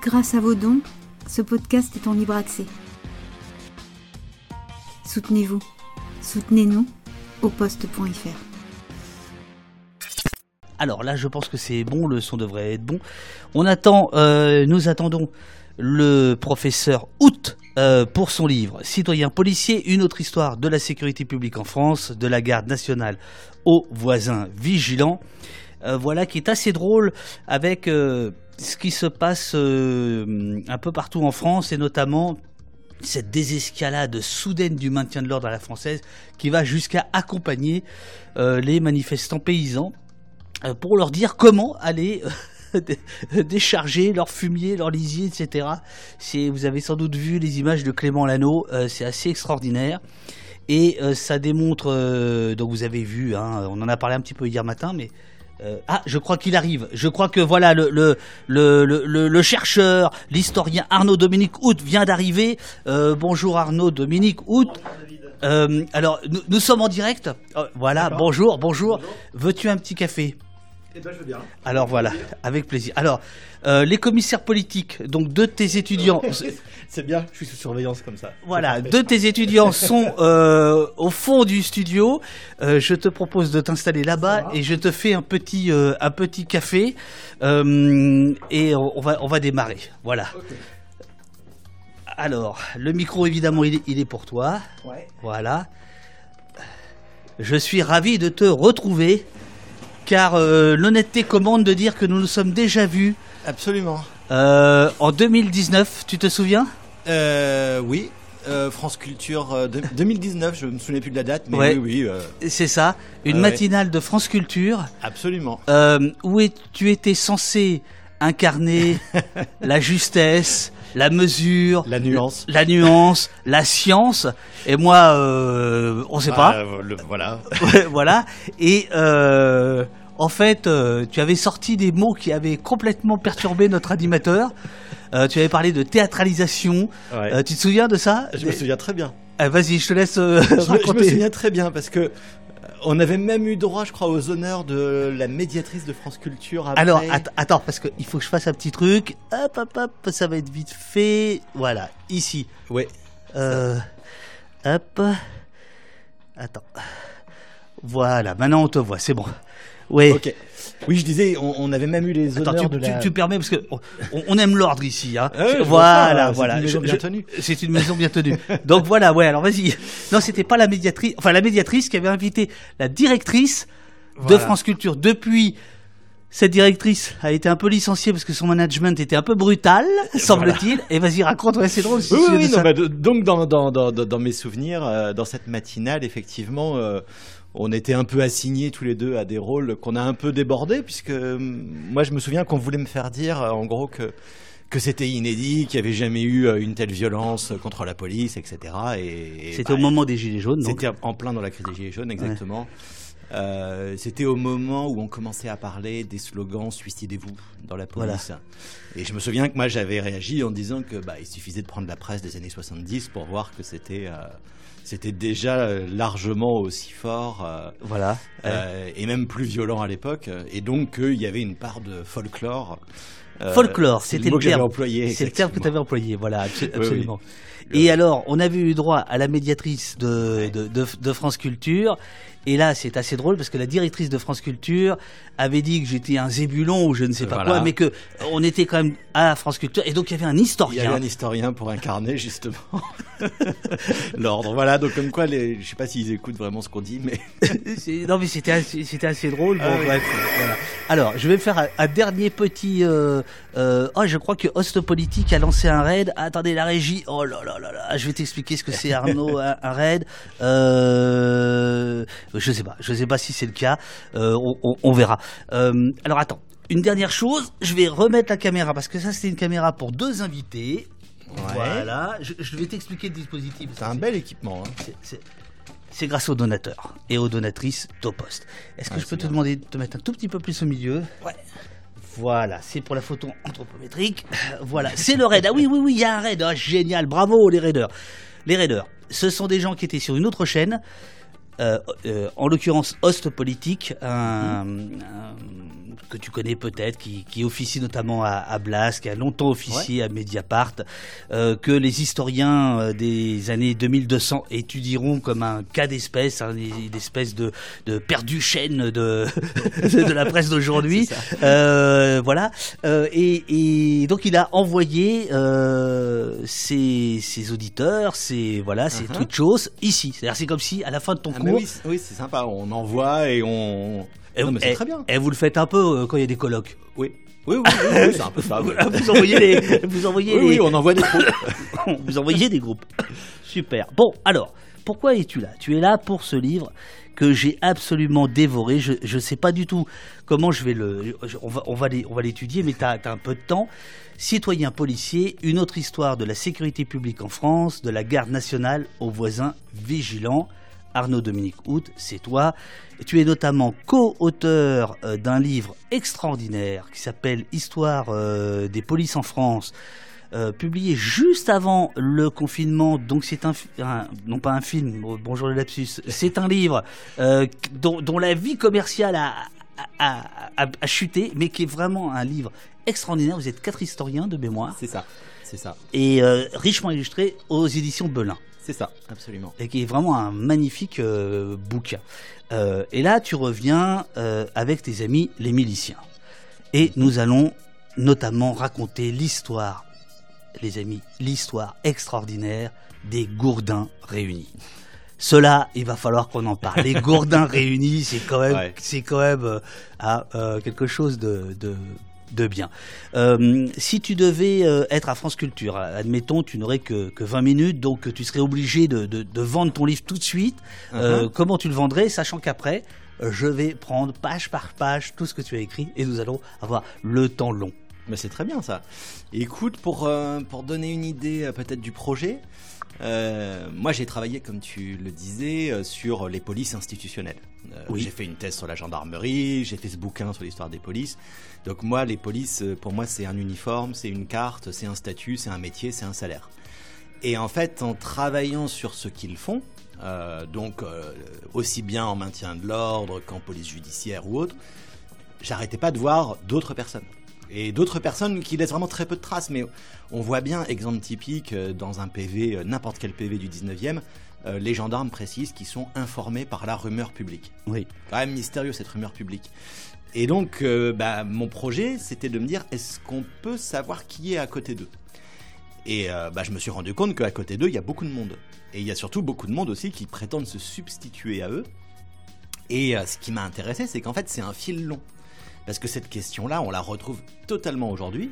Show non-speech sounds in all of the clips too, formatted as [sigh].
Grâce à vos dons, ce podcast est en libre accès. Soutenez-vous. Soutenez-nous au poste.fr. Alors là, je pense que c'est bon, le son devrait être bon. On attend, euh, nous attendons le professeur Out euh, pour son livre Citoyen policier, une autre histoire de la sécurité publique en France, de la garde nationale aux voisins vigilants. Euh, voilà, qui est assez drôle avec euh, ce qui se passe euh, un peu partout en France et notamment cette désescalade soudaine du maintien de l'ordre à la française qui va jusqu'à accompagner les manifestants paysans pour leur dire comment aller [laughs] dé- décharger leur fumier, leur lisier, etc. Vous avez sans doute vu les images de Clément Lano, euh, c'est assez extraordinaire. Et ça démontre, donc vous avez vu, hein, on en a parlé un petit peu hier matin, mais euh, ah, je crois qu'il arrive. Je crois que voilà le le le le, chercheur, l'historien Arnaud Dominique Hout vient d'arriver. Euh, bonjour Arnaud Dominique Hout. Euh, alors nous, nous sommes en direct. Voilà. Bonjour, bonjour. Veux-tu un petit café? Eh ben, je veux bien. Alors voilà, avec plaisir. Alors euh, les commissaires politiques, donc deux de tes étudiants. [laughs] C'est bien, je suis sous surveillance comme ça. Voilà, de tes étudiants sont [laughs] euh, au fond du studio. Euh, je te propose de t'installer là-bas et je te fais un petit, un petit café et on va, on va démarrer. Voilà. Alors, le micro évidemment il est, il est pour toi. Ouais. Voilà. Je suis ravi de te retrouver car euh, l'honnêteté commande de dire que nous nous sommes déjà vus Absolument. euh, en 2019. Tu te souviens? Euh, oui. euh, France Culture euh, de- 2019, [laughs] je me souviens plus de la date, mais Ouais. oui, oui, euh, C'est ça, une ouais. matinale de France Culture. absolument. euh, où est- tu étais censé incarner [laughs] la justesse, la mesure, La nuance. la nuance, la science. Et moi, euh, on sait Ah, pas. euh, le- voilà. [laughs] voilà. Et euh, en fait, euh, tu avais sorti des mots qui avaient complètement perturbé notre animateur. Tu avais parlé de théâtralisation. Ouais. Tu te souviens de ça? Je me souviens très bien. Ah, Vas-y, je te laisse euh, Je me, je me raconter. souviens très bien parce que on avait même eu droit, je crois, aux honneurs de la médiatrice de France Culture. Après. Alors, att- attends, parce qu'il faut que je fasse un petit truc. Hop, hop, hop, ça va être vite fait. Voilà, ici. ouais. Euh, hop. Attends. Voilà, maintenant on te voit, c'est bon. Oui. Ok. Oui, je disais, on, on avait même eu les honneurs Attends, tu, de la. tu permets parce que on, on aime l'ordre ici, hein. Ah voilà, ça, c'est voilà. une maison bien tenue. C'est une maison bien tenue. Donc voilà, ouais. Alors vas-y. Non, c'était pas la médiatrice. Enfin, la médiatrice qui avait invité la directrice de Voilà. France Culture. Depuis, cette directrice a été un peu licenciée parce que son management était un peu brutal, semble-t-il. Et vas-y, raconte. Ouais, c'est drôle. si Oui, oui, non, bah, donc dans, dans, dans, dans- dans mes souvenirs, euh, dans cette matinale, effectivement, euh, on était un peu assignés tous les deux à des rôles qu'on a un peu débordés, puisque euh, moi je me souviens qu'on voulait me faire dire, euh, en gros, que que c'était inédit, qu'il n'y avait jamais eu euh, une telle violence contre la police, etc. Et, et, C'était bah, au moment des Gilets jaunes. C'était en plein dans la crise des Gilets jaunes, exactement. Euh, c'était au moment où on commençait à parler des slogans Suicidez-vous dans la police. Et je me souviens que moi j'avais réagi en disant que bah, il suffisait de prendre la presse des années 70 pour voir que c'était euh, c'était déjà euh, largement aussi fort euh, Voilà. Ouais. euh, et même plus violent à l'époque. Et donc qu'il y avait une part de folklore. Euh, Folklore, c'était le le terme. employé. C'est le terme que tu avais employé, voilà, [laughs] oui. absolument. Et alors, on avait eu droit à la médiatrice de, de, de, de France Culture. Et là, c'est assez drôle parce que la directrice de France Culture avait dit que j'étais un zébulon ou je ne sais pas Voilà. quoi, mais que on était quand même à France Culture. Et donc, il y avait un Il y historien. avait un historien pour incarner justement [laughs] l'ordre. Voilà, donc comme quoi, les... je sais pas s'ils écoutent vraiment ce qu'on dit, mais [laughs] non mais c'était assez, drôle. Bon, Ah oui. bref, voilà. Alors je vais faire un, un dernier petit. Euh, euh, oh je crois que Host Politique a lancé un raid. Attendez la régie. Oh là là là là. Je vais t'expliquer ce que c'est Arnaud [laughs] un, un raid. Euh, je sais pas. Je sais pas si c'est le cas. Euh, on, on- on verra. Euh, alors attends. Une dernière chose, je vais remettre la caméra parce que ça c'était une caméra pour deux invités. Voilà, je, je vais t'expliquer le dispositif. c'est un bel équipement. hein. C'est- grâce aux donateurs et aux donatrices d'Opost. Est-ce que Ah, je peux te bien. demander de te mettre un tout petit peu plus au milieu? Ouais. Voilà, c'est pour la photo anthropométrique. Voilà, c'est le raid. Ah oui, oui, oui, il y a un raid. Ah, génial, bravo les raiders. Les raiders, ce sont des gens qui étaient sur une autre chaîne. Euh, euh, en l'occurrence Host Politique, un, un- que tu connais peut-être, qui, qui officie notamment à, à Blas, qui a longtemps officié à Mediapart, euh, que les historiens des années 2200 étudieront comme un cas d'espèce, hein, une espèce de, de perdu chaîne de, [laughs] de la presse d'aujourd'hui. [laughs] Voilà. Et, et donc il a envoyé ses, ses auditeurs, ses voilà, ses Uh-huh. tweetos ici. C'est-à-dire c'est comme si à la fin de ton Ah, cours, oui, c'est- oui, c'est sympa. On envoie et on. et, non, mais c'est et- très bien. et vous le faites un peu euh, quand il y a des colloques. Oui. Oui, oui, oui, oui, c'est un peu ça. [laughs] vous envoyez les, vous envoyez Oui, les- oui, on envoie des troupes. [laughs] vous envoyez des groupes. Super. Bon, alors, pourquoi es-tu là? Tu es là pour ce livre que j'ai absolument dévoré. Je ne sais pas du tout comment je vais le. je- on va, on va l'é- on va l'étudier, mais tu as, un peu de temps. Citoyen policier, une autre histoire de la sécurité publique en France, de la garde nationale aux voisins vigilants. Arnaud Dominique Hout, c'est toi. Et tu es notamment co-auteur euh, d'un livre extraordinaire qui s'appelle Histoire euh, des polices en France, euh, publié juste avant le confinement. Donc c'est un, non pas un film. Bonjour le lapsus. C'est un livre euh, dont, dont la vie commerciale a, a, a- a chuté, mais qui est vraiment un livre extraordinaire. Vous êtes quatre historiens de mémoire C'est ça. C'est ça. et euh, richement illustré aux éditions Belin C'est ça. Absolument. et qui est vraiment un magnifique euh, bouquin. Euh, et là, tu reviens euh, avec tes amis les miliciens. Et nous allons notamment raconter l'histoire, les amis, l'histoire extraordinaire des gourdins réunis. Cela, il va falloir qu'on en parle. Les gourdins [laughs] réunis, c'est quand même, Ouais. c'est quand même ah, quelque chose de, de, de bien. Euh, si tu devais euh, être à France Culture, admettons, tu n'aurais que, que 20 minutes, donc tu serais obligé de, de- de vendre ton livre tout de suite. Euh, Uh-huh. comment tu le vendrais, sachant qu'après, euh, je vais prendre page par page tout ce que tu as écrit et nous allons avoir le temps long. Mais c'est très bien ça. Écoute, pour, euh, pour donner une idée euh, peut-être du projet, euh, moi j'ai travaillé, comme tu le disais, euh, sur les polices institutionnelles. Euh, Oui. J'ai fait une thèse sur la gendarmerie, j'ai fait ce bouquin sur l'histoire des polices. Donc moi, les polices, pour moi, c'est un uniforme, c'est une carte, c'est un statut, c'est un métier, c'est un salaire. Et en fait, en travaillant sur ce qu'ils font, euh, donc aussi bien en maintien de l'ordre qu'en police judiciaire ou autre, j'arrêtais pas de voir d'autres personnes. Et d'autres personnes qui laissent vraiment très peu de traces, mais on voit bien, exemple typique, euh, dans un PV, euh, n'importe quel PV du 19e, euh, les gendarmes précisent qu'ils sont informés par la rumeur publique. Oui. Quand même mystérieux cette rumeur publique. Et donc, euh, bah, mon projet, c'était de me dire, est-ce qu'on peut savoir qui est à côté d'eux? Et euh, bah, je me suis rendu compte qu'à côté d'eux, il y a beaucoup de monde. Et il y a surtout beaucoup de monde aussi qui prétendent se substituer à eux. Et ce qui m'a intéressé, c'est qu'en fait, c'est un fil long. Parce que cette question-là, on la retrouve totalement aujourd'hui.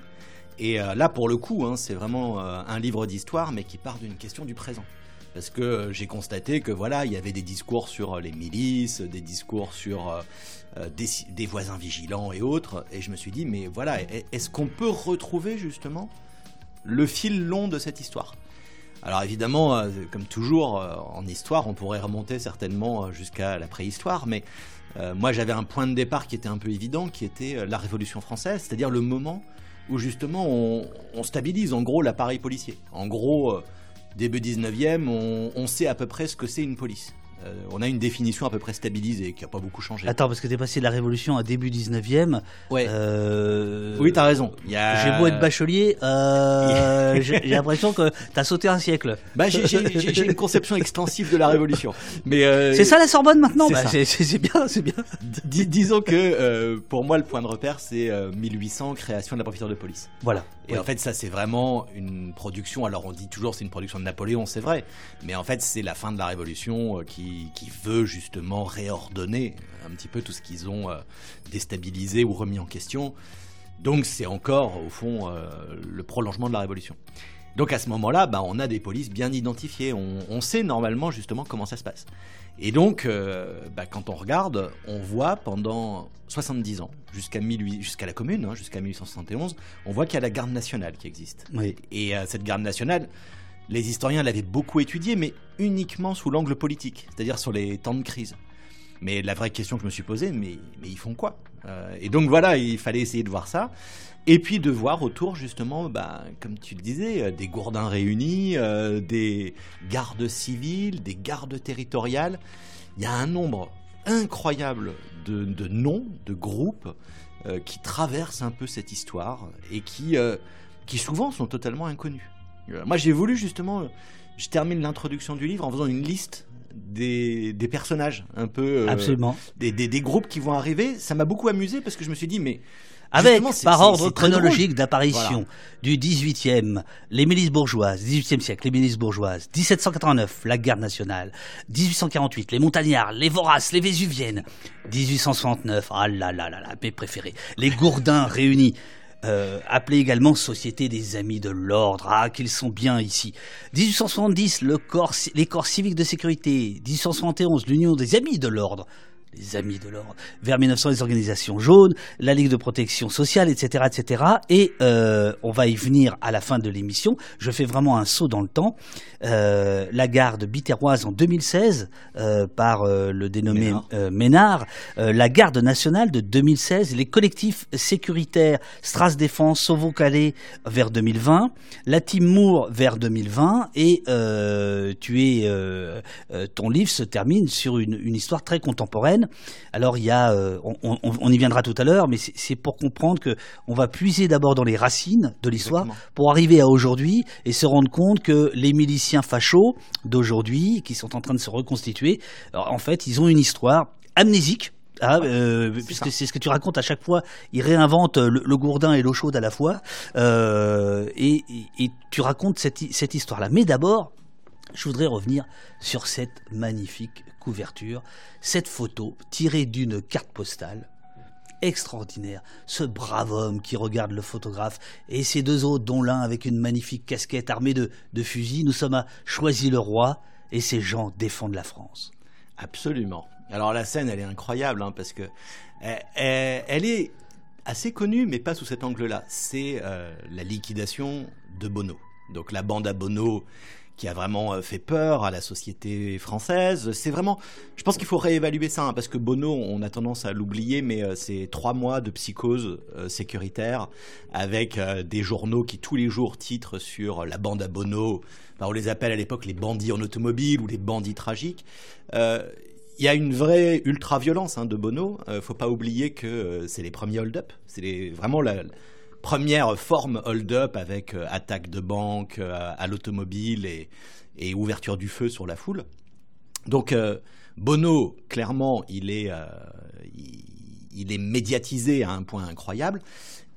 Et euh, là, pour le coup, hein, c'est vraiment euh, un livre d'histoire, mais qui part d'une question du présent. Parce que euh, j'ai constaté que voilà, il y avait des discours sur les milices, des discours sur des, des voisins vigilants et autres. Et je me suis dit, mais voilà, est- est-ce qu'on peut retrouver justement le fil long de cette histoire? Alors évidemment, comme toujours en histoire, on pourrait remonter certainement jusqu'à la préhistoire, mais euh, moi j'avais un point de départ qui était un peu évident, qui était euh, la Révolution française, c'est-à-dire le moment où justement on, stabilise en gros l'appareil policier. En gros, euh, début 19e, on, on sait à peu près ce que c'est une police. Euh, on a une définition à peu près stabilisée, qui n'a pas beaucoup changé. Attends, parce que t'es passé de la Révolution à début 19e. Ouais. Euh, oui, t'as raison. Il y a- J'ai beau être bachelier, euh, [laughs] j'ai l'impression que t'as sauté un siècle. Bah, j'ai- une conception extensive de la Révolution. Mais C'est ça la Sorbonne maintenant? C'est Bah, bien, c'est bien. Dis- disons que pour moi le point de repère c'est euh, 1800 création de la préfecture de police. Voilà. Et en fait ça c'est vraiment une production. Alors on dit toujours c'est une production de Napoléon, c'est vrai, mais en fait c'est la fin de la Révolution euh, qui, qui veut justement réordonner un petit peu tout ce qu'ils ont euh, déstabilisé ou remis en question. Donc c'est encore au fond euh, le prolongement de la Révolution. Donc à ce moment-là, bah, on a des polices bien identifiées. On, on sait normalement justement comment ça se passe. Et donc, euh, bah, quand on regarde, on voit pendant 70 ans, jusqu'à 18 jusqu'à la Commune, hein, jusqu'à 1871, on voit qu'il y a la garde nationale qui existe. Oui. Et euh, cette garde nationale, les historiens l'avaient beaucoup étudiée, mais uniquement sous l'angle politique, c'est-à-dire sur les temps de crise. Mais la vraie question que je me suis posée, mais, mais ils font quoi? Euh, Et donc voilà, il fallait essayer de voir ça. Et puis de voir autour, justement, bah, comme tu le disais, euh, des gourdins réunis, euh, des gardes civiles, des gardes territoriales. il y a un nombre incroyable de, de noms, de groupes euh, qui traversent un peu cette histoire et qui, euh, qui souvent sont totalement inconnus. Moi, j'ai voulu justement, je termine l'introduction du livre en faisant une liste des, des personnages, un peu. euh, Absolument. Des, des, des groupes qui vont arriver. Ça m'a beaucoup amusé parce que je me suis dit, mais. Avec, par ordre chronologique d'apparition Voilà. du 18e, les milices bourgeoises, 18e siècle, les milices bourgeoises, 1789, la guerre nationale, 1848, les montagnards, les voraces, les vésuviennes, 1869, ah là là là là, mes préférés, les gourdins [laughs] réunis. Euh, appelés également Société des Amis de l'Ordre, ah qu'ils sont bien ici. 1870, le corps, les corps civiques de sécurité. 1871, l'Union des Amis de l'Ordre les amis de l'ordre, vers 1900 les organisations jaunes, la Ligue de protection sociale, etc., etc. Et euh, on va y venir à la fin de l'émission. Je fais vraiment un saut dans le temps. Euh, la garde biterroise en 2016 euh, par le dénommé Ménard. Ménard, la garde nationale de 2016, les collectifs sécuritaires Stras Défense, Sauvo Calais vers 2020, la Team Moore vers 2020 et euh, tu es ton livre se termine sur une, une histoire très contemporaine. Alors il y a, euh, on, on- on y viendra tout à l'heure, mais c'est pour comprendre que on va puiser d'abord dans les racines de l'histoire pour arriver à aujourd'hui et se rendre compte que les miliciens fachos d'aujourd'hui, qui sont en train de se reconstituer, alors, en fait, ils ont une histoire amnésique. ah, euh, puisque c'est ce que tu racontes à chaque fois, ils réinventent le, le gourdin et l'eau chaude à la fois, euh, et, et- et tu racontes cette, cette histoire-là. Mais d'abord, je voudrais revenir sur cette magnifique couverture, cette photo tirée d'une carte postale extraordinaire. Ce brave homme qui regarde le photographe et ces deux autres, dont l'un avec une magnifique casquette armée de, de fusils. Nous sommes à Choisy-le-Roi et ces gens défendent la France. Absolument. Alors la scène, elle est incroyable hein, parce que elle, elle- elle est assez connue, mais pas sous cet angle-là. C'est euh, la liquidation de Bono. Donc la bande à Bono qui a vraiment euh, fait peur à la société française. C'est vraiment, je pense qu'il faut réévaluer ça hein, parce que Bono, on a tendance à l'oublier, mais euh, c'est trois mois de psychose euh, sécuritaire avec euh, des journaux qui tous les jours titrent sur la bande à Bono. On les appelle à l'époque les bandits en automobile ou les bandits tragiques. Il y a une vraie ultra-violence hein, de Bono. Faut pas oublier que c'est les premiers hold-up. C'est vraiment la première forme hold-up avec euh, attaque de banque euh, à l'automobile et, ouverture du feu sur la foule. Donc euh, Bono, clairement, il est, il, est médiatisé à un point incroyable.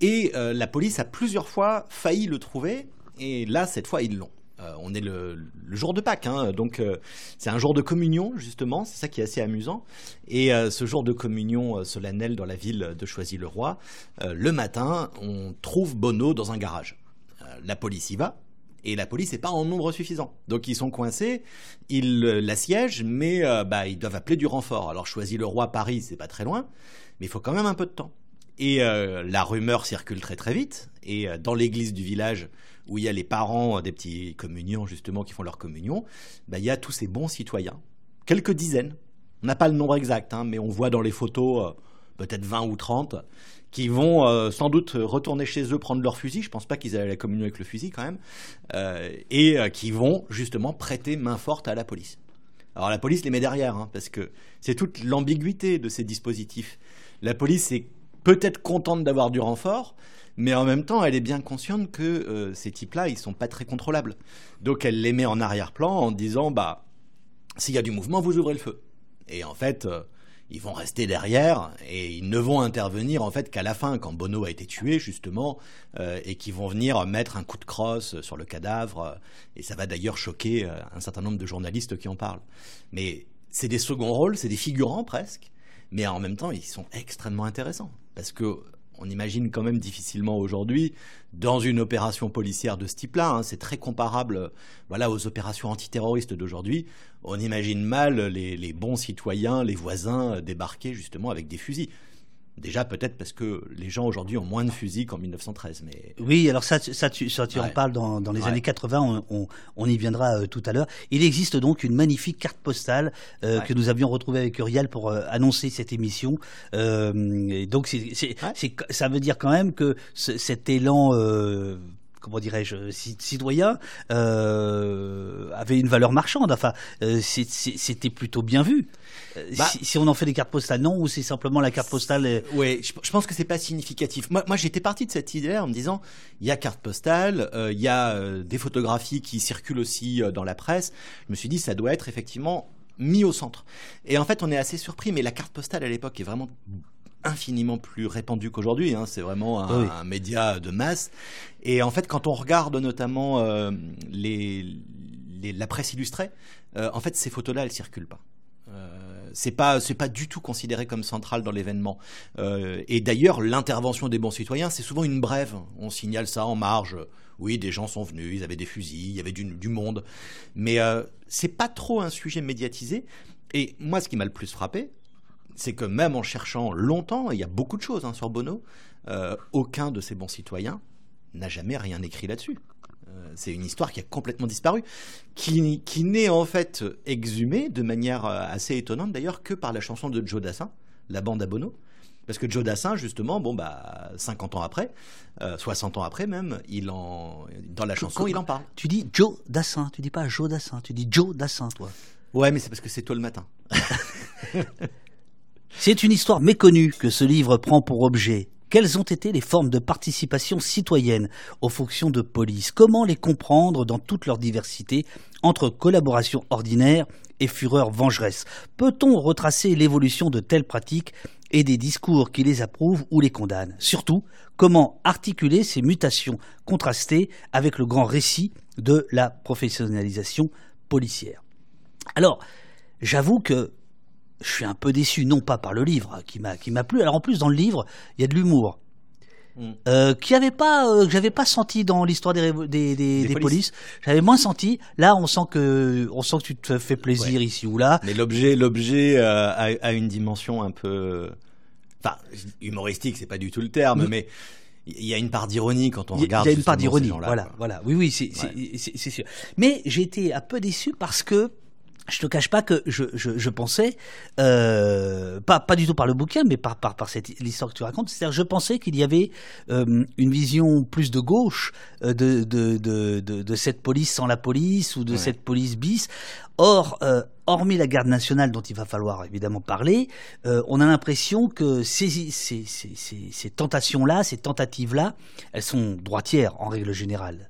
Et la police a plusieurs fois failli le trouver. Et là, cette fois, ils l'ont. Euh, on est le, jour de Pâques, hein, donc euh, c'est un jour de communion justement, c'est ça qui est assez amusant. Et euh, ce jour de communion solennelle dans la ville de Choisy-le-Roi, le matin, on trouve Bono dans un garage. La police y va, et la police n'est pas en nombre suffisant. Donc ils sont coincés, ils l'assiègent, mais bah, ils doivent appeler du renfort. Alors Choisy-le-Roi, Paris, c'est pas très loin, mais il faut quand même un peu de temps. Et la rumeur circule très très vite. Et dans l'église du village, où il y a les parents euh, des petits communions justement qui font leur communion, bah, il y a tous ces bons citoyens, quelques dizaines. On n'a pas le nombre exact, hein, mais on voit dans les photos euh, peut-être 20 ou 30 qui vont euh, sans doute retourner chez eux prendre leur fusil. Je pense pas qu'ils aient la communion avec le fusil quand même, et qui vont justement prêter main forte à la police. Alors la police les met derrière, hein, parce que c'est toute l'ambiguïté de ces dispositifs. La police est peut-être contente d'avoir du renfort, mais en même temps, elle est bien consciente que euh, ces types-là, ils sont pas très contrôlables. Donc elle les met en arrière-plan en disant, bah, s'il y a du mouvement, vous ouvrez le feu. Et en fait, euh, ils vont rester derrière et ils ne vont intervenir en fait qu'à la fin, quand Bono a été tué justement, euh, et qu'ils vont venir mettre un coup de crosse sur le cadavre. et ça va d'ailleurs choquer un certain nombre de journalistes qui en parlent. Mais c'est des seconds rôles, c'est des figurants presque, mais en même temps, ils sont extrêmement intéressants parce que on imagine quand même difficilement aujourd'hui dans une opération policière de ce type-là. hein, c'est très comparable, aux opérations antiterroristes d'aujourd'hui. On imagine mal les, les bons citoyens, les voisins euh, débarquer justement avec des fusils. Déjà peut-être parce que les gens aujourd'hui ont moins de fusils qu'en 1913, mais Oui, alors ça, ça tu, ça, tu en parles dans, dans les Ouais. années 80, on, on, on y viendra euh, tout à l'heure. Il existe donc une magnifique carte postale euh, Ouais. que nous avions retrouvée avec Uriel pour euh, annoncer cette émission. Euh, et donc c'est, ça veut dire quand même que ce- cet élan... euh, comment dirais-je, citoyen, avait une valeur marchande. Enfin, c'était plutôt bien vu. Bah si, on en fait des cartes postales, non, ou c'est simplement la carte postale Oui, je, pense que c'est pas significatif. Moi, moi j'étais parti de cette idée en me disant, il y a carte postale, il y a des photographies qui circulent aussi dans la presse. Je me suis dit, ça doit être effectivement mis au centre. Et en fait, on est assez surpris, mais la carte postale à l'époque est vraiment infiniment plus répandue qu'aujourd'hui. Hein. C'est vraiment un, média de masse. Et en fait, quand on regarde notamment euh, les, la presse illustrée, euh, en fait, ces photos-là, elles circulent pas. Euh, c'est pas c'est pas du tout considéré comme central dans l'événement. et d'ailleurs, l'intervention des bons citoyens, c'est souvent une brève. On signale ça en marge. Oui, des gens sont venus, ils avaient des fusils, il y avait du, du monde, mais c'est pas trop un sujet médiatisé. Et moi, ce qui m'a le plus frappé, c'est que même en cherchant longtemps, il y a beaucoup de choses hein, sur Bono, euh, aucun de ces bons citoyens n'a jamais rien écrit là-dessus. Euh, c'est une histoire qui a complètement disparu, qui, qui n'est en fait exhumée de manière euh, assez étonnante d'ailleurs que par la chanson de Joe Dassin, La bande à Bono. Parce que Joe Dassin, justement, bon, bah, 50 ans après, 60 ans après même, il en, dans la chanson, il en parle. Tu dis Joe Dassin, tu dis pas Joe Dassin, tu dis Joe Dassin, toi. Ouais, mais c'est parce que c'est toi le matin. [laughs] c'est une histoire méconnue que ce livre prend pour objet. Quelles ont été les formes de participation citoyenne aux fonctions de police? Comment les comprendre dans toute leur diversité entre collaboration ordinaire et fureur vengeresse? Peut-on retracer l'évolution de telles pratiques et des discours qui les approuvent ou les condamnent? Surtout, comment articuler ces mutations contrastées avec le grand récit de la professionnalisation policière? Alors, j'avoue que je suis un peu déçu, non pas par le livre qui m'a qui m'a plu. Alors en plus dans le livre, il y a de l'humour. Mm. Euh, qui avait pas euh, que j'avais pas senti dans l'histoire des, des, des, polices. J'avais moins senti. Là, on sent que on sent que tu te fais plaisir ici ou là. Mais l'objet l'objet euh, a, une dimension un peu, enfin humoristique, c'est pas du tout le terme, mais il y a une part d'ironie quand on regarde. Il y a une part d'ironie. Voilà, voilà. Oui, oui, c'est c'est sûr. Mais j'ai été un peu déçu parce que je te cache pas que je, je, je pensais, euh, pas, pas du tout par le bouquin, mais par, par, par cette l'histoire que tu racontes, c'est-à-dire je pensais qu'il y avait euh, une vision plus de gauche euh, de, de, de, de, cette police sans la police ou de cette police bis. Or, hormis la garde nationale dont il va falloir évidemment parler, euh, on a l'impression que ces, ces, ces, ces tentations-là, ces tentatives-là, elles sont droitières en règle générale.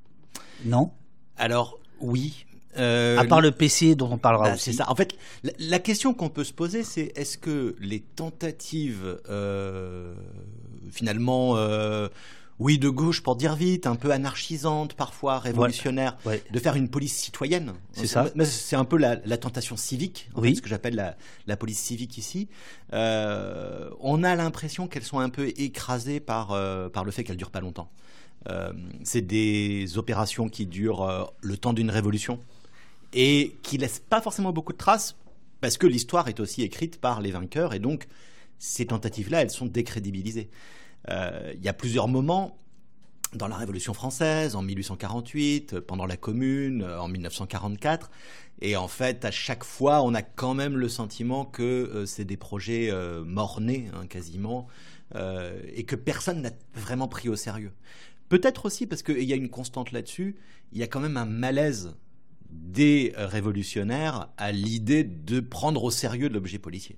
Non? Alors, oui, euh, à part le PC dont on parlera bah, aussi. C'est ça. En fait, la, question qu'on peut se poser, c'est est-ce que les tentatives, euh, finalement, euh, oui, de gauche pour dire vite, un peu anarchisantes parfois, révolutionnaires, de faire une police citoyenne. C'est ça. C'est un peu la, tentation civique, ce que j'appelle la, la, police civique ici. on a l'impression qu'elles sont un peu écrasées par, par le fait qu'elles durent pas longtemps. c'est des opérations qui durent le temps d'une révolution et qui laisse pas forcément beaucoup de traces parce que l'histoire est aussi écrite par les vainqueurs et donc ces tentatives-là, elles sont décrédibilisées. Euh, il y a plusieurs moments dans la Révolution française, en 1848, pendant la Commune, en 1944. Et en fait, à chaque fois, on a quand même le sentiment que euh, c'est des projets euh, morts-nés, hein, quasiment, et que personne n'a vraiment pris au sérieux. Peut-être aussi parce qu'il y a une constante là-dessus, il y a quand même un malaise des révolutionnaires à l'idée de prendre au sérieux l'objet policier.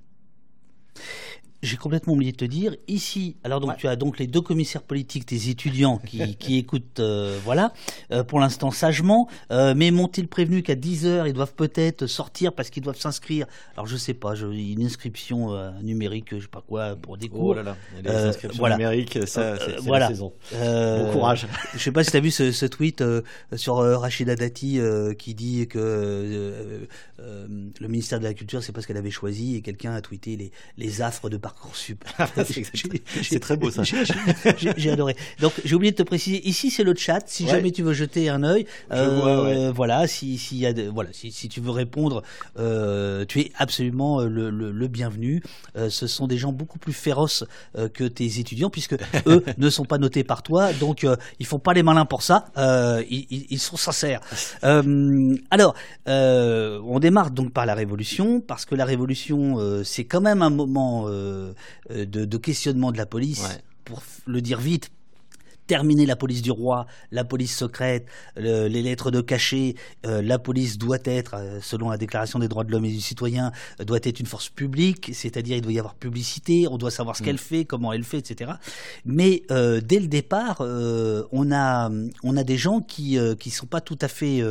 J'ai complètement oublié de te dire, ici, alors donc tu as donc les deux commissaires politiques, des étudiants qui, [laughs] qui écoutent, euh, voilà, euh, pour l'instant sagement, euh, mais m'ont-ils prévenu qu'à 10 heures, ils doivent peut-être sortir parce qu'ils doivent s'inscrire, alors je sais pas, je, une inscription numérique, je sais pas quoi, pour des cours. Oh là là, les inscriptions numériques, ça, c'est voilà. la saison. bon courage. [laughs] Je sais pas si tu as vu ce, ce tweet sur Rachida Dati qui dit que le ministère de la Culture, c'est pas ce qu'elle avait choisi, et quelqu'un a tweeté les, les affres de Parcoursup. c'est très beau ça. J'ai adoré. Donc j'ai oublié de te préciser. Ici c'est le chat. Si jamais tu veux jeter un œil, euh, voilà. Si, si, y a voilà, si, si, tu veux répondre, euh, tu es absolument euh, le, le, le bienvenu. Euh, ce sont des gens beaucoup plus féroces que tes étudiants puisque [laughs] eux ne sont pas notés par toi. Donc ils font pas les malins pour ça. Ils, ils, ils, sont sincères. alors on démarre donc par la révolution parce que la révolution c'est quand même un moment euh, de, questionnement de la police, pour le dire vite, terminer la police du roi, la police secrète, les lettres de cachet, euh, la police doit être, euh, selon la Déclaration des droits de l'homme et du citoyen, euh, doit être une force publique, c'est-à-dire il doit y avoir publicité, on doit savoir ce qu'elle mm. fait, comment elle fait, etc. Mais dès le départ, on a on a des gens qui qui sont pas tout à fait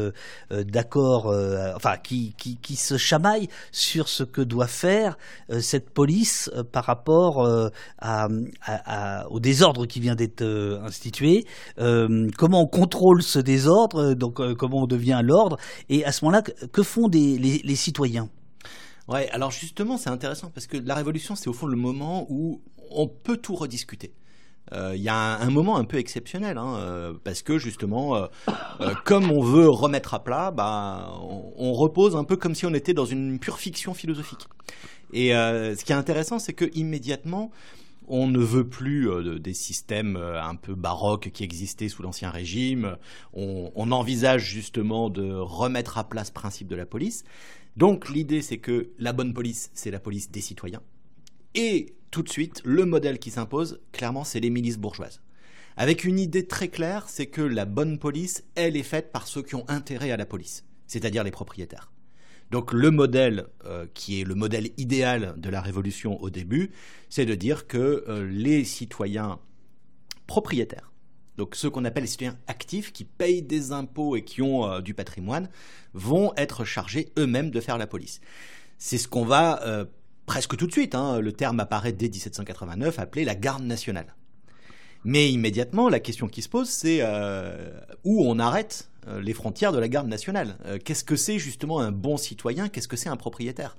d'accord, enfin qui, qui, qui se chamaillent sur ce que doit faire cette police par rapport à, à, au désordre qui vient d'être institué euh, comment on contrôle ce désordre, euh, donc euh, comment on devient l'ordre, et à ce moment-là, que font les, citoyens? Ouais, alors justement, c'est intéressant parce que la révolution, c'est au fond le moment où on peut tout rediscuter. Il y a un, moment un peu exceptionnel, hein, parce que justement, comme on veut remettre à plat, bah, on, repose un peu comme si on était dans une pure fiction philosophique. Et ce qui est intéressant, c'est que immédiatement, on ne veut plus euh, des systèmes euh, un peu baroques qui existaient sous l'Ancien Régime. On, envisage justement de remettre à place le principe de la police. Donc l'idée, c'est que la bonne police, c'est la police des citoyens. Et tout de suite, le modèle qui s'impose, clairement, c'est les milices bourgeoises. Avec une idée très claire, c'est que la bonne police, elle est faite par ceux qui ont intérêt à la police, c'est-à-dire les propriétaires. Donc le modèle euh, qui est le modèle idéal de la révolution au début, c'est de dire que euh, les citoyens propriétaires, donc ceux qu'on appelle les citoyens actifs, qui payent des impôts et qui ont euh, du patrimoine, vont être chargés eux-mêmes de faire la police. C'est ce qu'on va presque tout de suite, hein, le terme apparaît dès 1789, appeler la garde nationale. Mais immédiatement, la question qui se pose, c'est où on arrête les frontières de la garde nationale. Euh, qu'est-ce que c'est justement un bon citoyen? Qu'est-ce que c'est un propriétaire?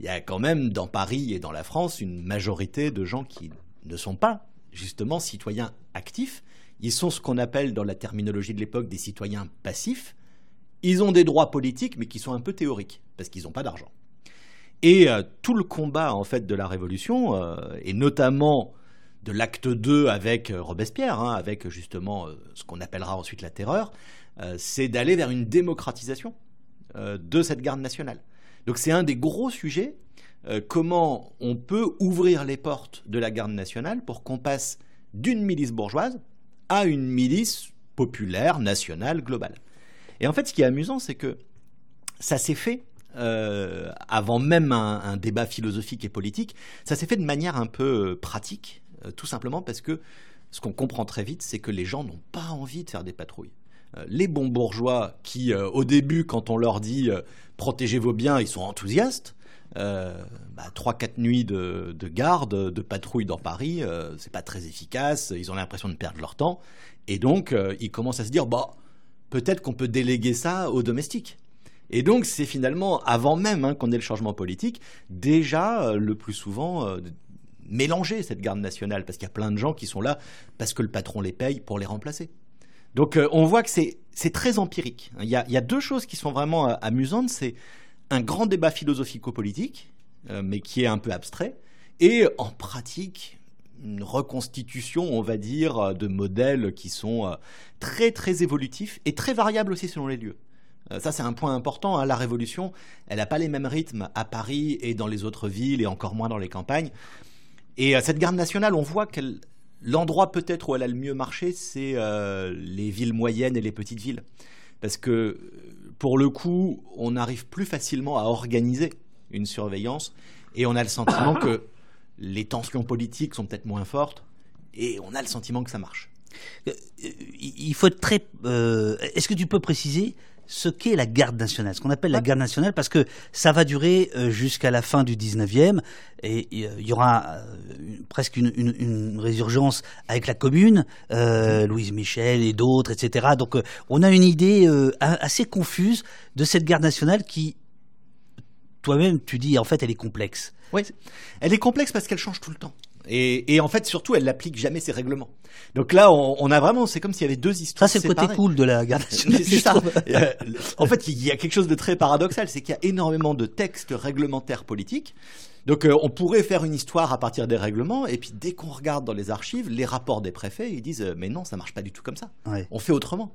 Il y a quand même dans Paris et dans la France une majorité de gens qui ne sont pas justement citoyens actifs. Ils sont ce qu'on appelle dans la terminologie de l'époque des citoyens passifs. Ils ont des droits politiques mais qui sont un peu théoriques parce qu'ils n'ont pas d'argent. Et euh, tout le combat en fait de la Révolution et notamment de l'acte 2 avec Robespierre, hein, avec justement ce qu'on appellera ensuite la terreur, euh, c'est d'aller vers une démocratisation euh, de cette garde nationale. Donc c'est un des gros sujets, euh, comment on peut ouvrir les portes de la garde nationale pour qu'on passe d'une milice bourgeoise à une milice populaire, nationale, globale. Et en fait, ce qui est amusant, c'est que ça s'est fait avant même un, débat philosophique et politique, ça s'est fait de manière un peu pratique, tout simplement parce que ce qu'on comprend très vite, c'est que les gens n'ont pas envie de faire des patrouilles. Euh, les bons bourgeois qui, euh, au début, quand on leur dit euh, protégez vos biens, ils sont enthousiastes. Bah, trois, quatre nuits de, garde, de patrouille dans Paris, c'est pas très efficace. Ils ont l'impression de perdre leur temps, et donc ils commencent à se dire bah peut-être qu'on peut déléguer ça aux domestiques. Et donc c'est finalement avant même hein, qu'on ait le changement politique, déjà le plus souvent mélanger cette garde nationale, parce qu'il y a plein de gens qui sont là parce que le patron les paye pour les remplacer. Donc euh, on voit que c'est très empirique. Il y, a, deux choses qui sont vraiment euh, amusantes. C'est un grand débat philosophico-politique, euh, mais qui est un peu abstrait, et en pratique, une reconstitution, on va dire, de modèles qui sont très très évolutifs et très variables aussi selon les lieux. Ça, c'est un point important. Hein. La Révolution, elle n'a pas les mêmes rythmes à Paris et dans les autres villes, et encore moins dans les campagnes. Et cette garde nationale, on voit qu'elle L'endroit peut-être où elle a le mieux marché, c'est euh, les villes moyennes et les petites villes. Parce que pour le coup, on arrive plus facilement à organiser une surveillance et on a le sentiment que les tensions politiques sont peut-être moins fortes et on a le sentiment que ça marche. Euh, il faut être très. Euh, est-ce que tu peux préciser ce qu'est la garde nationale, ce qu'on appelle la garde nationale, parce que ça va durer euh, jusqu'à la fin du 19e, et il y aura euh, presque une, résurgence avec la commune, euh, Louise Michel et d'autres, etc. Donc on a une idée assez confuse de cette garde nationale qui, toi-même, tu dis, en fait, elle est complexe. Oui, elle est complexe parce qu'elle change tout le temps. Et, en fait, surtout, elle n'applique jamais ses règlements. Donc là, on, a vraiment, c'est comme s'il y avait deux histoires. Ça, c'est le côté cool de la garde [laughs] nationale. Euh, en fait, il y a quelque chose de très paradoxal, c'est qu'il y a énormément de textes réglementaires politiques. Donc, euh, on pourrait faire une histoire à partir des règlements, et puis dès qu'on regarde dans les archives, les rapports des préfets, ils disent euh, mais non, ça marche pas du tout comme ça. On fait autrement.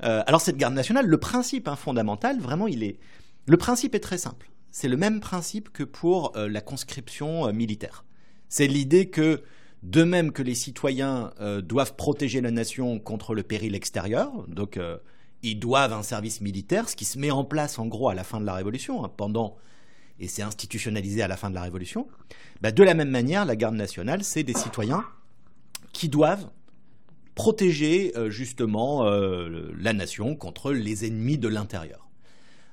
alors cette garde nationale, le principe hein, fondamental, vraiment, il est, le principe est très simple. C'est le même principe que pour la conscription militaire. C'est l'idée que de même que les citoyens euh, doivent protéger la nation contre le péril extérieur, donc euh, ils doivent un service militaire, ce qui se met en place en gros à la fin de la Révolution, hein, pendant et c'est institutionnalisé à la fin de la Révolution. Bah, de la même manière, la garde nationale, c'est des citoyens qui doivent protéger euh, justement la nation contre les ennemis de l'intérieur.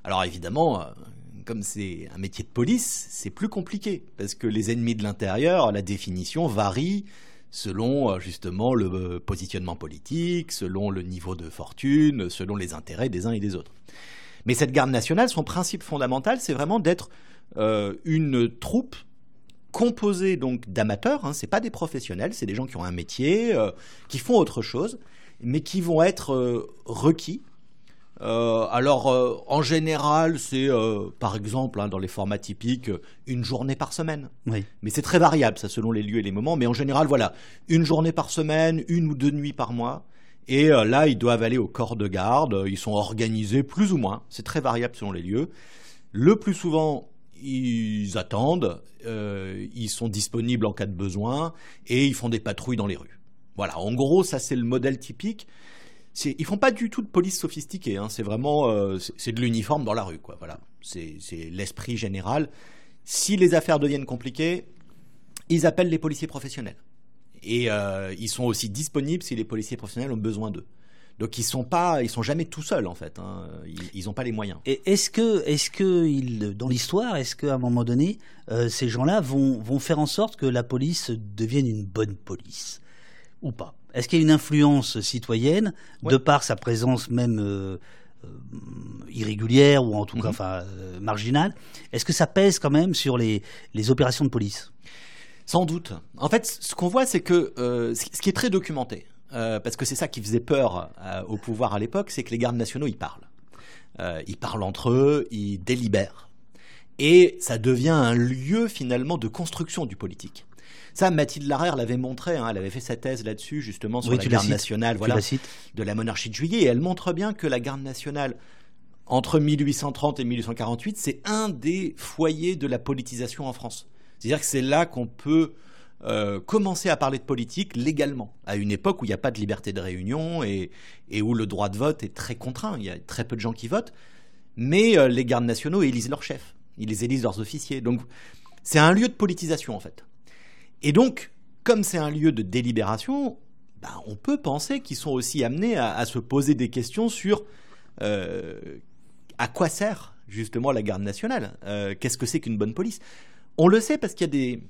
Alors évidemment, comme c'est un métier de police, c'est plus compliqué parce que les ennemis de l'intérieur, la définition varie selon euh, justement le euh, positionnement politique, selon le niveau de fortune, selon les intérêts des uns et des autres. Mais cette garde nationale, son principe fondamental, c'est vraiment d'être euh, une troupe composée donc d'amateurs. Hein, c'est pas des professionnels, c'est des gens qui ont un métier, qui font autre chose, mais qui vont être requis euh, alors, euh, en général, c'est euh, par exemple, hein, dans les formats typiques, une journée par semaine. Oui. Mais c'est très variable, ça, selon les lieux et les moments. Mais en général, voilà, une journée par semaine, une ou deux nuits par mois. Et là, ils doivent aller au corps de garde. Ils sont organisés plus ou moins. C'est très variable selon les lieux. Le plus souvent, ils attendent. ils sont disponibles en cas de besoin. Et ils font des patrouilles dans les rues. Voilà, en gros, ça c'est le modèle typique ils font pas du tout de police sophistiquée. Hein. C'est vraiment euh, c'est de l'uniforme dans la rue, quoi. Voilà, c'est l'esprit général. Si les affaires deviennent compliquées, ils appellent les policiers professionnels. Et euh, ils sont aussi disponibles si les policiers professionnels ont besoin d'eux. Donc ils sont pas, ils sont jamais tout seuls en fait. Hein. Ils n'ont pas les moyens. Et est-ce que, est-ce que dans l'histoire, est-ce qu'à un moment donné, euh, ces gens-là vont, vont faire en sorte que la police devienne une bonne police? Ou pas? Est-ce qu'il y a une influence citoyenne de par sa présence même euh, euh, irrégulière ou en tout cas mhm. enfin, euh, marginale Est-ce que ça pèse quand même sur les, opérations de police? Sans doute. En fait, ce qu'on voit, c'est que ce qui est très documenté, parce que c'est ça qui faisait peur au pouvoir à l'époque, c'est que les gardes nationaux, ils parlent. ils parlent entre eux, ils délibèrent. Et ça devient un lieu finalement de construction du politique. Ça, Mathilde Larère l'avait montré, hein, elle avait fait sa thèse là-dessus, justement, sur la garde nationale voilà, de la monarchie de juillet, et elle montre bien que la garde nationale, entre 1830 et 1848, c'est un des foyers de la politisation en France. C'est-à-dire que c'est là qu'on peut euh, commencer à parler de politique légalement, à une époque où il n'y a pas de liberté de réunion et, où le droit de vote est très contraint. Il y a très peu de gens qui votent, mais euh, les gardes nationaux élisent leurs chefs, ils élisent leurs officiers. Donc c'est un lieu de politisation en fait. Et donc, comme c'est un lieu de délibération, bah, on peut penser qu'ils sont aussi amenés à, se poser des questions sur euh, à quoi sert justement la garde nationale. Euh, Qu'est-ce que c'est qu'une bonne police? On le sait parce qu'il y a des,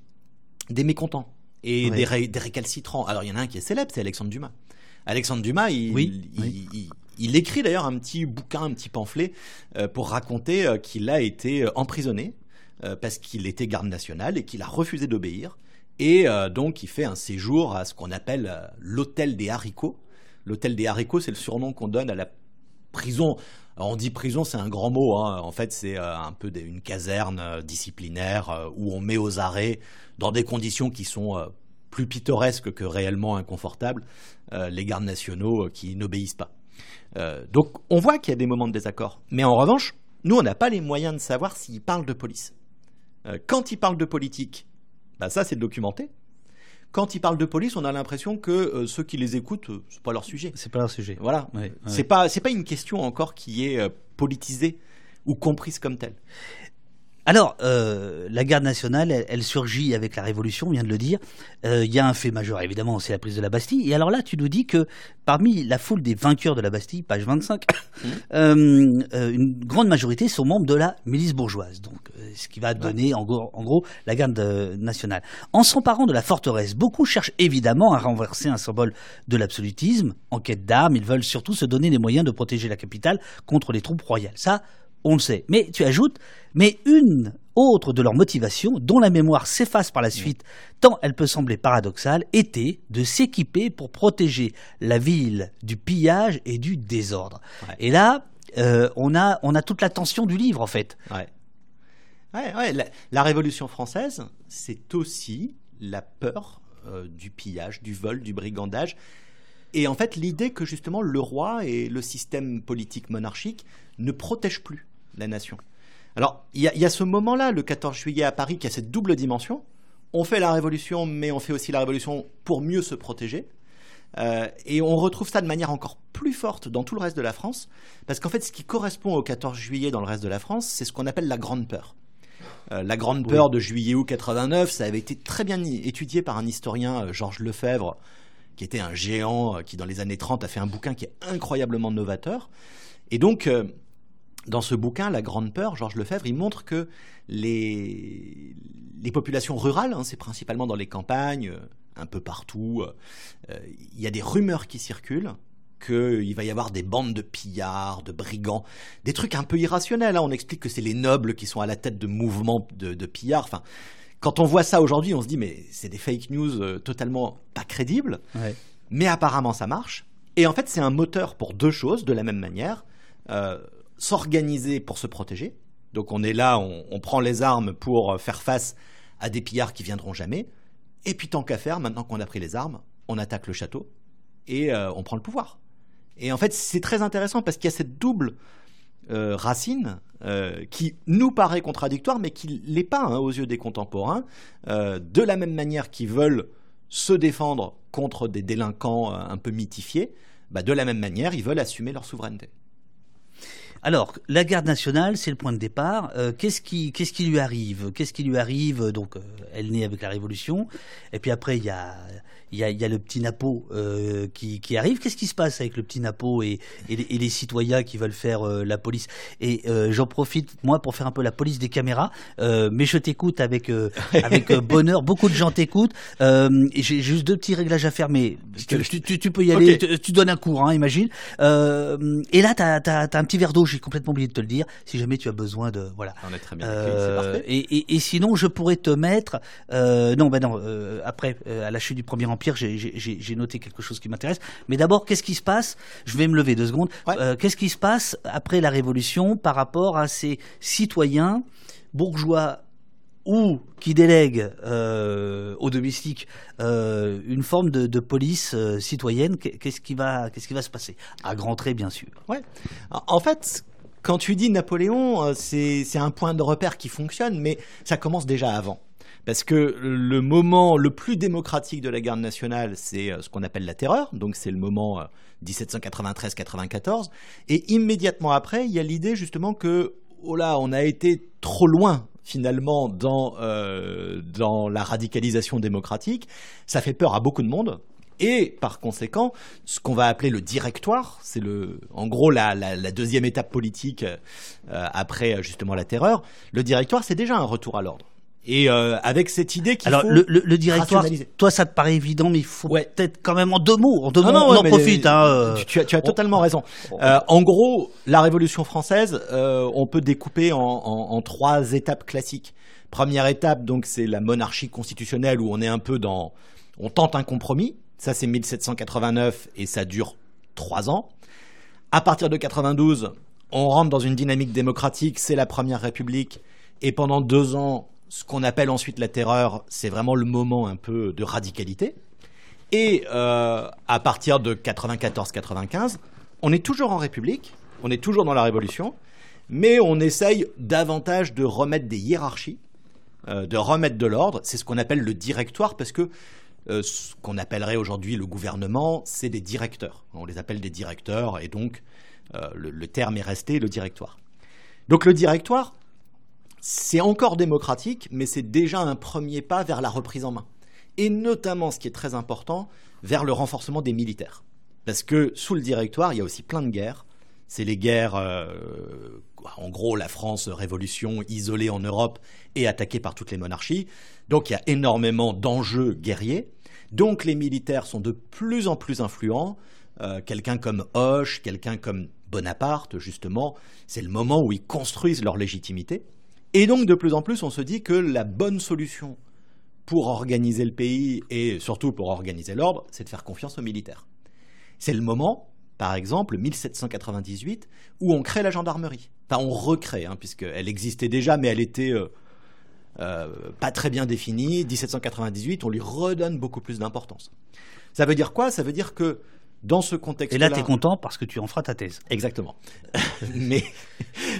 des mécontents et des, récalcitrants. Alors il y en a un qui est célèbre, c'est Alexandre Dumas. Alexandre Dumas, il, il, écrit d'ailleurs un petit bouquin, un petit pamphlet euh, pour raconter qu'il a été emprisonné parce qu'il était garde nationale et qu'il a refusé d'obéir et euh, donc, il fait un séjour à ce qu'on appelle euh, l'hôtel des haricots. L'hôtel des haricots, c'est le surnom qu'on donne à la prison. on dit prison, c'est un grand mot. Hein. En fait, c'est euh, un peu une caserne disciplinaire où on met aux arrêts dans des conditions qui sont plus pittoresques que réellement inconfortables les gardes nationaux qui n'obéissent pas. donc, on voit qu'il y a des moments de désaccord. Mais en revanche, nous, on n'a pas les moyens de savoir s'ils parlent de police. quand ils parlent de politique, bah, ça, c'est documenté. Quand ils parlent de police, on a l'impression que euh, ceux qui les écoutent, ce euh, c'est pas leur sujet. C'est pas leur sujet. Voilà. C'est pas, c'est pas une question encore qui est euh, politisée ou comprise comme telle. Alors, euh, la garde nationale, elle, surgit avec la Révolution, on vient de le dire. Euh, il y a un fait majeur, évidemment, c'est la prise de la Bastille. Et alors là, tu nous dis que parmi la foule des vainqueurs de la Bastille, page 25, mmh. [laughs] euh, une grande majorité sont membres de la milice bourgeoise. Donc, ce qui va donner, en, gros, en gros, la garde nationale. En s'emparant de la forteresse, beaucoup cherchent évidemment à renverser un symbole de l'absolutisme. En quête d'armes, ils veulent surtout se donner les moyens de protéger la capitale contre les troupes royales. Ça, on le sait. Mais tu ajoutes, mais une autre de leurs motivations, dont la mémoire s'efface par la suite, tant elle peut sembler paradoxale, était de s'équiper pour protéger la ville du pillage et du désordre. Et là, euh, on, a, on a toute la tension du livre, en fait. Ouais. Ouais, la, Révolution française, c'est aussi la peur euh, du pillage, du vol, du brigandage. Et en fait, l'idée que justement le roi et le système politique monarchique ne protègent plus la nation. Alors, il y, a ce moment-là, le 14 juillet à Paris, qui a cette double dimension. on fait la révolution, mais on fait aussi la révolution pour mieux se protéger. Euh, et on retrouve ça de manière encore plus forte dans tout le reste de la France, parce qu'en fait, ce qui correspond au 14 juillet dans le reste de la France, c'est ce qu'on appelle la Grande Peur. Euh, la Grande Peur de juillet-août 89, ça avait été très bien étudié par un historien, euh, Georges Lefebvre, qui était un géant qui, dans les années 30, a fait un bouquin qui est incroyablement novateur. Et donc, dans ce bouquin, La Grande Peur, Georges Lefebvre, il montre que les, les populations rurales, hein, c'est principalement dans les campagnes, un peu partout. Euh, il y a des rumeurs qui circulent qu'il va y avoir des bandes de pillards, de brigands, des trucs un peu irrationnels. Hein. On explique que c'est les nobles qui sont à la tête de mouvements de, pillards. Enfin, quand on voit ça aujourd'hui, on se dit mais c'est des fake news euh, totalement pas crédibles. Mais apparemment ça marche. Et en fait, c'est un moteur pour deux choses de la même manière. Euh, s'organiser pour se protéger. Donc on est là, on prend les armes pour faire face à des pillards qui viendront jamais. Et puis tant qu'à faire, maintenant qu'on a pris les armes, on attaque le château et euh, on prend le pouvoir. Et en fait, c'est très intéressant parce qu'il y a cette double euh, racine euh, qui nous paraît contradictoire, mais qui l'est pas hein, aux yeux des contemporains. de la même manière qu'ils veulent se défendre contre des délinquants un peu mythifiés, bah, de la même manière, ils veulent assumer leur souveraineté. Alors, la garde nationale, c'est le point de départ. Euh, qu'est-ce qui, lui arrive? Qu'est-ce qui lui arrive? Donc, euh, elle naît avec la Révolution. Et puis après, il y a, il y a, y a, le petit Napo euh, qui, qui, arrive. Qu'est-ce qui se passe avec le petit Napo et, et, les, citoyens qui veulent faire euh, la police? Et euh, j'en profite, moi, pour faire un peu la police des caméras. Mais je t'écoute avec, [laughs] avec bonheur. Beaucoup de gens t'écoutent. J'ai juste deux petits réglages à faire, mais tu, tu, tu peux y aller. Tu, donnes un cours, hein, imagine. et là, tu as, as, un petit verre d'eau. J'ai complètement oublié de te le dire. Si jamais tu as besoin de... Voilà. On est très bien. Et, et, et, sinon, je pourrais te mettre... non, ben non. après, à la chute du Premier Empire, pire, j'ai noté quelque chose qui m'intéresse. Mais d'abord, qu'est-ce qui se passe? Je vais me lever deux secondes. Euh, qu'est-ce qui se passe après la Révolution par rapport à ces citoyens bourgeois ou qui délèguent euh, aux domestiques euh, une forme de, police citoyenne? Qu'est-ce qui va qu'est-ce qui va se passer? À grands traits, bien sûr. Ouais. En fait, quand tu dis Napoléon, c'est un point de repère qui fonctionne, mais ça commence déjà avant. Parce que le moment le plus démocratique de la garde nationale, c'est euh, ce qu'on appelle la terreur, donc c'est le moment 1793-94, euh, et immédiatement après, il y a l'idée justement que, oh là, on a été trop loin finalement dans, euh, dans la radicalisation démocratique, ça fait peur à beaucoup de monde, et par conséquent, ce qu'on va appeler le directoire, c'est le, en gros la, la, deuxième étape politique après justement la terreur. Le directoire, c'est déjà un retour à l'ordre. Et euh, avec cette idée qu'il faut le, le, le directoire, toi ça te paraît évident, mais il faut peut-être quand même en deux mots. En deux mots, on en profite. Hein, euh. tu, as, tu, as, totalement raison. Euh, en gros, la Révolution française, euh, on peut découper en, en, en, trois étapes classiques. Première étape, donc c'est la monarchie constitutionnelle où on est un peu dans, on tente un compromis. Ça c'est 1789 et ça dure trois ans. À partir de 92, on rentre dans une dynamique démocratique. C'est la Première République et pendant deux ans ce qu'on appelle ensuite la terreur, c'est vraiment le moment un peu de radicalité. Et euh, à partir de 94-95, on est toujours en République, on est toujours dans la Révolution, mais on essaye davantage de remettre des hiérarchies, euh, de remettre de l'ordre. C'est ce qu'on appelle le directoire, parce que euh, ce qu'on appellerait aujourd'hui le gouvernement, c'est des directeurs. On les appelle des directeurs, et donc le, le terme est resté le directoire. Donc le directoire, c'est encore démocratique, mais c'est déjà un premier pas vers la reprise en main. Et notamment, ce qui est très important, vers le renforcement des militaires. Parce que sous le directoire, il y a aussi plein de guerres. C'est les guerres, euh, en gros, la France, révolution, isolée en Europe et attaquée par toutes les monarchies. Donc il y a énormément d'enjeux guerriers. Donc les militaires sont de plus en plus influents. Euh, quelqu'un comme Hoche, quelqu'un comme Bonaparte, justement, c'est le moment où ils construisent leur légitimité. Et donc, de plus en plus, on se dit que la bonne solution pour organiser le pays et surtout pour organiser l'ordre, c'est de faire confiance aux militaires. C'est le moment, par exemple, 1798, où on crée la gendarmerie. Enfin, on recrée, hein, puisqu'elle existait déjà, mais elle était euh, euh, pas très bien définie. 1798, on lui redonne beaucoup plus d'importance. Ça veut dire quoi? Ça veut dire que dans ce Et contexte-là. là, tu es content parce que tu en feras ta thèse. Exactement. [laughs] mais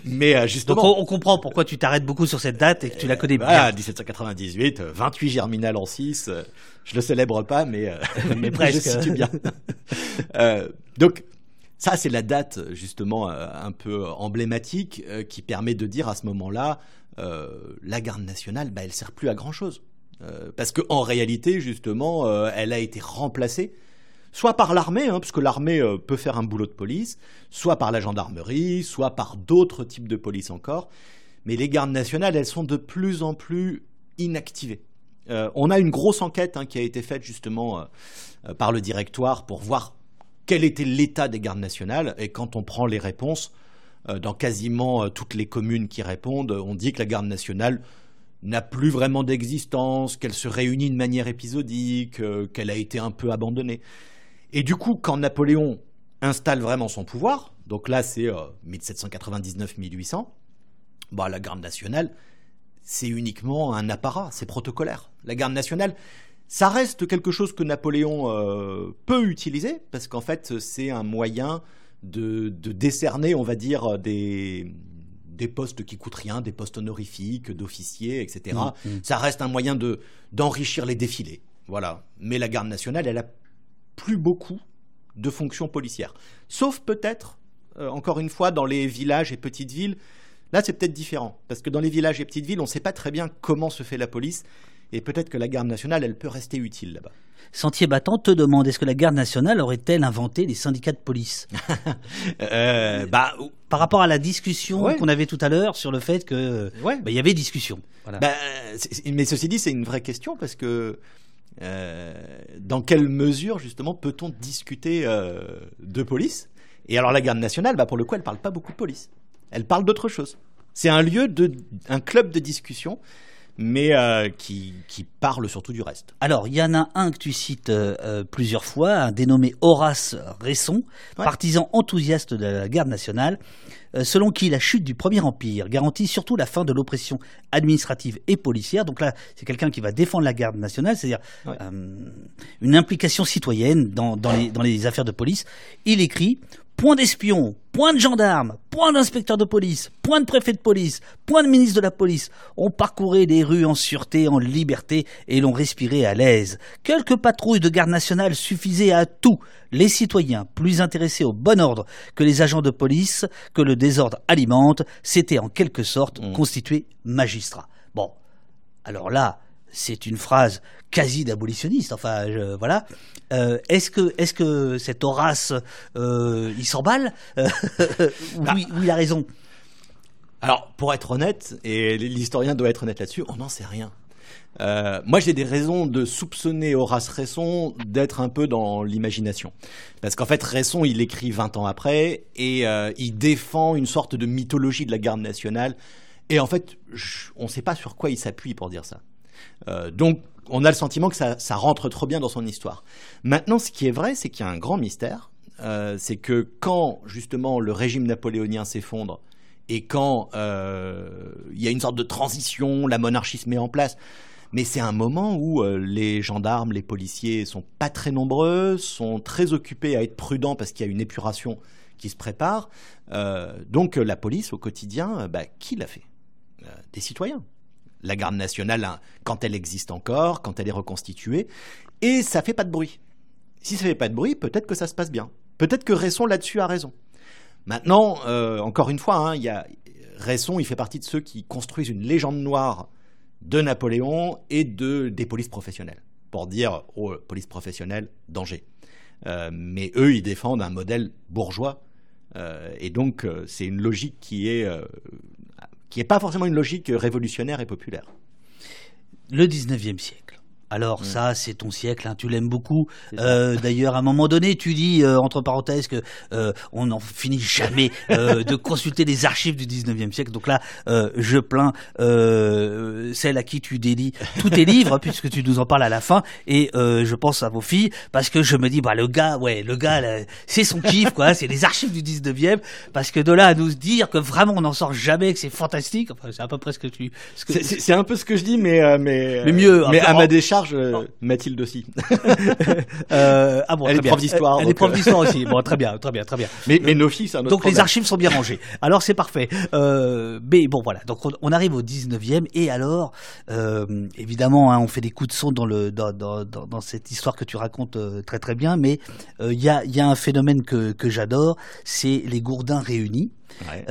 mais euh, Donc justement. on, on comprend pourquoi tu t'arrêtes beaucoup sur cette date et que tu la connais Voilà, bien. 1798, euh, 28 Germinal en 6. euh, je le célèbre pas, mais, euh, [laughs] Mais je presque. situe bien. [laughs] Euh, donc, ça, c'est la date, justement, euh, un peu emblématique euh, qui permet de dire à ce moment-là, euh, la garde nationale, bah, elle sert plus à grand-chose. Euh, parce qu'en réalité, justement, euh, elle a été remplacée soit par l'armée, hein, parce que l'armée euh, peut faire un boulot de police, soit par la gendarmerie, soit par d'autres types de police encore. Mais les gardes nationales, elles sont de plus en plus inactivées. Euh, on a une grosse enquête hein, qui a été faite justement euh, par le directoire pour voir quel était l'état des gardes nationales. Et quand on prend les réponses, dans quasiment toutes les communes qui répondent, on dit que la garde nationale n'a plus vraiment d'existence, qu'elle se réunit de manière épisodique, qu'elle a été un peu abandonnée. Et du coup, quand Napoléon installe vraiment son pouvoir, donc là c'est euh, 1799-1800, bah, la garde nationale, c'est uniquement un apparat, c'est protocolaire. La garde nationale, ça reste quelque chose que Napoléon euh, peut utiliser, parce qu'en fait c'est un moyen de, de décerner, on va dire, des, des postes qui coûtent rien, des postes honorifiques, d'officiers, etc. Mm, mm. Ça reste un moyen de d'enrichir les défilés. Voilà. Mais la garde nationale, elle a plus beaucoup de fonctions policières. Sauf peut-être, euh, encore une fois, dans les villages et petites villes. Là, c'est peut-être différent. Parce que dans les villages et petites villes, on ne sait pas très bien comment se fait la police. Et peut-être que la garde nationale, elle peut rester utile là-bas. Sentier battant te demande est-ce que la garde nationale aurait-elle inventé les syndicats de police? [laughs] Euh, bah, Par rapport à la discussion Ouais. qu'on avait tout à l'heure sur le fait que ouais. bah, y avait discussion. Voilà. Bah, mais ceci dit, c'est une vraie question parce que dans quelle mesure justement peut-on discuter euh, de police? Et alors la garde nationale, bah, pour le coup, elle parle pas beaucoup de police. Elle parle d'autre chose. C'est un lieu de, un club de discussion, mais euh, qui, qui parle surtout du reste. Alors, il y en a un que tu cites euh, euh, plusieurs fois, un dénommé Horace Resson, Ouais. partisan enthousiaste de la garde nationale, euh, selon qui la chute du Premier Empire garantit surtout la fin de l'oppression administrative et policière. Donc là, c'est quelqu'un qui va défendre la garde nationale, c'est-à-dire Ouais. une implication citoyenne dans, dans les, dans les affaires de police. Il écrit Point d'espion, point de gendarme, point d'inspecteur de police, point de préfet de police, point de ministre de la police. On parcourait les rues en sûreté, en liberté, et l'on respirait à l'aise. Quelques patrouilles de garde nationale suffisaient à tout. Les citoyens, plus intéressés au bon ordre que les agents de police, que le désordre alimente, s'étaient en quelque sorte Mm. constitués magistrats. Bon, alors là, c'est une phrase quasi d'abolitionniste. Enfin, je- voilà. Euh, est-ce que, est-ce que cet Horace, euh, il s'emballe Euh, [laughs] oui, oui, il a raison? Alors, pour être honnête, et l'historien doit être honnête là-dessus, on n'en sait rien. Euh, moi, j'ai des raisons de soupçonner Horace Resson d'être un peu dans l'imagination. Parce qu'en fait, Resson, il écrit 20 ans après, et euh, il défend une sorte de mythologie de la garde nationale. Et en fait, on ne sait pas sur quoi il s'appuie pour dire ça. Euh, donc, on a le sentiment que ça, rentre trop bien dans son histoire. Maintenant, ce qui est vrai, c'est qu'il y a un grand mystère. Euh, c'est que quand, justement, le régime napoléonien s'effondre, et quand euh, il y a une sorte de transition, la monarchie se met en place. Mais c'est un moment où les gendarmes, les policiers sont pas très nombreux, sont très occupés à être prudents parce qu'il y a une épuration qui se prépare. Donc la police au quotidien, bah, qui l'a fait? Des citoyens. La garde nationale, hein, quand elle existe encore, quand elle est reconstituée, et ça fait pas de bruit. Si ça fait pas de bruit, peut-être que ça se passe bien. Peut-être que Resson là-dessus a raison. Maintenant, euh, encore une fois, hein, y a Resson, il fait partie de ceux qui construisent une légende noire de Napoléon et de des polices professionnelles pour dire oh, police professionnelle danger. Euh, mais eux, ils défendent un modèle bourgeois et donc c'est une logique qui est qui est pas forcément une logique révolutionnaire et populaire. Le 19e siècle. Alors ça, c'est ton siècle, hein, tu l'aimes beaucoup. Euh, D'ailleurs, à un moment donné, tu dis, euh, entre parenthèses, que euh, on n'en finit jamais euh, [laughs] de consulter les archives du 19e siècle. Donc là, euh, je plains euh, celle à qui tu délies tous tes livres, [laughs] puisque tu nous en parles à la fin. Et euh, je pense à vos filles, parce que je me dis, bah le gars, ouais, le gars, c'est son kiff, quoi. C'est les archives du 19e, parce que de là à nous dire que vraiment on n'en sort jamais, que c'est fantastique. Enfin, c'est à peu près ce que tu. Ce que, C'est- un peu ce que je dis, mais euh, mais Mais mieux, mais à ma décharge, large, euh, Mathilde aussi. [laughs] Euh, ah bon, Elle est prof d'histoire, Elle, elle est prof euh. d'histoire aussi. Bon, très bien, très bien, très bien. Mais, mais nos filles, c'est un autre Donc les archives sont bien rangées. Alors c'est parfait. Euh, mais bon voilà. Donc on, on arrive au 19e et alors euh, évidemment hein, on fait des coups de son dans le dans, dans, dans, dans cette histoire que tu racontes très très bien. Mais il y a il y a un phénomène que que j'adore, c'est les gourdins réunis, Ouais.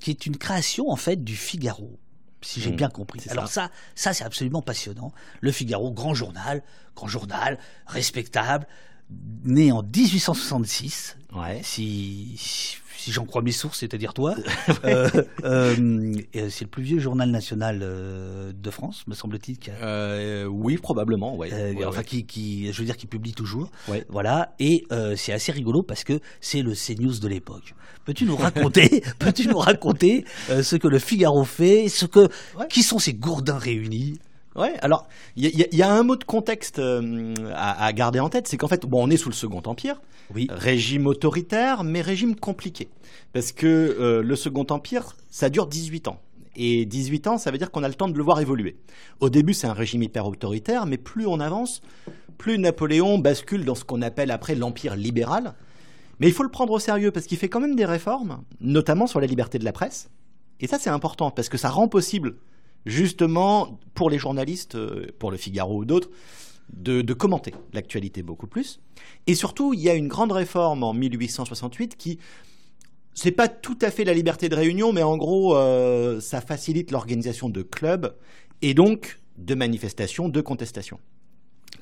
qui est une création en fait du Figaro. Si j'ai Mmh, bien compris. Alors ça, ça c'est absolument passionnant. Le Figaro, grand journal, grand journal, respectable, né en 1866 Ouais. si, si, si j'en crois mes sources, c'est-à-dire toi, [laughs] euh, euh, c'est le plus vieux journal national euh, de France, me semble-t-il. a- oui, probablement. Ouais. Ouais, enfin, ouais. qui, qui, je veux dire, qui publie toujours. Voilà. Et c'est assez rigolo parce que c'est le CNews de l'époque. Peux-tu nous raconter, [laughs] peux-tu nous raconter ce que le Figaro fait, ce que, qui sont ces gourdins réunis? Ouais, alors il y, a- y un mot de contexte euh, à, à garder en tête, c'est qu'en fait, bon, on est sous le Second Empire, Oui. régime autoritaire, mais régime compliqué, parce que euh, le Second Empire, ça dure 18 ans. Et 18 ans, ça veut dire qu'on a le temps de le voir évoluer. Au début, c'est un régime hyper autoritaire, mais plus on avance, plus Napoléon bascule dans ce qu'on appelle après l'empire libéral. Mais il faut le prendre au sérieux parce qu'il fait quand même des réformes, notamment sur la liberté de la presse. Et ça, c'est important parce que ça rend possible, justement, pour les journalistes, euh, pour le Figaro ou d'autres, de, commenter l'actualité beaucoup plus. Et surtout, il y a une grande réforme en 1868 qui, c'est pas tout à fait la liberté de réunion, mais en gros, euh, ça facilite l'organisation de clubs et donc de manifestations, de contestations.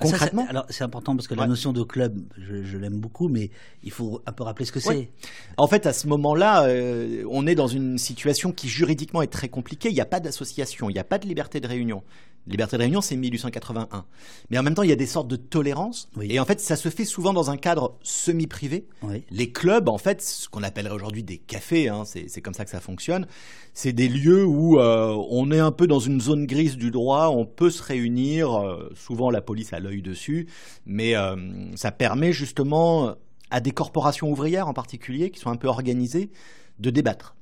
Ça, Concrètement, alors c'est important parce que la notion de club, je, je l'aime beaucoup, mais il faut un peu rappeler ce que c'est. Ouais. En fait, à ce moment-là, euh, on est dans une situation qui juridiquement est très compliquée. Il n'y a pas d'association, il n'y a pas de liberté de réunion. Liberté de réunion, c'est 1881. Mais en même temps, il y a des sortes de tolérance. Oui. Et en fait, ça se fait souvent dans un cadre semi-privé. Oui. Les clubs, en fait, ce qu'on appellerait aujourd'hui des cafés, hein, c'est c'est comme ça que ça fonctionne. C'est des lieux où euh, on est un peu dans une zone grise du droit, on peut se réunir. euh, souvent, la police a l'œil dessus, mais euh, ça permet justement à des corporations ouvrières en particulier, qui sont un peu organisées, de débattre.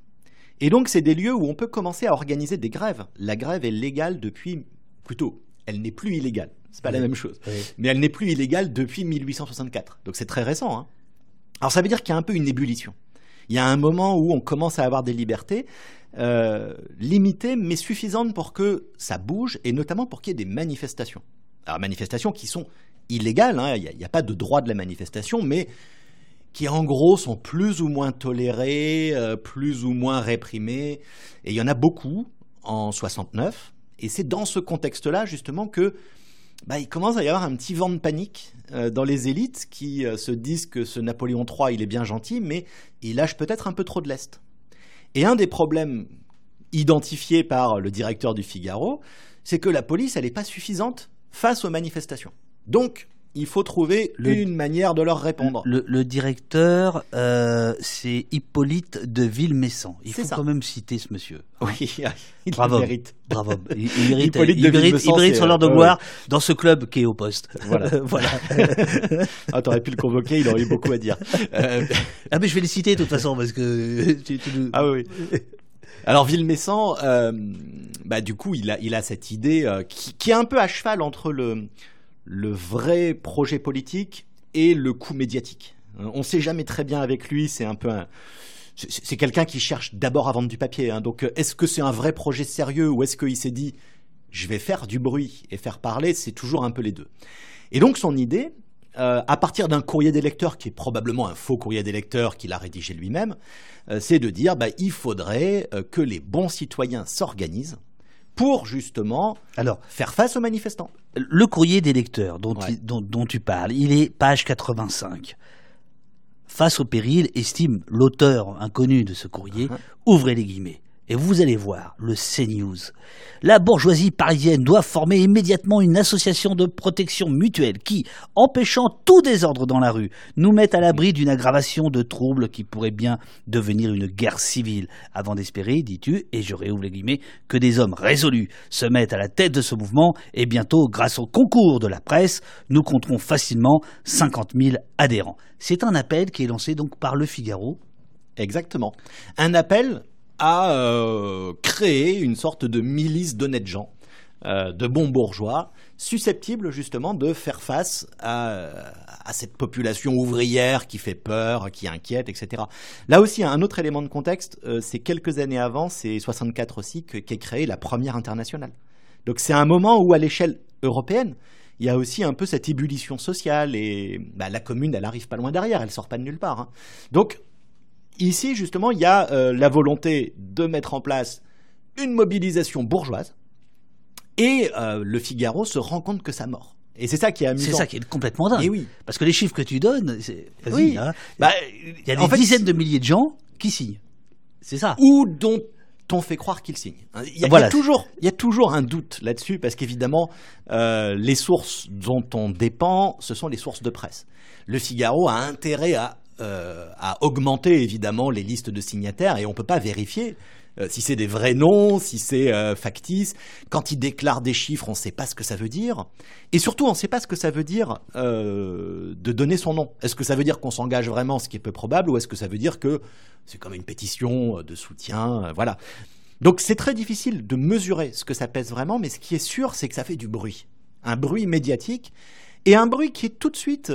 Et donc, c'est des lieux où on peut commencer à organiser des grèves. La grève est légale depuis, plutôt, elle n'est plus illégale. C'est pas la même chose Oui. mais elle n'est plus illégale depuis 1864. Donc c'est très récent. Hein. Alors ça veut dire qu'il y a un peu une ébullition. Il y a un moment où on commence à avoir des libertés euh, limitées, mais suffisantes pour que ça bouge, et notamment pour qu'il y ait des manifestations. Alors manifestations qui sont illégales, hein, il n'y a pas de droit de la manifestation, mais qui en gros sont plus ou moins tolérées, euh, plus ou moins réprimées. Et il y en a beaucoup en 69. Et c'est dans ce contexte-là justement que bah, il commence à y avoir un petit vent de panique euh, dans les élites qui euh, se disent que ce Napoléon III, il est bien gentil, mais il lâche peut-être un peu trop de l'Est. Et un des problèmes identifiés par le directeur du Figaro, c'est que la police, elle n'est pas suffisante face aux manifestations. Donc, il faut trouver Le- une manière de leur répondre. Le, le directeur, euh, c'est Hippolyte de Villemessant. Il faut ça. quand même citer ce monsieur. Oui, [laughs] il Bravo. mérite. Bravo. Il, il mérite, [laughs] Hippolyte il de mérite, Villemessant, il mérite son heure de euh, gloire dans ce club qui est au poste. [laughs] Voilà. voilà. Ah, t'aurais pu le convoquer, il aurait eu beaucoup à dire. Euh, Ah mais je vais les citer de toute façon parce que tu- tu nous- Ah oui. Alors Villemessant, euh, bah du coup, il a, il a cette idée euh, qui, qui est un peu à cheval entre le, le vrai projet politique et le coup médiatique. Euh, On ne sait jamais très bien avec lui. C'est un peu c'est quelqu'un qui cherche d'abord à vendre du papier. hein. Donc, euh, est-ce que c'est un vrai projet sérieux ou est-ce qu'il s'est dit, je vais faire du bruit et faire parler C'est toujours un peu les deux. Et donc, son idée, euh, à partir d'un courrier des lecteurs qui est probablement un faux courrier des lecteurs qu'il a rédigé lui-même, c'est de dire, bah, il faudrait que les bons citoyens s'organisent pour justement Alors, faire face aux manifestants. le courrier des lecteurs dont, Ouais. il- dont, dont tu parles, il est page 85. Face au péril, estime l'auteur inconnu de ce courrier, Uh-huh. ouvrez les guillemets. Et vous allez voir le CNews. La bourgeoisie parisienne doit former immédiatement une association de protection mutuelle qui, empêchant tout désordre dans la rue, nous mette à l'abri d'une aggravation de troubles qui pourrait bien devenir une guerre civile. Avant d'espérer, dis-tu, et je réouvre les guillemets, que des hommes résolus se mettent à la tête de ce mouvement et bientôt, grâce au concours de la presse, nous compterons facilement 50 000 adhérents. C'est un appel qui est lancé donc par Le Figaro. Exactement. Un appel à euh, créer une sorte de milice d'honnêtes gens euh, de bons bourgeois, susceptibles justement de faire face à, cette population ouvrière qui fait peur, qui inquiète, etc. Là aussi, un autre élément de contexte, euh, c'est quelques années avant, c'est 64 aussi, qu'est créée la première internationale. Donc c'est un moment où, à l'échelle européenne, il y a aussi un peu cette ébullition sociale et bah, la commune, elle arrive pas loin derrière, elle sort pas de nulle part. Hein. Donc ici, justement, il y a euh, la volonté de mettre en place une mobilisation bourgeoise et euh, le Figaro se rend compte que ça mort. Et c'est ça qui est amusant. C'est ça qui est complètement dingue. Et oui. Parce que les chiffres que tu donnes, vas-y, Oui. hein. Bah, il y a en des fait, dizaines de milliers de gens qui signent. C'est ça. ou dont on fait croire qu'il signe. Il y a, il y a Voilà. toujours, il y a toujours un doute là-dessus parce qu'évidemment, euh, les sources dont on dépend, ce sont les sources de presse. Le Figaro a intérêt à, euh, à augmenter évidemment les listes de signataires et on peut pas vérifier. euh, si c'est des vrais noms, si c'est euh, factice, quand il déclare des chiffres, on ne sait pas ce que ça veut dire. Et surtout, on ne sait pas ce que ça veut dire euh, de donner son nom. Est-ce que ça veut dire qu'on s'engage vraiment, ce qui est peu probable, ou est-ce que ça veut dire que c'est comme une pétition euh, de soutien, voilà. Donc c'est très difficile de mesurer ce que ça pèse vraiment, mais ce qui est sûr, c'est que ça fait du bruit, un bruit médiatique et un bruit qui est tout de suite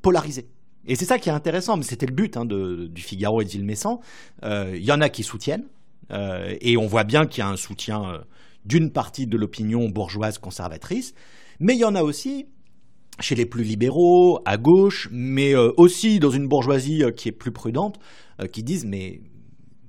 polarisé. Et c'est ça qui est intéressant, mais c'était le but hein, de- du Figaro et de Villemessant. Euh, Il y en a qui soutiennent, euh, et on voit bien qu'il y a un soutien euh, d'une partie de l'opinion bourgeoise conservatrice, mais il y en a aussi chez les plus libéraux, à gauche, mais euh, aussi dans une bourgeoisie euh, qui est plus prudente, euh, qui disent mais,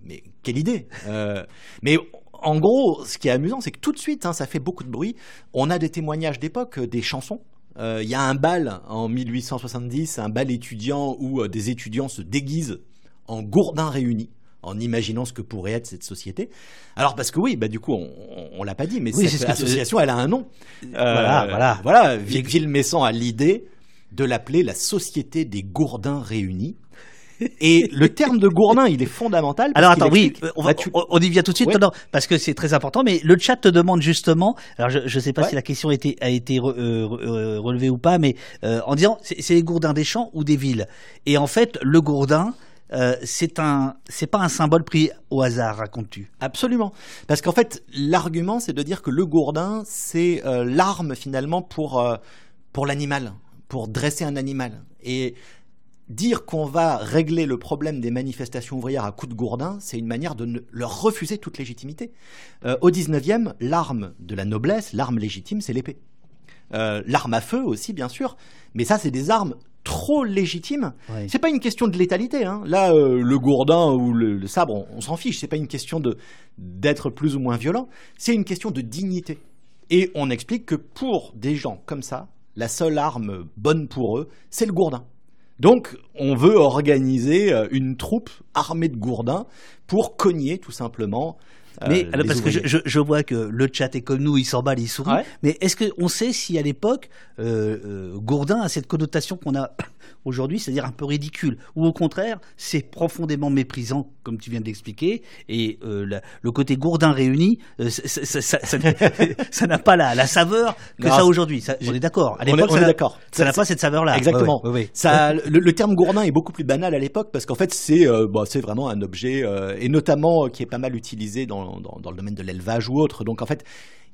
mais quelle idée Euh, Mais en gros, ce qui est amusant, c'est que tout de suite, hein, ça fait beaucoup de bruit. On a des témoignages d'époque, euh, des chansons. Euh, Il y a un bal en 1870, un bal étudiant où euh, des étudiants se déguisent en gourdins réunis en imaginant ce que pourrait être cette société. Alors parce que oui, bah du coup on, on, on l'a pas dit, mais Oui, c'est cette ce association, elle a un nom. Voilà, Euh, voilà. Voilà, Vi- Villemessant a l'idée de l'appeler la Société des Gourdins réunis. Et le terme de gourdin, il est fondamental. parce Alors attends, oui, explique- euh, on, va- Bah, tu- on- y vient tout de suite, Ouais. non, parce que c'est très important. Mais le chat te demande justement, alors je ne sais pas Ouais. si la question a été, a été re- euh, euh, relevée ou pas, mais euh, en disant c'est c'est les gourdins des champs ou des villes. Et en fait, le gourdin, euh, c'est un, c'est pas un symbole pris au hasard, racontes-tu Absolument. Parce qu'en fait, l'argument, c'est de dire que le gourdin, c'est euh, l'arme finalement pour, euh, pour l'animal, pour dresser un animal. Et dire qu'on va régler le problème des manifestations ouvrières à coups de gourdin, c'est une manière de ne- leur refuser toute légitimité. Euh, au 19e, l'arme de la noblesse, l'arme légitime, c'est l'épée. Euh, l'arme à feu aussi, bien sûr, mais ça, c'est des armes trop légitimes. C'est pas une question de létalité. Hein. Là, euh, le gourdin ou le, le sabre, on, on s'en fiche. C'est pas une question de d'être plus ou moins violent. C'est une question de dignité. Et on explique que pour des gens comme ça, la seule arme bonne pour eux, c'est le gourdin. Donc, on veut organiser euh, une troupe armée de gourdins pour cogner tout simplement. euh, Mais alors, parce que je, ouvriers. je, je vois que le chat est comme nous, il s'emballe, il sourit. Ouais. Mais est-ce qu'on sait si à l'époque, euh, euh, Gourdin a cette connotation qu'on a aujourd'hui, c'est-à-dire un peu ridicule, ou au contraire, c'est profondément méprisant, comme tu viens de l'expliquer, et euh, la- le côté Gourdin réuni, euh, ça- [laughs] n'a pas la, la saveur que Non, ça aujourd'hui. On est d'accord. À l'époque, on est d'accord. Ça n'a pas cette saveur-là. Exactement. Ouais, ouais, ouais, ouais. Ça, le, le terme gourdin est beaucoup plus banal à l'époque parce qu'en fait c'est euh, bah, c'est vraiment un objet et notamment qui est pas mal utilisé dans, dans, dans le domaine de l'élevage ou autre. Donc en fait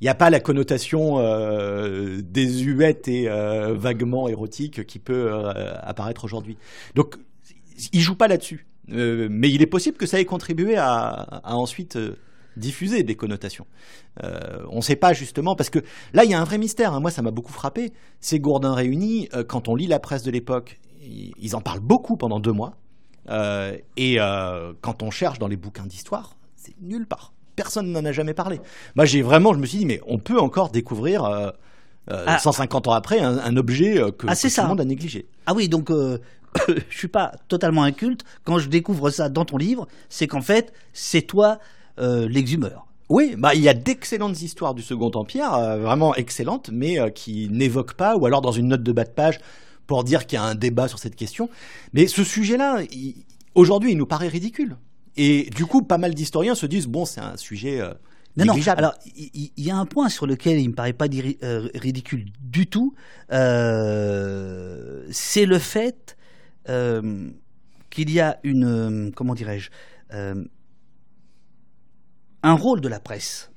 il n'y a pas la connotation euh, désuète et euh, vaguement érotique qui peut euh, apparaître aujourd'hui. Donc il joue pas là-dessus. Mais il est possible que ça ait contribué à, ensuite diffuser des connotations. On ne sait pas justement parce que là il y a un vrai mystère. hein. Moi ça m'a beaucoup frappé. Ces gourdins réunis, quand on lit la presse de l'époque, ils, en parlent beaucoup pendant deux mois. Et quand on cherche dans les bouquins d'histoire, c'est nulle part. Personne n'en a jamais parlé. Moi j'ai vraiment, je me suis dit mais on peut encore découvrir. euh, euh, Ah. 150 ans après, un, un objet euh, que, Ah, que c'est tout le monde a négligé. Ah oui, donc euh, [coughs] je suis pas totalement inculte. Quand je découvre ça dans ton livre, c'est qu'en fait, c'est toi l'exhumeur. Oui, bah, il y a d'excellentes histoires du Second Empire, euh, vraiment excellentes, mais euh, qui n'évoquent pas, ou alors dans une note de bas de page pour dire qu'il y a un débat sur cette question. Mais ce sujet-là, aujourd'hui, il nous paraît ridicule. Et du coup, pas mal d'historiens se disent, bon, c'est un sujet euh, Non, non. négligeable. Alors, il y, a un point sur lequel il me paraît pas diri- euh, ridicule du tout. euh, c'est le fait euh, qu'il y a une, comment dirais-je, euh, un rôle de la presse.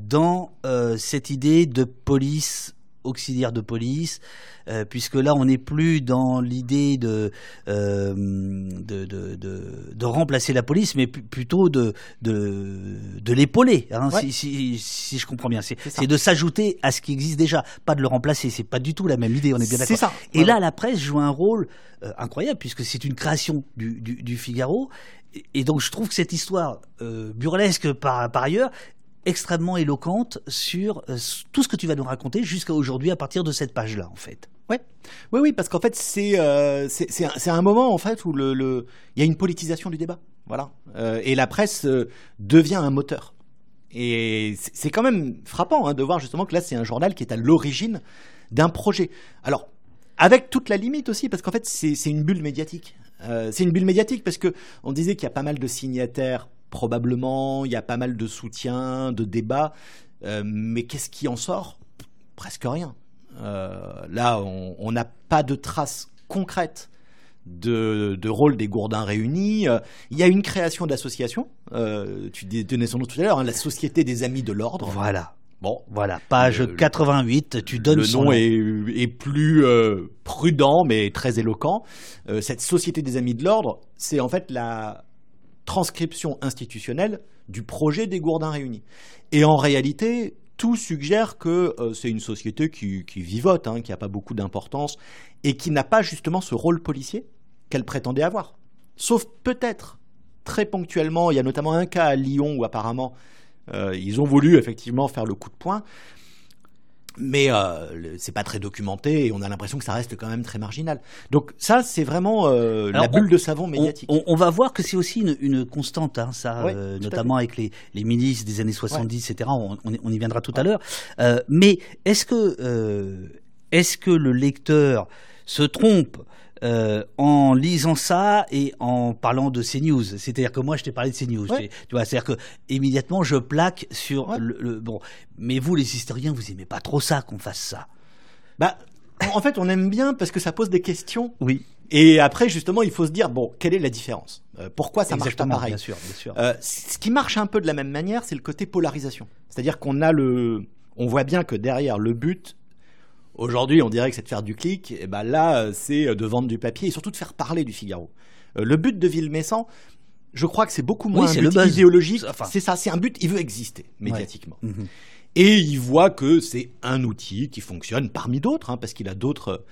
dans euh, cette idée de police auxiliaire de police, euh, puisque là on n'est plus dans l'idée de, euh, de, de, remplacer la police, mais plutôt de, de, l'épauler, hein, si, si, si, je comprends bien. C'est de s'ajouter à ce qui existe déjà, pas de le remplacer. C'est pas du tout la même idée, on est bien d'accord. Et là, la presse joue un rôle euh, incroyable, puisque c'est une création du, du, du Figaro. Et, donc je trouve que cette histoire euh, burlesque par, par ailleurs extrêmement éloquente sur euh, tout ce que tu vas nous raconter jusqu'à aujourd'hui à partir de cette page-là, en fait. Ouais. Oui, oui, parce qu'en fait, c'est euh, c'est un, moment en fait où le, il y a une politisation du débat, voilà, euh, et la presse euh, devient un moteur. Et c'est quand même frappant hein, de voir justement que là, c'est un journal qui est à l'origine d'un projet. Alors, avec toute la limite aussi, parce qu'en fait, c'est une bulle médiatique. C'est une bulle médiatique parce que on disait qu'il y a pas mal de signataires probablement, il y a pas mal de soutien, de débats, euh, mais qu'est-ce qui en sort? Presque rien. Euh, là, on n'a pas de traces concrètes de, rôle des Gourdins réunis. Euh, il y a une création d'association. tu donnais son nom tout à l'heure, hein, la Société des Amis de l'Ordre. Voilà. Bon, voilà, page 88, tu donnes le nom est, plus prudent mais très éloquent. cette Société des Amis de l'Ordre, c'est en fait la transcription institutionnelle du projet des Gourdins réunis. Et en réalité, tout suggère que euh, c'est une société qui, vivote, hein, qui n'a pas beaucoup d'importance, et qui n'a pas justement ce rôle policier qu'elle prétendait avoir. Sauf peut-être, très ponctuellement, il y a notamment un cas à Lyon où apparemment euh, ils ont voulu effectivement faire le coup de poing, mais euh, c'est pas très documenté et on a l'impression que ça reste quand même très marginal. Donc ça, c'est vraiment euh, la bulle de savon médiatique. On, va voir que c'est aussi une, constante, hein, ça, euh, notamment avec les, les, milices des années 70, etc. On, on, y viendra tout à l'heure. Euh, mais est-ce que, est-ce que le lecteur se trompe euh, en lisant ça et en parlant de CNews. C'est-à-dire que moi, je t'ai parlé de CNews. Tu vois, c'est-à-dire que immédiatement, je plaque sur le, bon. Mais vous, les historiens, vous aimez pas trop ça qu'on fasse ça. Bah, en fait, on aime bien parce que ça pose des questions. Oui. Et après, justement, il faut se dire bon, quelle est la différence? Euh, Pourquoi ça marche pas pareil? Bien sûr, bien sûr. Euh, ce qui marche un peu de la même manière, c'est le côté polarisation. C'est-à-dire qu'on a le, on voit bien que derrière le but, Aujourd'hui, on dirait que c'est de faire du clic. Et ben là, euh, c'est euh, de vendre du papier et surtout de faire parler du Figaro. Euh, le but de Villemessant, je crois que c'est beaucoup moins un but idéologique. c'est ça, c'est un but. Il veut exister médiatiquement. Mhm. Et il voit que c'est un outil qui fonctionne parmi d'autres, hein, parce qu'il a d'autres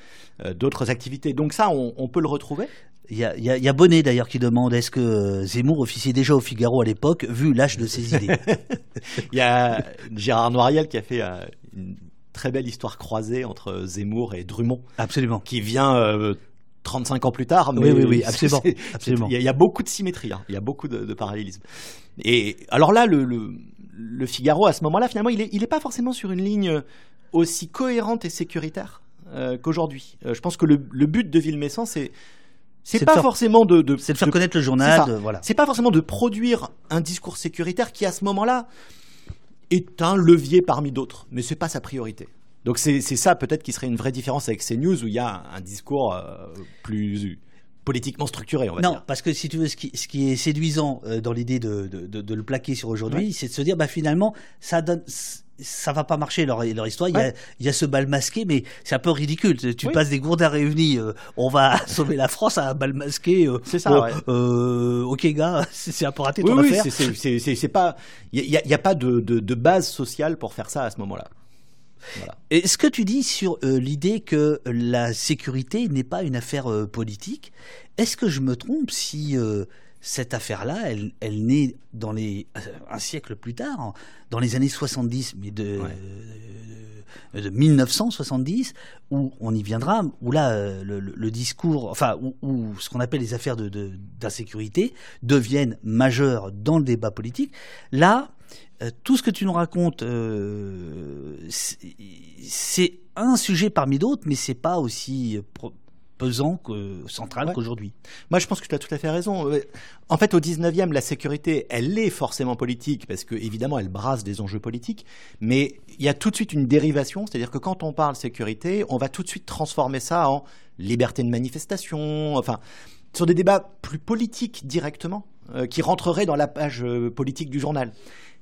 d'autres activités. Donc ça, on, peut le retrouver? Il y a, y a, Bonnet d'ailleurs qui demande est-ce que Zemmour officiait déjà au Figaro à l'époque, vu l'âge de ses [laughs] idées? Il y a Gérard Noiriel qui a fait une très belle histoire croisée entre Zemmour et Drummond. Absolument. Qui vient 35 euh, ans plus tard. Mais oui, oui, [laughs] oui absolument. absolument. Il, y a, beaucoup de symétrie, hein. il y a beaucoup de, parallélisme. Et alors là, le, le, Figaro, à ce moment-là, finalement, il n'est il est pas forcément sur une ligne aussi cohérente et sécuritaire euh, qu'aujourd'hui. Euh, je pense que le, but de Villemessant, c'est c'est pas forcément de, c'est de faire connaître le journal, voilà. C'est pas forcément de produire un discours sécuritaire qui à ce moment-là est un levier parmi d'autres, mais c'est pas sa priorité. Donc c'est ça peut-être qui serait une vraie différence avec CNews où il y a un, discours euh, plus politiquement structuré, on va non, parce que si tu veux, ce qui, ce qui est séduisant euh, dans l'idée de, de, de, le plaquer sur aujourd'hui, c'est de se dire, bah finalement, ça donne, ça va pas marcher leur, leur histoire. Il, y a, il, y a, ce bal masqué, mais c'est un peu ridicule. Tu passes des gourdins réunis, euh, on va [laughs] sauver la France à un bal masqué. Euh, c'est ça. euh, ok gars, [laughs] c'est un peu raté ton oui, affaire. c'est pas, il y a, pas de, de, de, base sociale pour faire ça à ce moment-là. Voilà. Et ce que tu dis sur euh, l'idée que la sécurité n'est pas une affaire politique, est-ce que je me trompe si cette affaire-là, elle, elle naît dans les, un siècle plus tard, dans les années 70, mais de, de 1970, où on y viendra, où là, euh, le, discours, enfin, où, ce qu'on appelle les affaires d'insécurité de, deviennent majeures dans le débat politique. Là, euh, tout ce que tu nous racontes, euh, c'est un sujet parmi d'autres, mais c'est pas aussi pesant, que, central qu'aujourd'hui. Moi, je pense que tu as tout à fait raison. Euh, en fait, au 19e, la sécurité, elle est forcément politique, parce que évidemment, elle brasse des enjeux politiques, mais il y a tout de suite une dérivation, c'est-à-dire que quand on parle sécurité, on va tout de suite transformer ça en liberté de manifestation, enfin, sur des débats plus politiques directement, euh, qui rentreraient dans la page euh, politique du journal.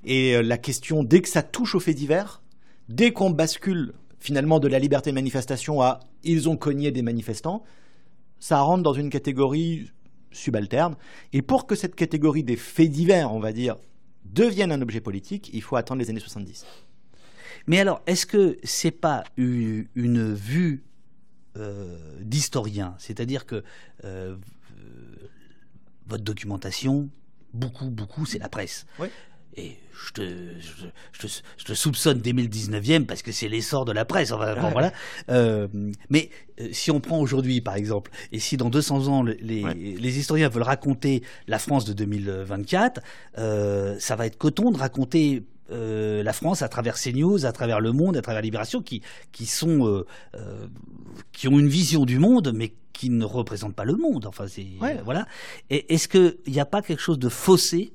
Et euh, la question, dès que ça touche aux faits divers, dès qu'on bascule finalement de la liberté de manifestation à ils ont cogné des manifestants, ça rentre dans une catégorie subalterne. Et pour que cette catégorie des faits divers, on va dire, devienne un objet politique, il faut attendre les années 70. Mais alors, est-ce que c'est pas une, une vue euh, d'historien? C'est-à-dire que euh, votre documentation, beaucoup, beaucoup, c'est la presse. Oui. Et je te, je, je te, je te soupçonne dès le 19e parce que c'est l'essor de la presse. Enfin, bon, voilà. Euh, mais euh, si on prend aujourd'hui, par exemple, et si dans 200 ans, les, Ouais. les historiens veulent raconter la France de 2024, euh, ça va être coton de raconter euh, la France à travers CNews, à travers Le Monde, à travers Libération, qui, qui sont euh, euh, qui ont une vision du monde, mais qui ne représentent pas le monde. Enfin, c'est Ouais. voilà. Est-ce qu'il n'y a pas quelque chose de faussé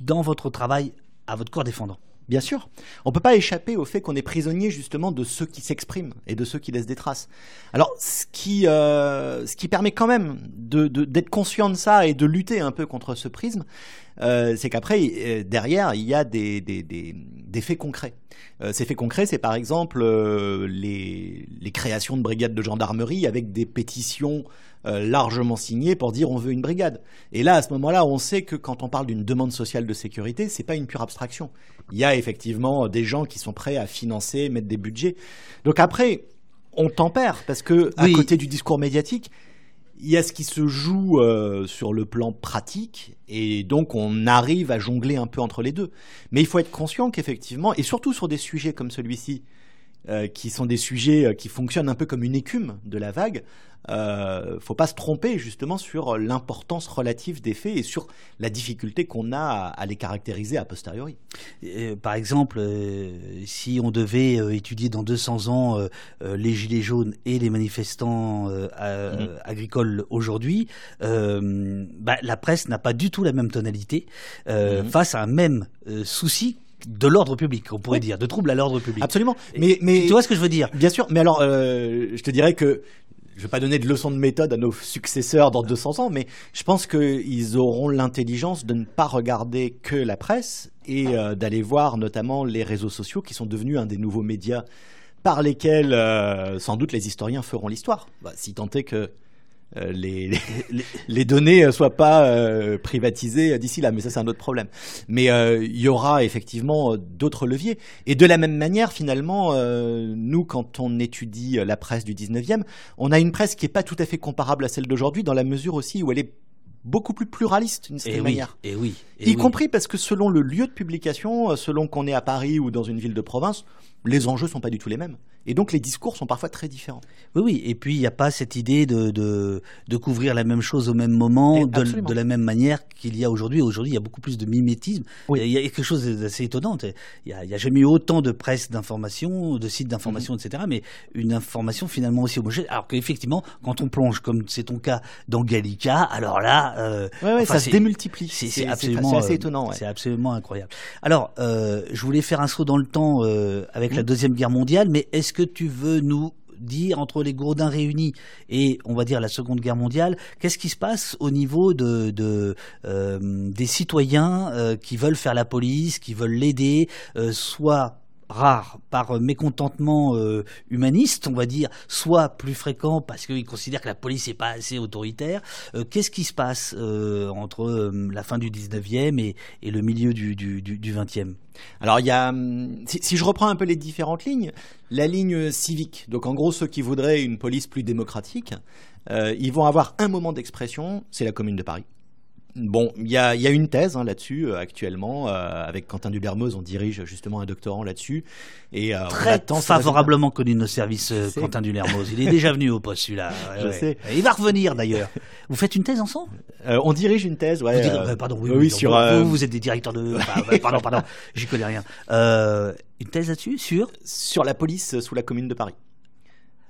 dans votre travail à votre corps défendant Bien sûr. On ne peut pas échapper au fait qu'on est prisonnier justement de ceux qui s'expriment et de ceux qui laissent des traces. Alors, ce qui, euh, ce qui permet quand même d'être conscient de ça et de lutter un peu contre ce prisme, euh, c'est qu'après, euh, derrière, il y a des, des, des, des faits concrets. Ces faits concrets, c'est par exemple les, les créations de brigades de gendarmerie avec des pétitions largement signées pour dire on veut une brigade. Et là, à ce moment-là, on sait que quand on parle d'une demande sociale de sécurité, c'est pas une pure abstraction. Il y a effectivement des gens qui sont prêts à financer, mettre des budgets. Donc après, on tempère parce que à Oui. côté du discours médiatique, il y a ce qui se joue euh, sur le plan pratique et donc on arrive à jongler un peu entre les deux. Mais il faut être conscient qu'effectivement, et surtout sur des sujets comme celui-ci, euh, qui sont des sujets euh, qui fonctionnent un peu comme une écume de la vague, euh, faut pas se tromper justement sur l'importance relative des faits et sur la difficulté qu'on a à, à les caractériser a posteriori. Euh, Par exemple, euh, si on devait euh, étudier dans 200 ans euh, les gilets jaunes et les manifestants à- Mhm. agricoles aujourd'hui, bah, la presse n'a pas du tout la même tonalité Mhm. face à un même souci de l'ordre public, on pourrait Oui. dire, de trouble à l'ordre public. Absolument. Mais, mais Tu vois ce que je veux dire? Bien sûr, mais alors, euh, je te dirais que je ne vais pas donner de leçons de méthode à nos successeurs dans 200 ans, mais je pense qu'ils auront l'intelligence de ne pas regarder que la presse et euh, d'aller voir notamment les réseaux sociaux qui sont devenus un des nouveaux médias par lesquels euh, sans doute les historiens feront l'histoire. Bah, si tant est que les, les, [laughs] les données euh, soient pas euh, privatisées d'ici là, mais ça c'est un autre problème. Mais euh, il y aura effectivement euh, d'autres leviers. Et de la même manière, finalement, euh, nous, quand on étudie euh, la presse du 19e, on a une presse qui est pas tout à fait comparable à celle d'aujourd'hui, dans la mesure aussi où elle est beaucoup plus pluraliste d'une Et certaine oui, manière. et oui, et Y oui. compris parce que selon le lieu de publication, euh, selon qu'on est à Paris ou dans une ville de province, les enjeux sont pas du tout les mêmes. Et donc les discours sont parfois très différents. Oui, oui. Et puis, il n'y a pas cette idée de, de, de couvrir la même chose au même moment, de, la même manière qu'il y a aujourd'hui. Aujourd'hui, il y a beaucoup plus de mimétisme. Oui. Il y a quelque chose d'assez étonnant. Il n'y a, jamais eu autant de presse d'information, de sites d'information, etc. Mais une information finalement aussi homogène. Alors qu'effectivement, quand on plonge, comme c'est ton cas, dans Gallica, alors là... euh, Ouais, ouais, enfin, ça se démultiplie. c'est absolument assez euh, étonnant. ouais. C'est absolument incroyable. Alors, euh, je voulais faire un saut dans le temps euh, avec la Mhm. deuxième guerre mondiale, mais est-ce que tu veux nous dire entre les Gourdins réunis et on va dire la Seconde Guerre mondiale, qu'est-ce qui se passe au niveau euh, des citoyens euh, qui veulent faire la police, qui veulent l'aider, euh, soit rare par mécontentement euh, humaniste, on va dire, soit plus fréquent parce qu'ils considèrent que la police n'est pas assez autoritaire. Euh, Qu'est-ce qui se passe euh, entre la fin du 19e et, le milieu du, du, du, du 20e Alors il y a, hum, si, je reprends un peu les différentes lignes, la ligne civique, donc en gros ceux qui voudraient une police plus démocratique, ils vont avoir un moment d'expression, c'est la Commune de Paris. Bon, il y y a une thèse hein, là-dessus euh, actuellement. euh, avec Quentin Dubermeuse, on dirige justement un doctorant là-dessus. Et euh, on Très ce favorablement connu de nos services, euh. Quentin [laughs] Dulermoz. Il est déjà venu au poste, celui-là. Ouais, sais. Il va revenir, d'ailleurs. Vous faites une thèse ensemble? Euh, on dirige une thèse, ouais. vous, Pardon, oui, oui, oui, sur. vous, euh, vous êtes des directeurs de... enfin, pardon, pardon, j'y connais rien. Euh, une thèse là-dessus Sur? Sur la police sous la Commune de Paris.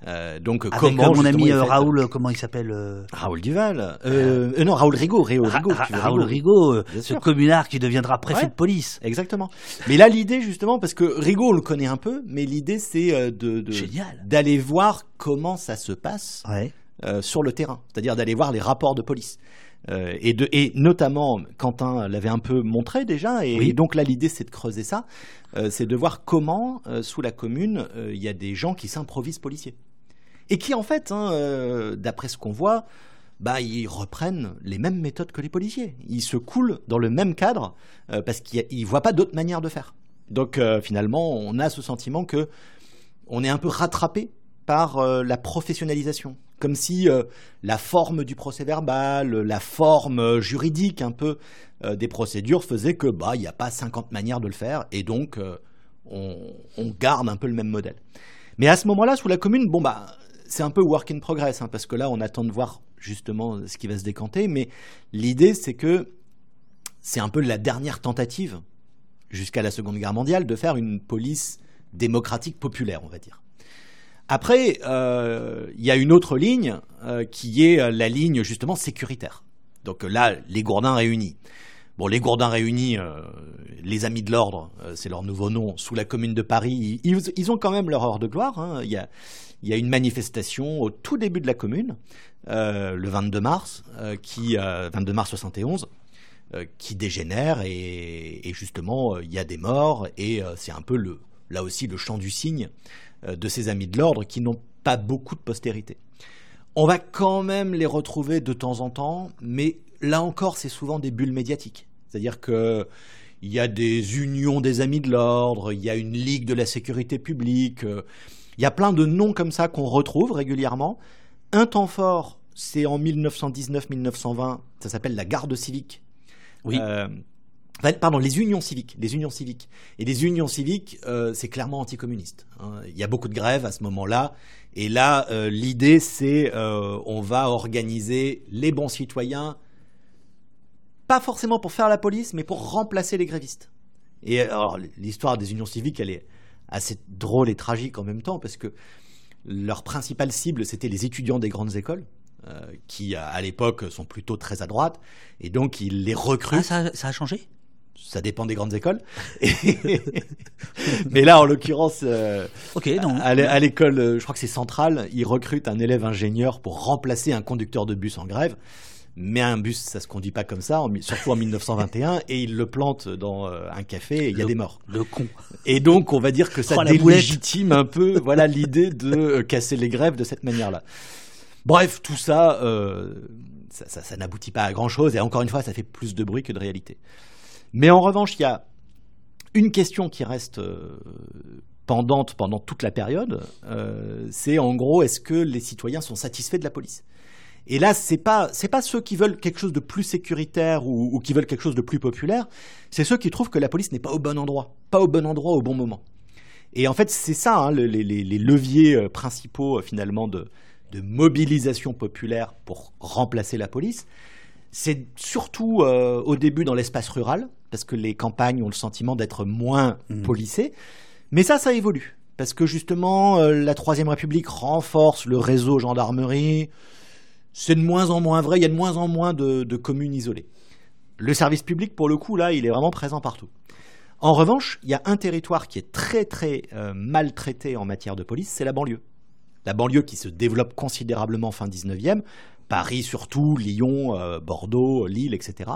Euh, donc Avec comment euh, mon justement, ami euh, Raoul, euh, comment il s'appelle Raoul Duval. Euh, non, Raoul Rigaud. Réo Ra- Rigaud. Ra- Raoul Rigaud, ce sûr. communard qui deviendra préfet Ouais. de police. Exactement. Mais là, l'idée, justement, parce que Rigaud, on le connaît un peu, mais l'idée, c'est de, d'aller voir comment ça se passe Ouais. sur le terrain, c'est-à-dire d'aller voir les rapports de police. Euh, et, de, et notamment, Quentin l'avait un peu montré déjà, et, Oui. et donc là l'idée c'est de creuser ça, euh, c'est de voir comment euh, sous la commune il y a des gens qui s'improvisent policiers. Et qui en fait, hein, euh, d'après ce qu'on voit, bah, ils reprennent les mêmes méthodes que les policiers. Ils se coulent dans le même cadre euh, parce qu'ils ne voient pas d'autre manière de faire. Donc euh, finalement, on a ce sentiment que on est un peu rattrapé par la professionnalisation. Comme si la forme du procès verbal, la forme juridique un peu des procédures faisait que bah il n'y a pas 50 manières de le faire et donc on, on garde un peu le même modèle. Mais à ce moment-là, sous la commune, bon bah c'est un peu work in progress hein, parce que là on attend de voir justement ce qui va se décanter. Mais l'idée c'est que c'est un peu la dernière tentative jusqu'à la Seconde Guerre mondiale de faire une police démocratique populaire, on va dire. Après, euh, il y a une autre ligne euh, qui est euh, la ligne justement sécuritaire. Donc là, les Gourdins réunis. Bon, les Gourdins réunis, les Amis de l'Ordre, c'est leur nouveau nom, sous la commune de Paris, ils, ont quand même leur heure de gloire. hein. Y a, il y a une manifestation au tout début de la commune, euh, le 22 mars, euh, qui, euh, 22 mars 71, euh, qui dégénère et, justement, euh, il y a des morts et euh, c'est un peu le, là aussi le chant du cygne euh, de ces Amis de l'Ordre qui n'ont pas beaucoup de postérité. On va quand même les retrouver de temps en temps, mais là encore, c'est souvent des bulles médiatiques. C'est-à-dire que il y a des unions des amis de l'ordre, il y a une ligue de la sécurité publique, euh, il y a plein de noms comme ça qu'on retrouve régulièrement. Un temps fort, c'est en 1919-1920, ça s'appelle la garde civique. Oui. Euh, pardon, les unions civiques, les unions civiques. Et les unions civiques, euh, c'est clairement anticommuniste. hein. Il y a beaucoup de grèves à ce moment-là. Et là, euh, l'idée, c'est on va organiser les bons citoyens, pas forcément pour faire la police, mais pour remplacer les grévistes. Et alors, l'histoire des unions civiques, elle est assez drôle et tragique en même temps, parce que leur principale cible, c'était les étudiants des grandes écoles, euh, qui à l'époque sont plutôt très à droite, et donc ils les recrutent. Ah, ça, ça a changé? Ça dépend des grandes écoles. [laughs] Mais là, en l'occurrence, euh, à l'é- à l'école, euh, je crois que c'est central, ils recrutent un élève ingénieur pour remplacer un conducteur de bus en grève. Mais un bus, ça se conduit pas comme ça, en surtout en 1921, et ils le plantent dans euh, un café et il y a Le- des morts. Le con. Et donc, on va dire que ça Oh, délégitime un peu, voilà, l'idée de euh, casser les grèves de cette manière-là. Bref, tout ça, euh, ça, ça- ça n'aboutit pas à grand-chose, et encore une fois, ça fait plus de bruit que de réalité. Mais en revanche, il y a une question qui reste euh, pendante pendant toute la période, euh, c'est en gros, est-ce que les citoyens sont satisfaits de la police? Et là, c'est pas c'est pas ceux qui veulent quelque chose de plus sécuritaire ou, ou qui veulent quelque chose de plus populaire, c'est ceux qui trouvent que la police n'est pas au bon endroit, pas au bon endroit au bon moment. Et en fait, c'est ça hein, le- les, les- les leviers euh, principaux euh, finalement de, de mobilisation populaire pour remplacer la police. C'est surtout euh, au début dans l'espace rural, parce que les campagnes ont le sentiment d'être moins Mhm. policées. Mais ça, ça évolue. Parce que justement, euh, la Troisième République renforce le réseau gendarmerie. C'est de moins en moins vrai, il y a de moins en moins de, communes isolées. Le service public, pour le coup, là, il est vraiment présent partout. En revanche, il y a un territoire qui est très très euh, maltraité en matière de police, c'est la banlieue. La banlieue qui se développe considérablement fin 19e, Paris surtout, Lyon, euh, Bordeaux, Lille, etc.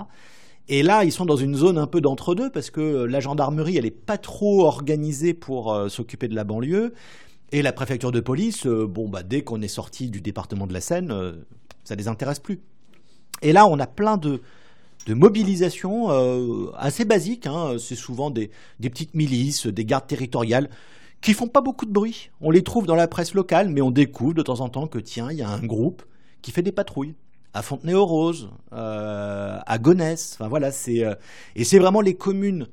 Et là, ils sont dans une zone un peu d'entre-deux parce que euh, la gendarmerie, elle n'est pas trop organisée pour s'occuper de la banlieue. Et la préfecture de police, bah, dès qu'on est sorti du département de la Seine, ça les intéresse plus. Et là, on a plein de, de mobilisations euh, assez basiques. hein. C'est souvent des, des petites milices, des gardes territoriales qui font pas beaucoup de bruit. On les trouve dans la presse locale, mais on découvre de temps en temps que tiens, il y a un groupe qui fait des patrouilles à Fontenay-aux-Roses, euh, à Gonesse. Enfin voilà, euh, et c'est vraiment les communes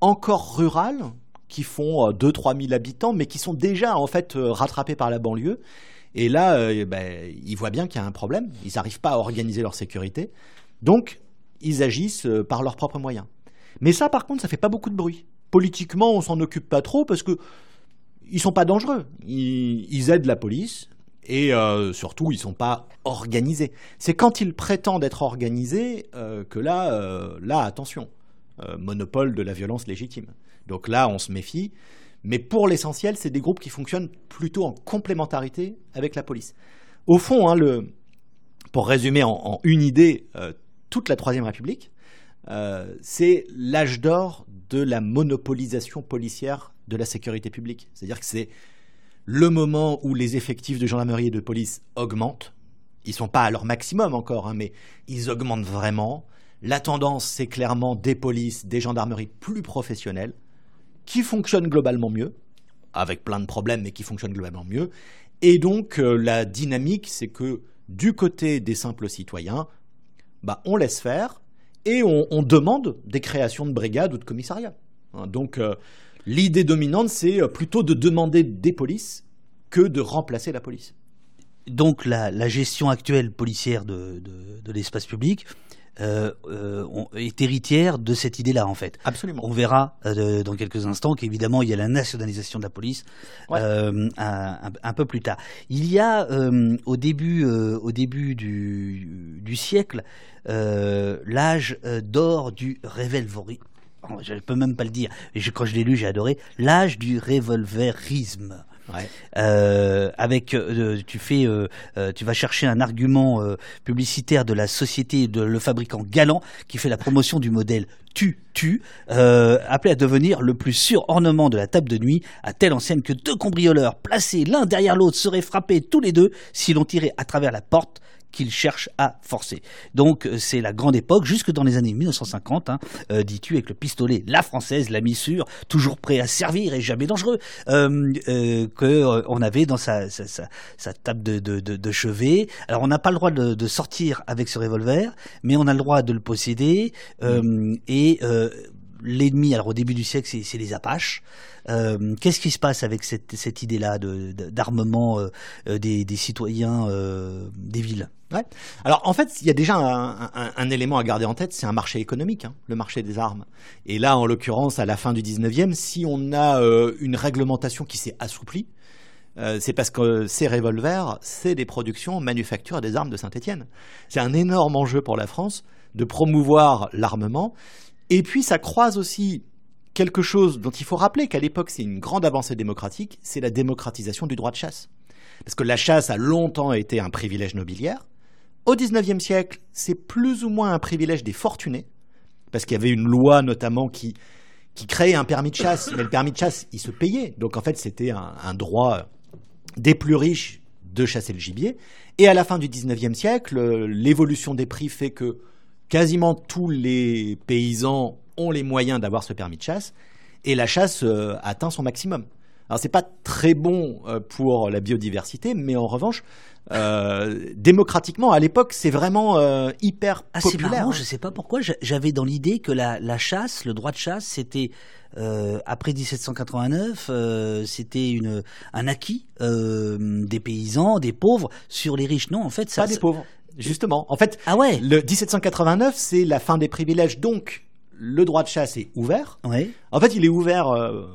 encore rurales qui font 2-3 000 habitants, mais qui sont déjà en fait rattrapées par la banlieue. Et là, euh, ben, ils voient bien qu'il y a un problème. Ils n'arrivent pas à organiser leur sécurité. Donc, ils agissent euh, par leurs propres moyens. Mais ça, par contre, ça fait pas beaucoup de bruit. Politiquement, on s'en occupe pas trop parce que ils sont pas dangereux. Ils, aident la police et euh, surtout, ils sont pas organisés. C'est quand ils prétendent être organisés que là, là, attention, monopole de la violence légitime. Donc là, on se méfie. Mais pour l'essentiel, c'est des groupes qui fonctionnent plutôt en complémentarité avec la police. Au fond, hein, pour résumer en, une idée toute la Troisième République, c'est l'âge d'or de la monopolisation policière de la sécurité publique. C'est-à-dire que c'est le moment où les effectifs de gendarmerie et de police augmentent. Ils ne sont pas à leur maximum encore, hein, mais ils augmentent vraiment. La tendance, c'est clairement des polices, des gendarmeries plus professionnelles, qui fonctionnent globalement mieux, avec plein de problèmes, mais qui fonctionnent globalement mieux. Et donc, euh, la dynamique, c'est que du côté des simples citoyens, bah, on laisse faire et on, demande des créations de brigades ou de commissariats. Hein, donc, euh, l'idée dominante, c'est euh, plutôt de demander des polices que de remplacer la police. Donc, la, gestion actuelle policière de l'espace public, euh, euh, est héritière de cette idée-là, en fait. Absolument. On verra euh, dans quelques instants qu'évidemment, il y a la nationalisation de la police un, peu plus tard. Il y a au début, au début du, du siècle l'âge d'or du revolverisme. Oh, je ne peux même pas le dire. quand je l'ai lu, j'ai adoré. L'âge du Euh, avec, euh, tu fais, euh, tu vas chercher un argument publicitaire de la société de le fabricant Galant qui fait la promotion du modèle tu tu appelé à devenir le plus sûr ornement de la table de nuit à telle enseigne que deux cambrioleurs placés l'un derrière l'autre seraient frappés tous les deux si l'on tirait à travers la porte qu'il cherche à forcer. Donc euh, c'est la grande époque, jusque dans les années 1950, hein, euh, dis-tu, avec le pistolet, la française, la missure, toujours prêt à servir et jamais dangereux, euh, euh qu'on avait dans sa, sa, sa, table de, de, de, chevet. Alors on n'a pas le droit de, de, sortir avec ce revolver, mais on a le droit de le posséder et l'ennemi, alors au début du siècle, c'est les Apaches. Euh, qu'est-ce qui se passe avec cette, cette idée-là d'armement de, euh, des, des, citoyens euh, des villes? Alors en fait, il y a déjà un, élément à garder en tête, c'est un marché économique, hein, le marché des armes. Et là, en l'occurrence, à la fin du 19e, si on a une réglementation qui s'est assouplie, c'est parce que ces revolvers, c'est des productions manufactures des armes de Saint-Étienne. C'est un énorme enjeu pour la France de promouvoir l'armement. Et puis ça croise aussi quelque chose dont il faut rappeler qu'à l'époque c'est une grande avancée démocratique, c'est la démocratisation du droit de chasse. Parce que la chasse a longtemps été un privilège nobiliaire. Au XIXe siècle, c'est plus ou moins un privilège des fortunés, parce qu'il y avait une loi notamment qui, qui créait un permis de chasse, mais le permis de chasse, il se payait. Donc en fait, c'était un, droit des plus riches de chasser le gibier. Et à la fin du XIXe siècle, l'évolution des prix fait que quasiment tous les paysans ont les moyens d'avoir ce permis de chasse et la chasse euh, atteint son maximum. Alors c'est pas très bon euh, pour la biodiversité, mais en revanche, euh, démocratiquement à l'époque, c'est vraiment hyper ah, populaire. Marrant, hein. Je sais pas pourquoi j'avais dans l'idée que la, chasse, le droit de chasse, c'était après 1789, c'était une un acquis des paysans, des pauvres sur les riches. Non, en fait, ça. Pas des pauvres. Justement, en fait, ah ouais. le 1789, c'est la fin des privilèges, donc le droit de chasse est ouvert. En fait, il est ouvert euh,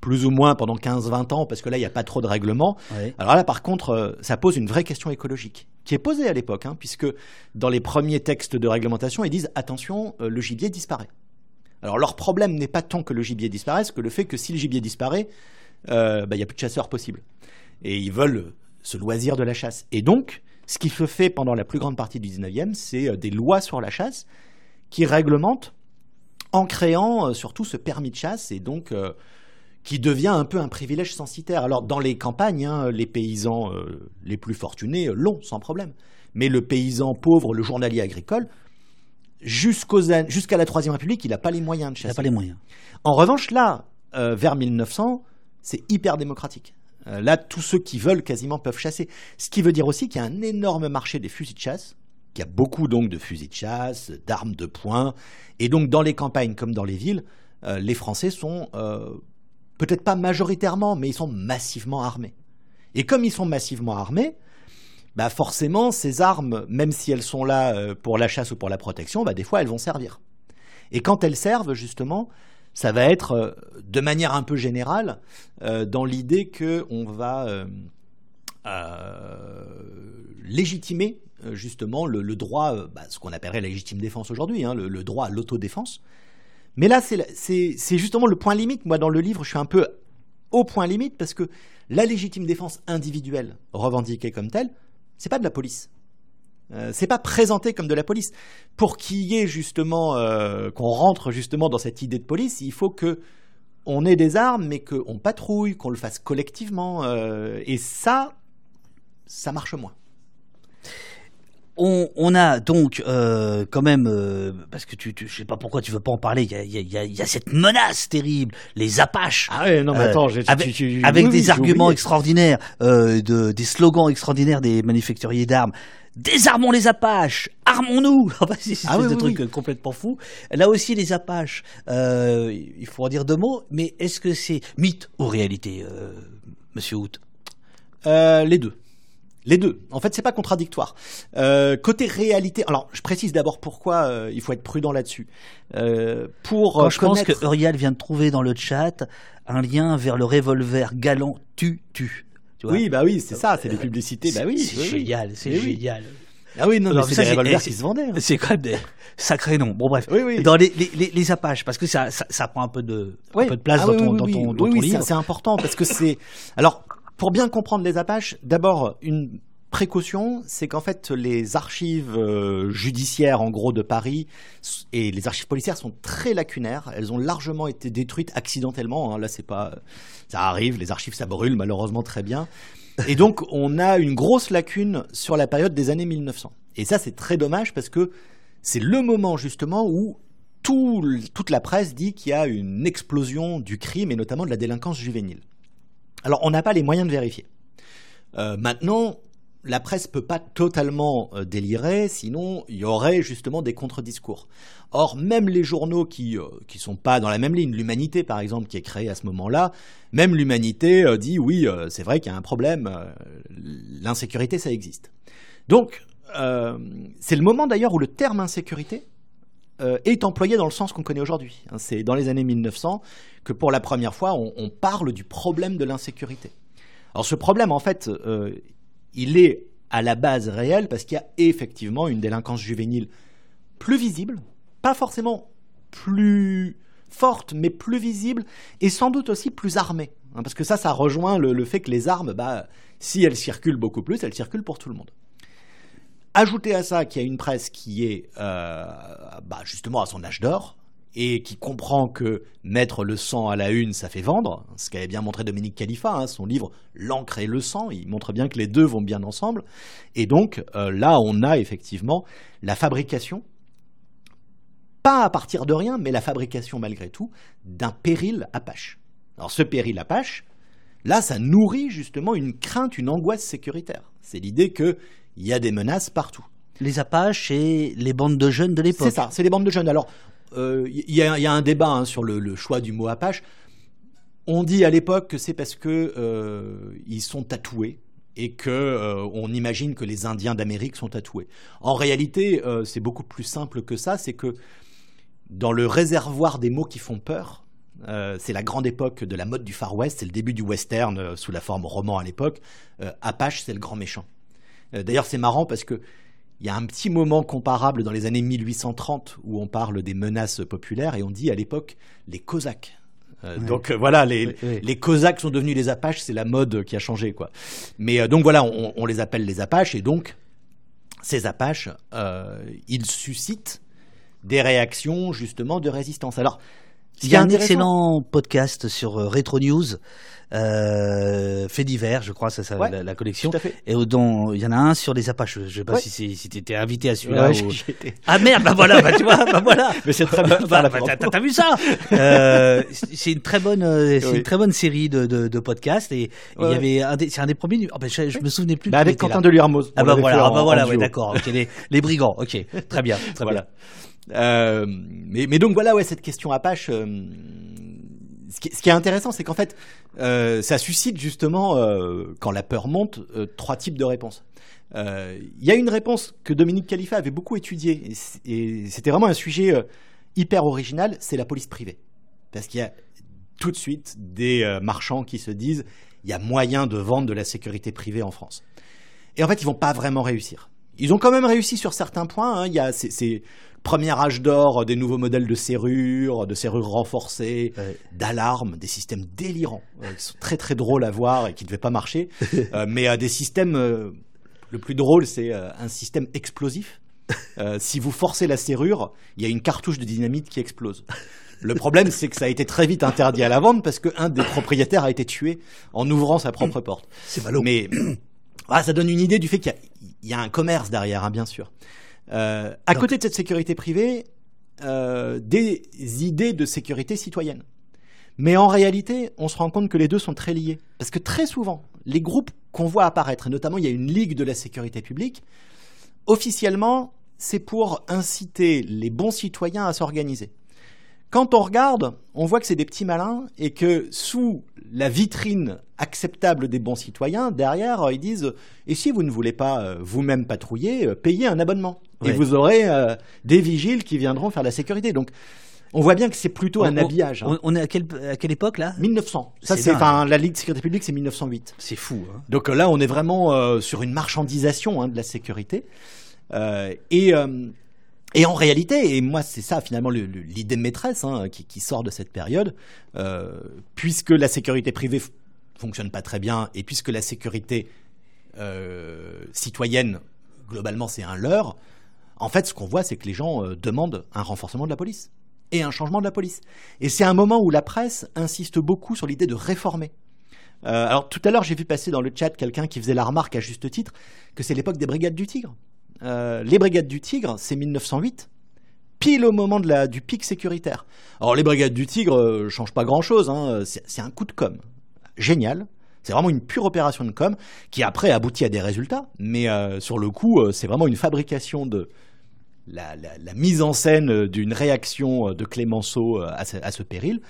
plus ou moins pendant 15-20 ans, parce que là, il n'y a pas trop de règlements. Alors là, par contre, euh, ça pose une vraie question écologique, qui est posée à l'époque, hein, puisque dans les premiers textes de réglementation, ils disent attention, euh, le gibier disparaît. Alors leur problème n'est pas tant que le gibier disparaisse que le fait que si le gibier disparaît, bah, il n'y a plus de chasseurs possibles. Et ils veulent ce loisir de la chasse. Et donc, ce qui se fait pendant la plus grande partie du 19e, c'est euh, des lois sur la chasse qui réglementent en créant euh, surtout ce permis de chasse et donc euh, qui devient un peu un privilège censitaire. Alors dans les campagnes, hein, les paysans les plus fortunés l'ont sans problème. Mais le paysan pauvre, le journalier agricole, jusqu'à la Troisième République, il n'a pas les moyens de chasser. Il n'a pas les moyens. En revanche, là, vers 1900, c'est hyper démocratique. Euh, là, tous ceux qui veulent quasiment peuvent chasser. Ce qui veut dire aussi qu'il y a un énorme marché des fusils de chasse, qu'il y a beaucoup donc de fusils de chasse, d'armes de poing. Et donc, dans les campagnes comme dans les villes, euh, les Français sont euh, peut-être pas majoritairement, mais ils sont massivement armés. Et comme ils sont massivement armés, bah forcément, ces armes, même si elles sont là pour la chasse ou pour la protection, bah des fois, elles vont servir. Et quand elles servent, justement, ça va être euh, de manière un peu générale euh, dans l'idée qu'on va euh, légitimer justement le, droit, bah, ce qu'on appellerait la légitime défense aujourd'hui, hein, le, droit à l'autodéfense. Mais là, c'est justement le point limite. Moi, dans le livre, je suis un peu au point limite parce que la légitime défense individuelle revendiquée comme telle, c'est pas de la police. Euh, c'est pas présenté comme de la police. Pour qu'il y ait justement, euh, qu'on rentre justement dans cette idée de police, il faut que on ait des armes, mais qu'on patrouille, qu'on le fasse collectivement. euh, et ça, ça marche moins. On, on a donc euh, quand même, euh, parce que tu, tu, je sais pas pourquoi tu veux pas en parler, il y a, y a- y a- il y a cette menace terrible, les Apaches. Ah ouais, non, mais Euh, attends, j'ai- avec, tu- tu- avec oui, des arguments oublié. extraordinaires, euh, de, des slogans extraordinaires des manufacturiers d'armes. Désarmons les Apaches, armons-nous. Enfin, [laughs] c'est une Ah oui, oui, truc complètement fou. Là aussi, les Apaches, euh, il faut en dire deux mots, mais est-ce que c'est mythe ou réalité, euh, Monsieur Hout? Euh, les deux. Les deux. En fait, c'est pas contradictoire. Euh, côté réalité, alors je précise d'abord pourquoi euh, il faut être prudent là-dessus. Euh, pour Quand euh, je pense que Uriel vient de trouver dans le chat un lien vers le revolver galant tu tu. Tu vois Oui, bah oui, c'est ça, c'est des publicités. Bah oui, c'est oui, génial, c'est oui. génial. Ah oui, non, Non, c'est ça, des c'est- revolvers qui se vendaient. hein. C'est quand même des sacrés noms. Bon bref, Oui, oui. dans les, les, les, les Apaches, parce que ça, ça, ça prend un peu de, un Oui. peu de place Ah dans ton, dans oui, ton, dans ton oui, livre. c'est important parce que c'est. Alors, pour bien comprendre les Apaches, d'abord une précaution, c'est qu'en fait les archives euh, judiciaires, en gros, de Paris et les archives policières sont très lacunaires. Elles ont largement été détruites accidentellement. hein. Là, c'est pas. Ça arrive, les archives ça brûle malheureusement très bien. Et donc, on a une grosse lacune sur la période des années 1900. Et ça, c'est très dommage parce que c'est le moment justement où toute la presse dit qu'il y a une explosion du crime et notamment de la délinquance juvénile. Alors, on n'a pas les moyens de vérifier. Euh, maintenant, la presse peut pas totalement euh, délirer, sinon il y aurait justement des contre-discours. Or, même les journaux qui euh, qui sont pas dans la même ligne, l'Humanité par exemple, qui est créée à ce moment-là, même l'Humanité euh, dit oui, euh, c'est vrai qu'il y a un problème, euh, l'insécurité ça existe. Donc, euh, c'est le moment d'ailleurs où le terme insécurité euh, est employé dans le sens qu'on connaît aujourd'hui. Hein, C'est dans les années 1900 que pour la première fois on, parle du problème de l'insécurité. Alors ce problème, en fait, euh, il est à la base réel parce qu'il y a effectivement une délinquance juvénile plus visible, pas forcément plus forte, mais plus visible et sans doute aussi plus armée. hein, parce que ça, ça rejoint le, le fait que les armes, bah, si elles circulent beaucoup plus, elles circulent pour tout le monde. Ajoutez à ça qu'il y a une presse qui est euh, bah, justement à son âge d'or et qui comprend que mettre le sang à la une, ça fait vendre, ce qu'avait bien montré Dominique Khalifa, hein, son livre L'encre et le sang, il montre bien que les deux vont bien ensemble. Et donc euh, là, on a effectivement la fabrication, pas à partir de rien, mais la fabrication malgré tout, d'un péril Apache. Alors ce péril Apache, là, ça nourrit justement une crainte, une angoisse sécuritaire. C'est l'idée qu'il y a des menaces partout. Les Apaches et les bandes de jeunes de l'époque. C'est ça, c'est les bandes de jeunes. Alors, euh, il y, a- il y a un débat hein, sur le, le choix du mot Apache. On dit à l'époque que c'est parce que euh, ils sont tatoués et que euh, on imagine que les Indiens d'Amérique sont tatoués. En réalité, euh, c'est beaucoup plus simple que ça. C'est que dans le réservoir des mots qui font peur, euh, c'est la grande époque de la mode du Far West, c'est le début du western euh, sous la forme roman à l'époque. Euh, Apache, c'est le grand méchant. Euh, D'ailleurs, c'est marrant parce que il y a un petit moment comparable dans les années 1830 où on parle des menaces populaires et on dit à l'époque les Cosaques. Euh, Ouais. Donc euh, voilà, les, Oui, oui. les Cosaques sont devenus les Apaches, c'est la mode qui a changé quoi. Mais euh, donc voilà, on, on les appelle les Apaches et donc ces Apaches, ils suscitent des réactions justement de résistance. Alors, Il y a un excellent podcast sur euh, Retro News, euh, fait divers, je crois, ça, ça Ouais, la, la collection. Tout à fait. Et dont il y en a un sur les Apaches. Je sais pas Ouais. si, si t'étais invité à celui-là. Ouais, ou- [laughs] j'y étais. Ah merde, bah voilà, bah tu vois, bah voilà. [laughs] Mais c'est très bien Bah, bah, t'as, vu ça? Euh, C'est une très bonne, c'est Oui. une très bonne série de, de, de podcasts et il y avait un des, c'est un des premiers. Oh, je, je me souvenais plus. Bah, avec. Quentin Deluermoz. Ah bah voilà, ah bah voilà, ouais, d'accord. ok, les, les brigands, ok, très bien, [laughs] très voilà. bien. Euh, mais, donc voilà, ouais, cette question Apache. euh, ce, qui, est intéressant, c'est qu'en fait, euh, ça suscite justement, euh, quand la peur monte, trois types de réponses. Il y a une réponse que Dominique Khalifa avait beaucoup étudiée, et c'était vraiment un sujet hyper original, c'est la police privée. Parce qu'il y a tout de suite des marchands qui se disent, il y a moyen de vendre de la sécurité privée en France. Et en fait, ils vont pas vraiment réussir. Ils ont quand même réussi sur certains points. hein. Il y a c'est le premier âge d'or des nouveaux modèles de serrures, de serrures renforcées, Ouais. d'alarmes, des systèmes délirants euh, qui sont très très drôles à voir et qui ne devaient pas marcher, [laughs] Euh, mais euh, des systèmes euh, Le plus drôle, c'est euh, un système explosif. Euh, si vous forcez la serrure, il y a une cartouche de dynamite qui explose. Le problème, c'est que ça a été très vite interdit à la vente parce qu'un des propriétaires a été tué en ouvrant sa propre porte. C'est ballot. Mais ah, ça donne une idée du fait qu'il y a- y, a un commerce derrière, hein, bien sûr. Euh, à Donc- côté de cette sécurité privée, euh, des idées de sécurité citoyenne. Mais en réalité, on se rend compte que les deux sont très liés. Parce que très souvent, les groupes qu'on voit apparaître, et notamment il y a une Ligue de la sécurité publique, officiellement, c'est pour inciter les bons citoyens à s'organiser. Quand on regarde, on voit que c'est des petits malins et que sous la vitrine acceptable des bons citoyens, derrière, euh, ils disent Et si vous ne voulez pas euh, vous-même patrouiller, euh, payez un abonnement. Ouais. Et vous aurez euh, des vigiles qui viendront faire la sécurité. Donc, on voit bien que c'est plutôt un On- habillage. hein. On, est à quelle, à quelle époque là? 1900. Ça, C'est enfin, la Ligue de sécurité publique, c'est 1908. C'est fou. Hein. Donc là, on est vraiment euh, sur une marchandisation hein, de la sécurité. Euh, et, et en réalité, et moi, c'est ça finalement le- le- l'idée maîtresse hein, qui, sort de cette période, euh, puisque la sécurité privée fonctionne pas très bien, et puisque la sécurité euh, citoyenne, globalement, c'est un leurre, en fait, ce qu'on voit, c'est que les gens euh, demandent un renforcement de la police et un changement de la police. Et c'est un moment où la presse insiste beaucoup sur l'idée de réformer. Alors tout à l'heure, j'ai vu passer dans le chat quelqu'un qui faisait la remarque à juste titre que c'est l'époque des brigades du Tigre. Euh, les brigades du Tigre, c'est 1908, pile au moment de la, du pic sécuritaire. Alors les brigades du Tigre euh, changent pas grand-chose, hein, c'est un coup de com. Génial. C'est vraiment une pure opération de com qui après aboutit à des résultats, mais euh, sur le coup, c'est vraiment une fabrication de la, mise en scène d'une réaction de Clémenceau à à ce péril.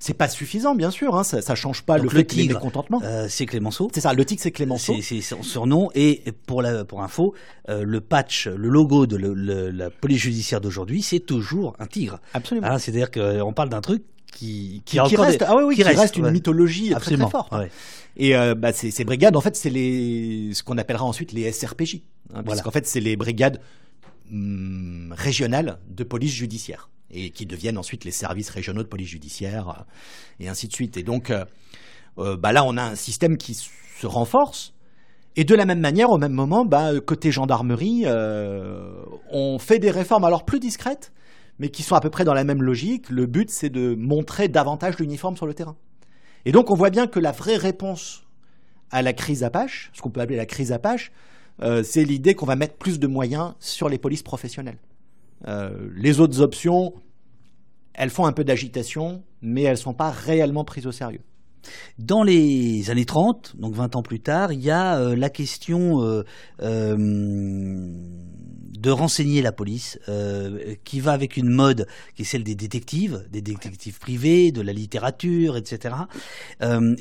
C'est pas suffisant, bien sûr, hein, ça, ça change pas Donc le le fait Tigre, mécontentement. Euh, c'est Clémenceau. C'est ça, le tigre c'est Clémenceau. C'est son surnom et pour la pour info, euh, le patch, le logo de le- le- la police judiciaire d'aujourd'hui, c'est toujours un tigre. Absolument. Hein, C'est-à-dire qu'on parle d'un truc qui qui, reste, des- ah oui, oui, qui reste, une ouais. mythologie très, Absolument. très forte. ouais. Et euh, bah, ces, ces brigades, en fait, c'est les ce qu'on appellera ensuite les SRPJ, hein, Voilà. puisqu'en fait, c'est les brigades hum, régionales de police judiciaire et qui deviennent ensuite les services régionaux de police judiciaire euh, et ainsi de suite. Et donc, euh, euh, bah là, on a un système qui se renforce. Et de la même manière, au même moment, bah, côté gendarmerie, on fait des réformes alors plus discrètes, mais qui sont à peu près dans la même logique. Le but, c'est de montrer davantage l'uniforme sur le terrain. Et donc, on voit bien que la vraie réponse à la crise Apache, ce qu'on peut appeler la crise Apache, c'est l'idée qu'on va mettre plus de moyens sur les polices professionnelles. Euh, les autres options, elles font un peu d'agitation, mais elles ne sont pas réellement prises au sérieux. Dans les années 30, donc 20 ans plus tard, il y a euh, la question euh, euh, de renseigner la police, qui va avec une mode qui est celle des détectives, des détectives privés, de la littérature, etc.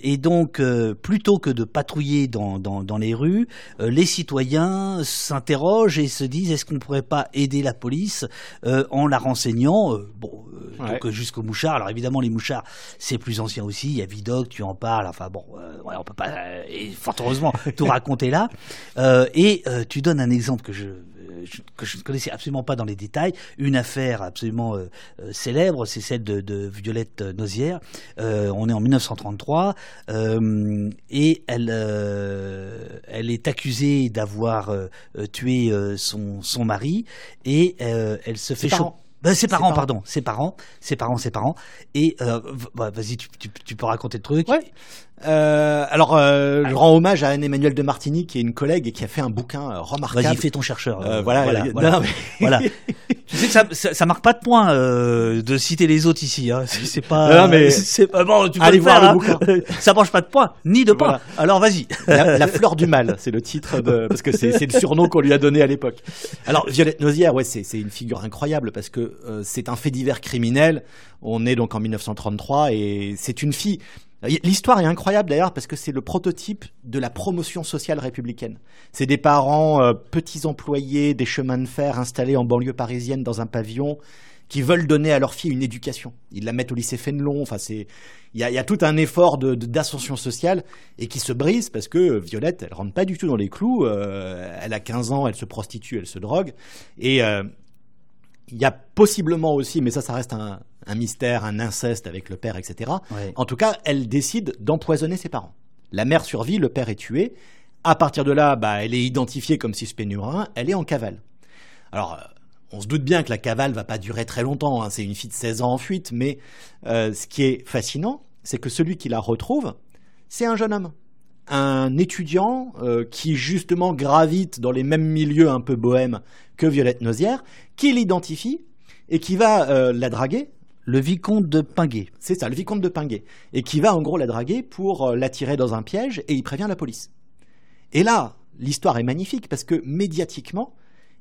Et donc, plutôt que de patrouiller dans, dans, dans les rues, les citoyens s'interrogent et se disent est-ce qu'on ne pourrait pas aider la police en la renseignant Bon, Ouais. donc jusqu'aux mouchards. Alors évidemment, les mouchards, c'est plus ancien aussi. Il y a Vidocq, tu en parles. Enfin bon, euh, ouais, on peut pas, euh, et fort heureusement, tout raconter là. Euh, et euh, tu donnes un exemple que je, je- que je ne connaissais absolument pas dans les détails. Une affaire absolument célèbre, c'est celle de, de Violette Nozière. On est en 1933 euh, et elle, elle est accusée d'avoir tué son, son mari et elle se fait Ses parents. Ben, ses parents, parents. pardon, ses parents, ses parents, ses parents. Et euh, bah, vas-y, tu, tu, tu peux raconter le truc. Ouais. Euh, alors, euh, je rends hommage à Anne-Emmanuel de Martini, qui est une collègue et qui a fait un bouquin euh, remarquable. Vas-y, fais ton chercheur. Euh, Euh, voilà, voilà, euh, voilà. non, mais- [laughs] Voilà. [laughs] tu sais que ça, ça, ça marque pas de point euh, de citer les autres ici. Hein. C'est pas. Non, mais- [laughs] c'est pas bon. Tu peux Allez le voir le hein. ça mange pas de point, ni de. Voilà. Alors vas-y. la, la fleur du mal, c'est le titre de parce que c'est le surnom qu'on lui a donné à l'époque. Alors Violette Nozière, ouais, c'est c'est une figure incroyable parce que c'est un fait divers criminel. On est donc en 1933 et c'est une fille. L'histoire est incroyable d'ailleurs parce que c'est le prototype de la promotion sociale républicaine. C'est des parents euh, petits employés des chemins de fer installés en banlieue parisienne dans un pavillon qui veulent donner à leur fille une éducation. Ils la mettent au lycée Fénelon. Enfin, c'est il y y a tout un effort de- de- d'ascension sociale et qui se brise parce que euh, Violette, elle rentre pas du tout dans les clous. euh, elle a 15 ans, elle se prostitue, elle se drogue. Et euh, il y a possiblement aussi, mais ça, ça reste un, un mystère, un inceste avec le père, etc. Ouais. En tout cas, elle décide d'empoisonner ses parents. La mère survit, le père est tué. À partir de là, bah, elle est identifiée comme suspect numéro un, elle est en cavale. Alors, euh, on se doute bien que la cavale va pas durer très longtemps, hein. c'est une fille de 16 ans en fuite, mais euh, ce qui est fascinant, c'est que celui qui la retrouve, c'est un jeune homme. Un étudiant euh, qui justement gravite dans les mêmes milieux un peu bohèmes que Violette Nozière, qui l'identifie et qui va euh, la draguer. Le vicomte de Pinguet. C'est ça, le vicomte de Pinguet. Et qui va en gros la draguer pour l'attirer dans un piège et il prévient la police. Et là, l'histoire est magnifique parce que médiatiquement,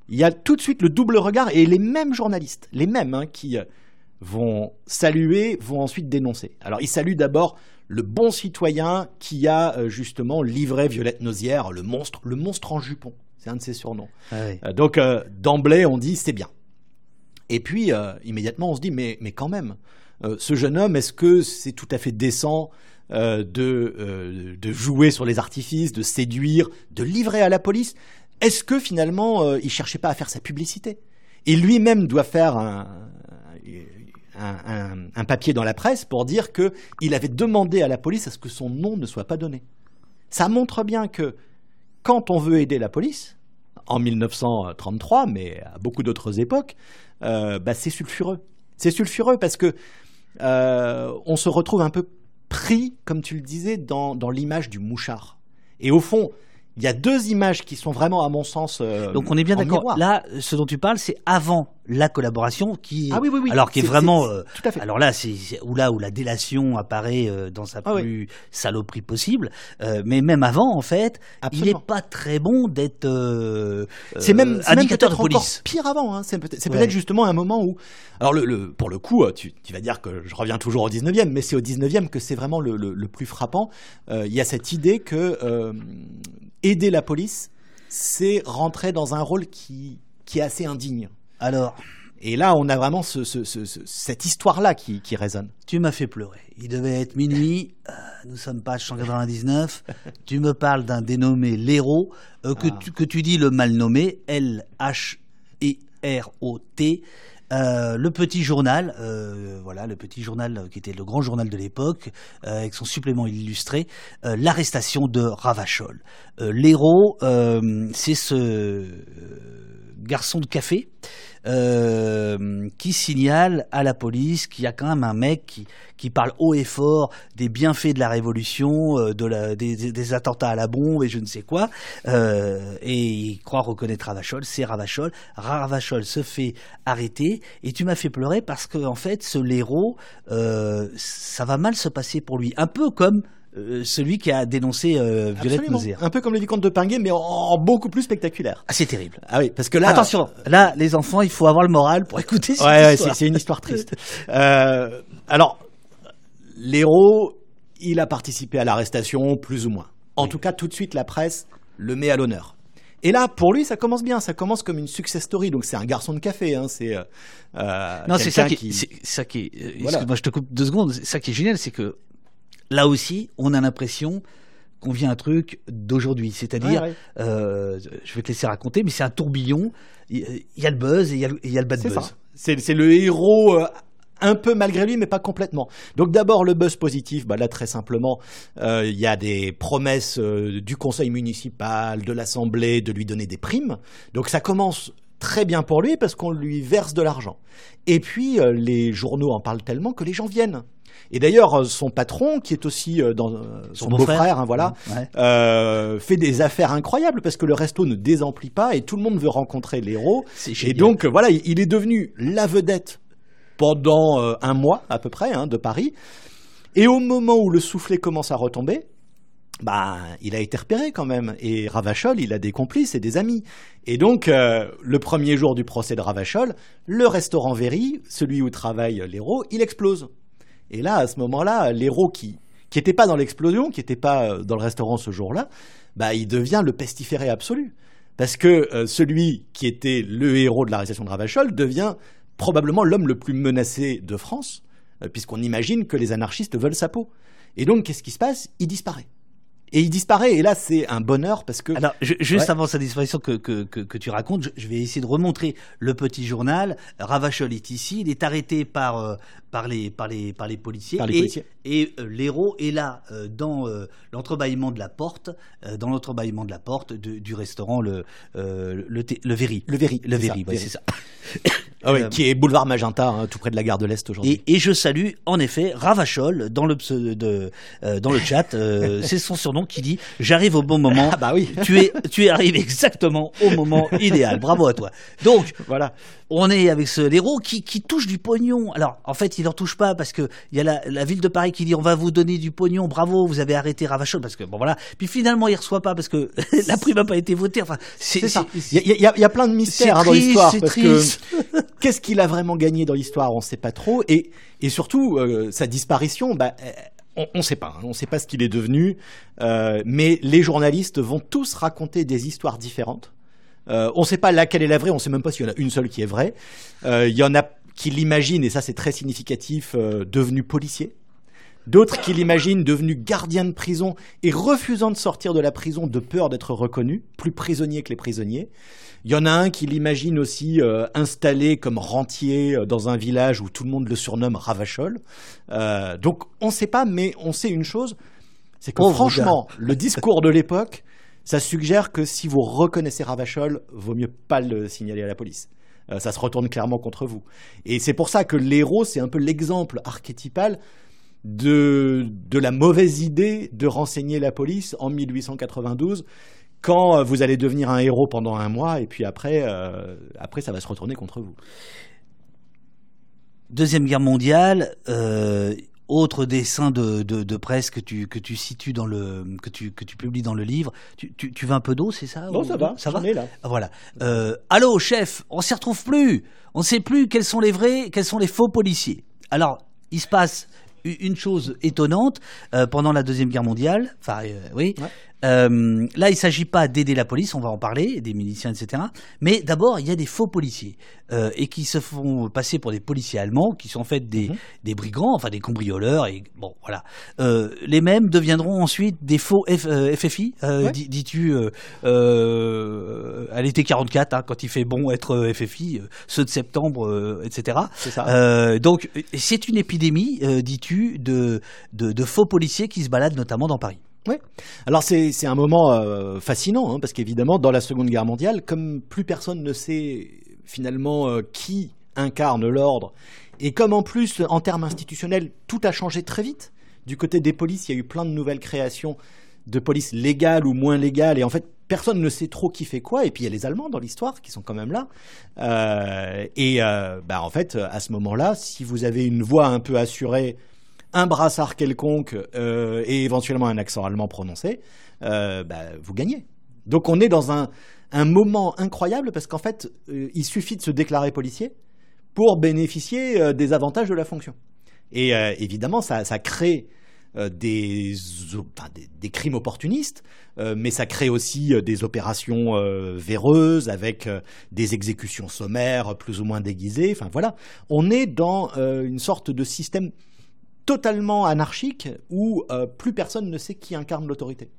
il y a tout de suite le double regard et les mêmes journalistes, les mêmes hein, qui euh, vont saluer, vont ensuite dénoncer. Alors ils saluent d'abord le bon citoyen qui a euh, justement livré Violette Nozière, le monstre, le monstre en jupon. C'est un de ses surnoms. Ah oui. Euh, Donc d'emblée, on dit c'est bien. Et puis immédiatement, on se dit mais, mais quand même, ce jeune homme, est-ce que c'est tout à fait décent de, de jouer sur les artifices, de séduire, de livrer à la police? Est-ce que finalement euh, il cherchait pas à faire sa publicité? Et lui-même doit faire un, un, papier dans la presse pour dire que il avait demandé à la police à ce que son nom ne soit pas donné. Ça montre bien que quand on veut aider la police, en 1933, mais à beaucoup d'autres époques, euh, bah c'est sulfureux. C'est sulfureux parce que euh, on se retrouve un peu pris, comme tu le disais, dans l'image du mouchard. Et au fond, il y a deux images qui sont vraiment, à mon sens, euh, Donc on est bien en d'accord. Là, ce dont tu parles, c'est avant la collaboration qui, Ah oui, oui, oui. alors qui est vraiment, euh, tout à fait. alors là, c'est où là où la délation apparaît euh, dans sa Ah plus saloperie possible. Euh, mais même avant, en fait, il Absolument. n'est pas très bon d'être euh, C'est même, c'est même indicateur de police. pire avant. hein. C'est peut-être Ouais. justement un moment où. Alors, le, le- pour le coup, tu, tu vas dire que je reviens toujours au 19e, mais c'est au 19e que c'est vraiment le, le- le plus frappant. Euh, Il y a cette idée que euh, aider la police, c'est rentrer dans un rôle qui, qui est assez indigne. Alors, Et là, on a vraiment ce- ce- ce- ce- cette histoire-là qui, qui résonne. tu m'as fait pleurer. Il devait être minuit. euh, nous sommes page 199. tu me parles d'un dénommé Léraud euh, que, Ah. tu, que tu dis le mal nommé L H E R O T. Euh, le petit journal, euh, voilà, le petit journal euh, qui était le grand journal de l'époque, avec son supplément illustré, l'arrestation de Ravachol. L'héros, c'est ce garçon de café euh, qui signale à la police qu'il y a quand même un mec qui, qui parle haut et fort des bienfaits de la révolution, euh, de la, des, des- attentats à la bombe et je ne sais quoi, euh, et il croit reconnaître Ravachol, c'est Ravachol. Ravachol se fait arrêter et tu m'as fait pleurer parce que en fait ce héros, euh, ça va mal se passer pour lui, un peu comme euh, celui qui a dénoncé euh, Violette. Nozière. Un peu comme le vicomte de Pinguet, mais en, en beaucoup plus spectaculaire. Ah, c'est terrible. Ah oui, parce que là. Attention, là, les enfants, il faut avoir le moral pour écouter cette Ouais, ouais, c'est une histoire triste. Euh, alors, l'héros, il a participé à l'arrestation, plus ou moins. En tout cas, tout de suite, la presse le met à l'honneur. Et là, pour lui, ça commence bien. Ça commence comme une success story. Donc, c'est un garçon de café. Hein. C'est euh, Non, c'est ça qui, c'est ça qui est. Voilà. Excuse-moi, je te coupe deux secondes. Ça qui est génial, c'est que là aussi, on a l'impression qu'on vit un truc d'aujourd'hui. C'est-à-dire, Ouais, ouais. euh, je vais te laisser raconter, mais c'est un tourbillon. Il y a le buzz et il y a le, y a le bad C'est buzz. C'est le héros. euh, un peu malgré lui, mais pas complètement. Donc d'abord le buzz positif, bah là très simplement, euh, il y a des promesses du conseil municipal, de l'assemblée, de lui donner des primes. Donc ça commence très bien pour lui parce qu'on lui verse de l'argent. Et puis euh, les journaux en parlent tellement que les gens viennent. Et d'ailleurs euh, son patron, qui est aussi euh, dans euh, son, Son beau-frère. hein, voilà, Ouais. euh, fait des affaires incroyables parce que le resto ne désemplit pas et tout le monde veut rencontrer l'héros. Et donc voilà, il- est devenu la vedette pendant un mois à peu près hein, de Paris. Et au moment où le soufflet commence à retomber, bah, il a été repéré quand même. Et Ravachol, il a des complices et des amis. Et donc, euh, le premier jour du procès de Ravachol, le restaurant Véry, celui où travaille l'héros, il explose. Et là, à ce moment-là, l'héros qui qui n'était pas dans l'explosion, qui n'était pas euh, dans le restaurant ce jour-là, bah, il devient le pestiféré absolu. Parce que euh, celui qui était le héros de l'arrestation de Ravachol devient probablement l'homme le plus menacé de France, euh, puisqu'on imagine que les anarchistes veulent sa peau. Et donc, qu'est-ce qui se passe? Il disparaît. Et il disparaît. Et là, c'est un bonheur parce que. Alors, ju- juste Ouais. avant sa disparition que, que, que, que tu racontes, je, je vais essayer de remontrer le petit journal. Ravachol est ici, il est arrêté par, euh, par, les, par, les, par les policiers. Par les et, policiers. et euh, l'héros est là, euh, dans euh, l'entrebâillement de la porte, euh, dans l'entrebâillement de la porte de- du restaurant, le, euh, le, le Véry. Le Véry, Le Véry, ouais, Véry. c'est ça. Ah ouais, Euh, qui est boulevard Magenta, hein, tout près de la gare de l'Est aujourd'hui. Et, et je salue en effet Ravachol dans le, de, euh, dans le chat. euh, [laughs] c'est son surnom qui dit J'arrive au bon moment. Ah bah oui. tu es, tu es arrivé exactement au moment [laughs] idéal. Bravo à toi. Donc, Voilà. On est avec ce héros qui, qui touche du pognon. Alors, en fait, il en touche pas parce que il y a la, la ville de Paris qui dit on va vous donner du pognon. Bravo, vous avez arrêté Ravachol parce que bon voilà. Puis finalement, il reçoit pas parce que [laughs] la prime n'a pas été votée. Enfin, c'est ça. Il y, y a- il y a plein de mystères hein, dans l'histoire parce triste. que [laughs] qu'est-ce qu'il a vraiment gagné dans l'histoire, on ne sait pas trop. Et, et surtout, euh, sa disparition, bah, euh, on ne sait pas. hein, on ne sait pas ce qu'il est devenu. Euh, mais les journalistes vont tous raconter des histoires différentes. Euh, on ne sait pas laquelle est la vraie. On ne sait même pas s'il y en a une seule qui est vraie. Euh, Il y en a qui l'imaginent, et ça c'est très significatif, euh, devenu policier. D'autres qui l'imaginent devenu gardien de prison et refusant de sortir de la prison de peur d'être reconnu, plus prisonnier que les prisonniers. Il y en a un qui l'imagine aussi euh, installé comme rentier dans un village où tout le monde le surnomme Ravachol. Euh, donc on ne sait pas, mais on sait une chose, c'est que franchement, le discours de l'époque, ça suggère que si vous reconnaissez Ravachol, vaut mieux pas le signaler à la police. Euh, ça se retourne clairement contre vous. Et c'est pour ça que l'héros, c'est un peu l'exemple archétypal de, de la mauvaise idée de renseigner la police en 1892 quand euh, vous allez devenir un héros pendant un mois et puis après, euh, après ça va se retourner contre vous. Deuxième Guerre mondiale, autre dessin de, de, de presse que tu, que tu situes dans le, que tu, que tu publies dans le livre. Tu, tu, tu veux un peu d'eau, c'est ça Non, ça va, ça va. là. Ah, Voilà. Euh, allô, chef, on s'y retrouve plus. On ne sait plus quels sont les vrais, quels sont les faux policiers. Alors, il se passe une chose étonnante euh, pendant la deuxième guerre mondiale. Enfin, euh, oui. Ouais. Euh, là, il ne s'agit pas d'aider la police, on va en parler, des miliciens, etc. Mais d'abord, il y a des faux policiers euh, et qui se font passer pour des policiers allemands, qui sont en fait des, Mhm. des brigands, enfin des cambrioleurs. Et bon, voilà. Euh, les mêmes deviendront ensuite des faux F- FFI, Ouais. dis-tu, à l'été 44, hein, quand il fait bon être FFI, ceux de septembre, etc. C'est ça. Donc, c'est une épidémie, dis-tu, de, de, de faux policiers qui se baladent notamment dans Paris. Alors c'est un moment euh, fascinant hein, parce qu'évidemment dans la Seconde Guerre mondiale, comme plus personne ne sait finalement euh, qui incarne l'ordre et comme en plus en termes institutionnels tout a changé très vite. Du côté des polices, il y a eu plein de nouvelles créations de polices légales ou moins légales et en fait personne ne sait trop qui fait quoi et puis il y a les Allemands dans l'histoire qui sont quand même là Euh, et bah, en fait à ce moment-là, si vous avez une voix un peu assurée un brassard quelconque euh, et éventuellement un accent allemand prononcé, euh, bah, vous gagnez. Donc on est dans un, moment incroyable parce qu'en fait, euh, il suffit de se déclarer policier pour bénéficier des avantages de la fonction. Et évidemment, ça, crée des, crimes opportunistes, mais ça crée aussi des opérations véreuses avec des exécutions sommaires plus ou moins déguisées. Enfin voilà, on est dans une sorte de système totalement anarchique où euh, plus personne ne sait qui incarne l'autorité.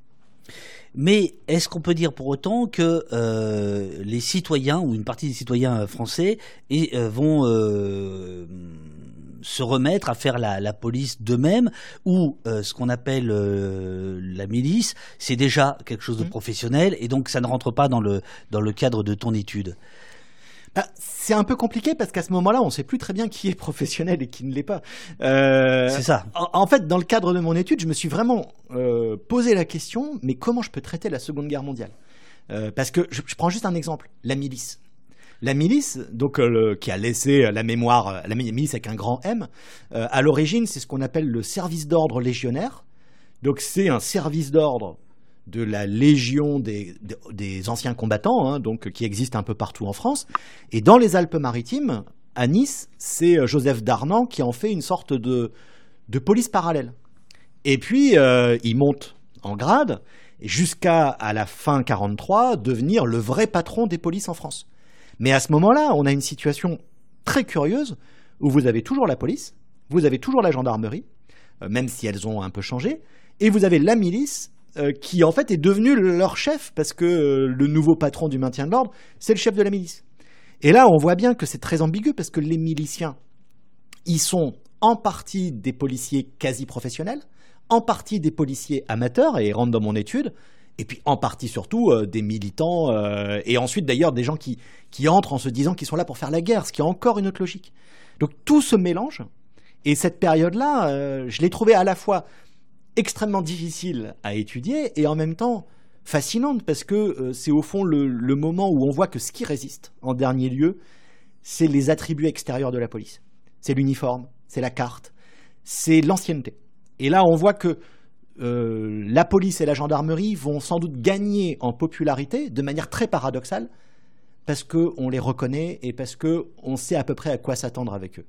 Mais est-ce qu'on peut dire pour autant que euh, les citoyens ou une partie des citoyens français et, euh, vont se remettre à faire la, la police d'eux-mêmes ou ce qu'on appelle la milice, c'est déjà quelque chose de Mhm. professionnel et donc ça ne rentre pas dans le, dans le cadre de ton étude? Bah, c'est un peu compliqué parce qu'à ce moment-là, on ne sait plus très bien qui est [laughs] professionnel et qui ne l'est pas. Euh, C'est ça. En, en fait, dans le cadre de mon étude, je me suis vraiment euh, posé la question, mais comment je peux traiter la Seconde Guerre mondiale? Euh, Parce que je, je prends juste un exemple, la milice. La milice, donc euh, le- qui a laissé la mémoire, la mi- milice avec un grand M, euh, à l'origine, c'est ce qu'on appelle le service d'ordre légionnaire. Donc c'est un service d'ordre de la Légion des, des- anciens combattants, hein, donc qui existe un peu partout en France. Et dans les Alpes-Maritimes, à Nice, c'est euh, Joseph Darnan qui en fait une sorte de, de police parallèle. Et puis, euh, il monte en grade jusqu'à, à la fin 43, devenir le vrai patron des polices en France. Mais à ce moment-là, on a une situation très curieuse où vous avez toujours la police, vous avez toujours la gendarmerie, euh, même si elles ont un peu changé, et vous avez la milice qui en fait est devenu leur chef parce que le nouveau patron du maintien de l'ordre, c'est le chef de la milice. Et là, on voit bien que c'est très ambigu parce que les miliciens, ils sont en partie des policiers quasi professionnels, en partie des policiers amateurs, et rentrent dans mon étude, et puis en partie surtout euh, des militants, euh, et ensuite d'ailleurs des gens qui, qui entrent en se disant qu'ils sont là pour faire la guerre, ce qui est encore une autre logique. Donc tout se mélange, et cette période-là, euh, je l'ai trouvée à la fois extrêmement difficile à étudier, et en même temps fascinante, parce que c'est au fond le, le moment où on voit que ce qui résiste, en dernier lieu, c'est les attributs extérieurs de la police. C'est l'uniforme, c'est la carte, c'est l'ancienneté. Et là, on voit que euh, la police et la gendarmerie vont sans doute gagner en popularité de manière très paradoxale parce qu'on les reconnaît et parce qu'on sait à peu près à quoi s'attendre avec eux.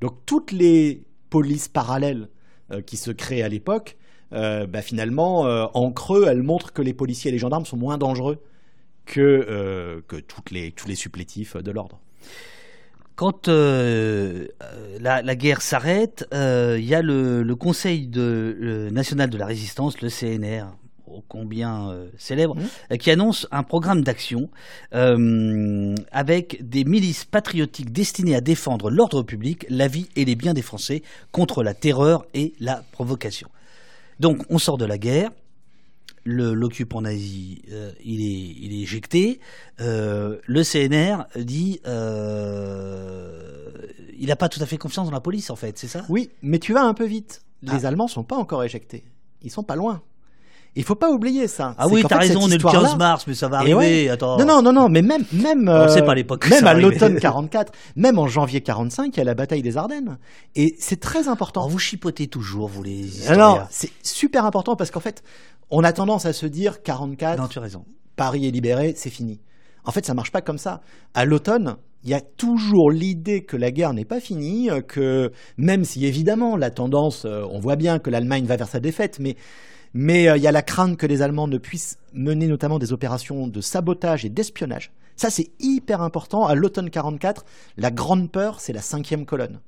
Donc toutes les polices parallèles euh, qui se créent à l'époque, euh, bah, finalement, en creux, elles montrent que les policiers et les gendarmes sont moins dangereux que, que toutes les, tous les supplétifs de l'ordre quand euh, la, guerre s'arrête, euh, il y a le, Conseil national de la résistance, le CNR, combien euh, célèbre, mmh. qui annonce un programme d'action avec des milices patriotiques destinées à défendre l'ordre public, la vie et les biens des Français contre la terreur et la provocation. Donc on sort de la guerre, l'occupant nazi, euh, il, est, il est éjecté. Euh, le CNR dit euh, il n'a pas tout à fait confiance dans la police, en fait, c'est ça? Oui, mais tu vas un peu vite. Les ah. Allemands sont pas encore éjectés. Ils sont pas loin. Il faut pas oublier ça. Ah oui, t'as raison, on est le 15 mars, mais ça va arriver. Attends. Non, non, non, non, mais même, même, euh, pas l'époque. Même à l'automne [laughs] 44, même en janvier 45, il y a la bataille des Ardennes. Et c'est très important. Oh, vous chipotez toujours, vous les historiens. Non, c'est super important parce qu'en fait, on a tendance à se dire 44. Non, tu as raison. Paris est libéré, c'est fini. En fait, ça marche pas comme ça. À l'automne, il y a toujours l'idée que la guerre n'est pas finie, que même si évidemment la tendance, euh, on voit bien que l'Allemagne va vers sa défaite, mais mais euh, il y a la crainte que les Allemands ne puissent mener notamment des opérations de sabotage et d'espionnage. Ça, c'est hyper important. À l'automne 44, la grande peur, c'est la cinquième colonne.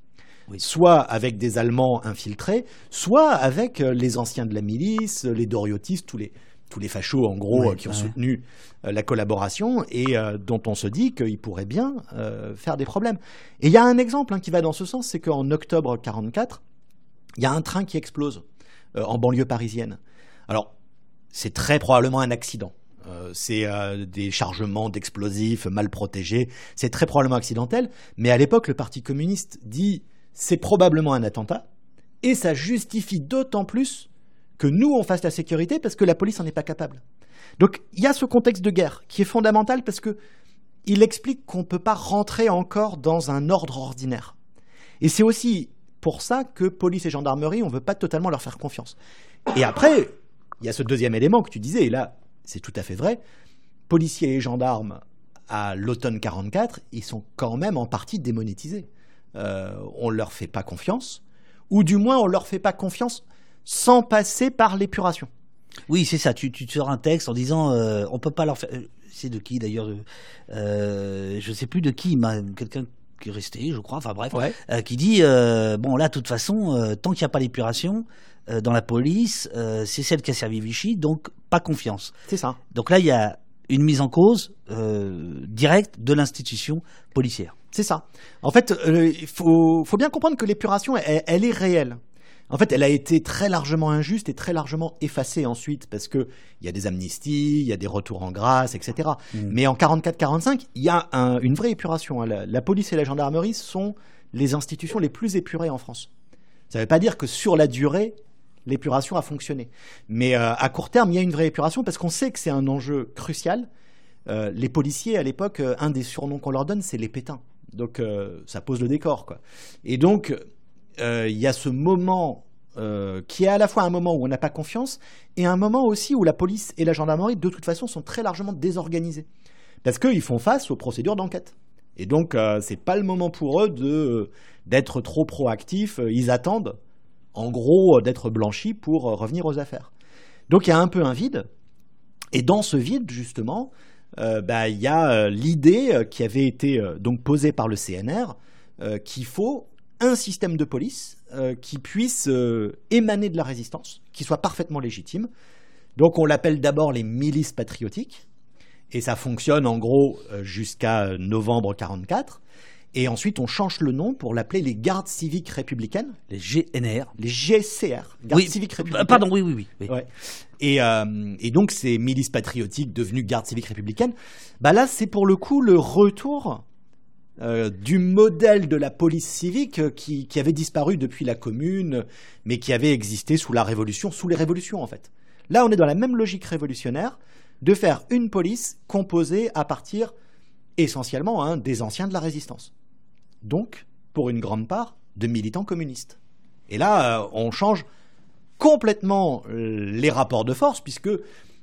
Soit avec des Allemands infiltrés, soit avec euh, les anciens de la milice, les doriotistes, tous les, tous les fachos en gros euh, qui ont soutenu la collaboration et dont on se dit qu'ils pourraient bien faire des problèmes. Et il y a un exemple hein, qui va dans ce sens, c'est qu'en octobre 44, il y a un train qui explose en banlieue parisienne. Alors, c'est très probablement un accident. Euh, c'est euh, des chargements d'explosifs mal protégés. C'est très probablement accidentel. Mais à l'époque, le Parti communiste dit c'est probablement un attentat. Et ça justifie d'autant plus que nous, on fasse la sécurité parce que la police n'en est pas capable. Donc il y a ce contexte de guerre qui est fondamental parce que il explique qu'on ne peut pas rentrer encore dans un ordre ordinaire. Et c'est aussi pour ça que police et gendarmerie, on ne veut pas totalement leur faire confiance. Et après, il y a ce deuxième élément que tu disais, et là, c'est tout à fait vrai. Policiers et gendarmes, à l'automne 44, ils sont quand même en partie démonétisés. Euh, on ne leur fait pas confiance, ou du moins on ne leur fait pas confiance sans passer par l'épuration. Oui, c'est ça. Tu, tu sors un texte en disant euh, on peut pas leur faire. Euh, c'est de qui d'ailleurs euh, Je ne sais plus de qui, quelqu'un qui est resté, je crois, enfin bref, qui dit bon là, de toute façon, tant qu'il n'y a pas l'épuration, euh, dans la police, euh, c'est celle qui a servi Vichy, donc pas confiance. C'est ça. Donc là, il y a une mise en cause euh, directe de l'institution policière. C'est ça. En fait, il faut, bien comprendre que l'épuration, elle, est réelle. En fait, elle a été très largement injuste et très largement effacée ensuite, parce qu'il y a des amnisties, il y a des retours en grâce, etc. Mm. Mais en 44-45, il y a une vraie épuration. Hein. La, la, police et la gendarmerie sont les institutions les plus épurées en France. Ça ne veut pas dire que sur la durée, l'épuration a fonctionné. Mais euh, à court terme, il y a une vraie épuration parce qu'on sait que c'est un enjeu crucial. Euh, les policiers, à l'époque, euh, un des surnoms qu'on leur donne, c'est les pétins. Donc ça pose le décor. Quoi. Et donc, il y a ce moment qui est à la fois un moment où on n'a pas confiance et un moment aussi où la police et la gendarmerie, de toute façon, sont très largement désorganisés. Parce qu'ils font face aux procédures d'enquête. Et donc, c'est pas le moment pour eux de, d'être trop proactifs. Ils attendent en gros, euh, d'être blanchi pour euh, revenir aux affaires. Donc il y a un peu un vide. Et dans ce vide, justement, euh, bah, il y a l'idée qui avait été donc posée par le CNR qu'il faut un système de police qui puisse émaner de la résistance, qui soit parfaitement légitime, Donc on l'appelle d'abord les milices patriotiques, et ça fonctionne en gros euh, jusqu'à novembre 44. Et ensuite, on change le nom pour l'appeler les gardes civiques républicaines. Les GNR. Les GCR. Gardes Oui, civiques euh, républicaines. Pardon, oui, oui, oui. oui. Ouais. Et, euh, et donc, ces milices patriotiques devenues gardes civiques républicaines, bah là, c'est pour le coup le retour euh, du modèle de la police civique euh, qui, avait disparu depuis la Commune, mais qui avait existé sous la Révolution, sous les révolutions en fait. Là, on est dans la même logique révolutionnaire de faire une police composée à partir essentiellement hein, des anciens de la résistance. Donc, pour une grande part, de militants communistes. Et là, euh, on change complètement les rapports de force, puisque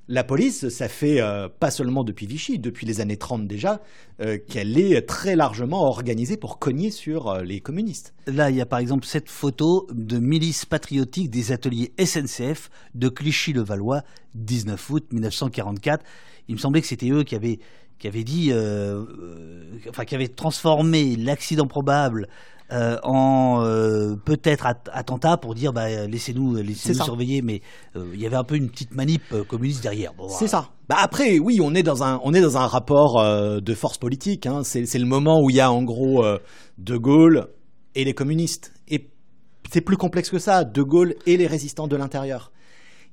la police, ça fait euh, pas seulement depuis Vichy, depuis les années 30 déjà, euh, qu'elle est très largement organisée pour cogner sur euh, les communistes. Là, il y a par exemple cette photo de milice patriotique des ateliers SNCF de Clichy-le-Valois, 19 août 1944. Il me semblait que c'était eux qui avaient, qui dit, enfin, qui avaient transformé l'accident probable euh, en euh, peut-être at- attentat pour dire bah, laissez-nous ça. surveiller, mais euh, il y avait un peu une petite manip euh, communiste derrière. Bon, C'est ça. Bah après, oui, on est dans un, on est dans un rapport euh, de force politique. hein. C'est, le moment où il y a en gros euh, De Gaulle et les communistes. Et c'est plus complexe que ça. De Gaulle et les résistants de l'intérieur.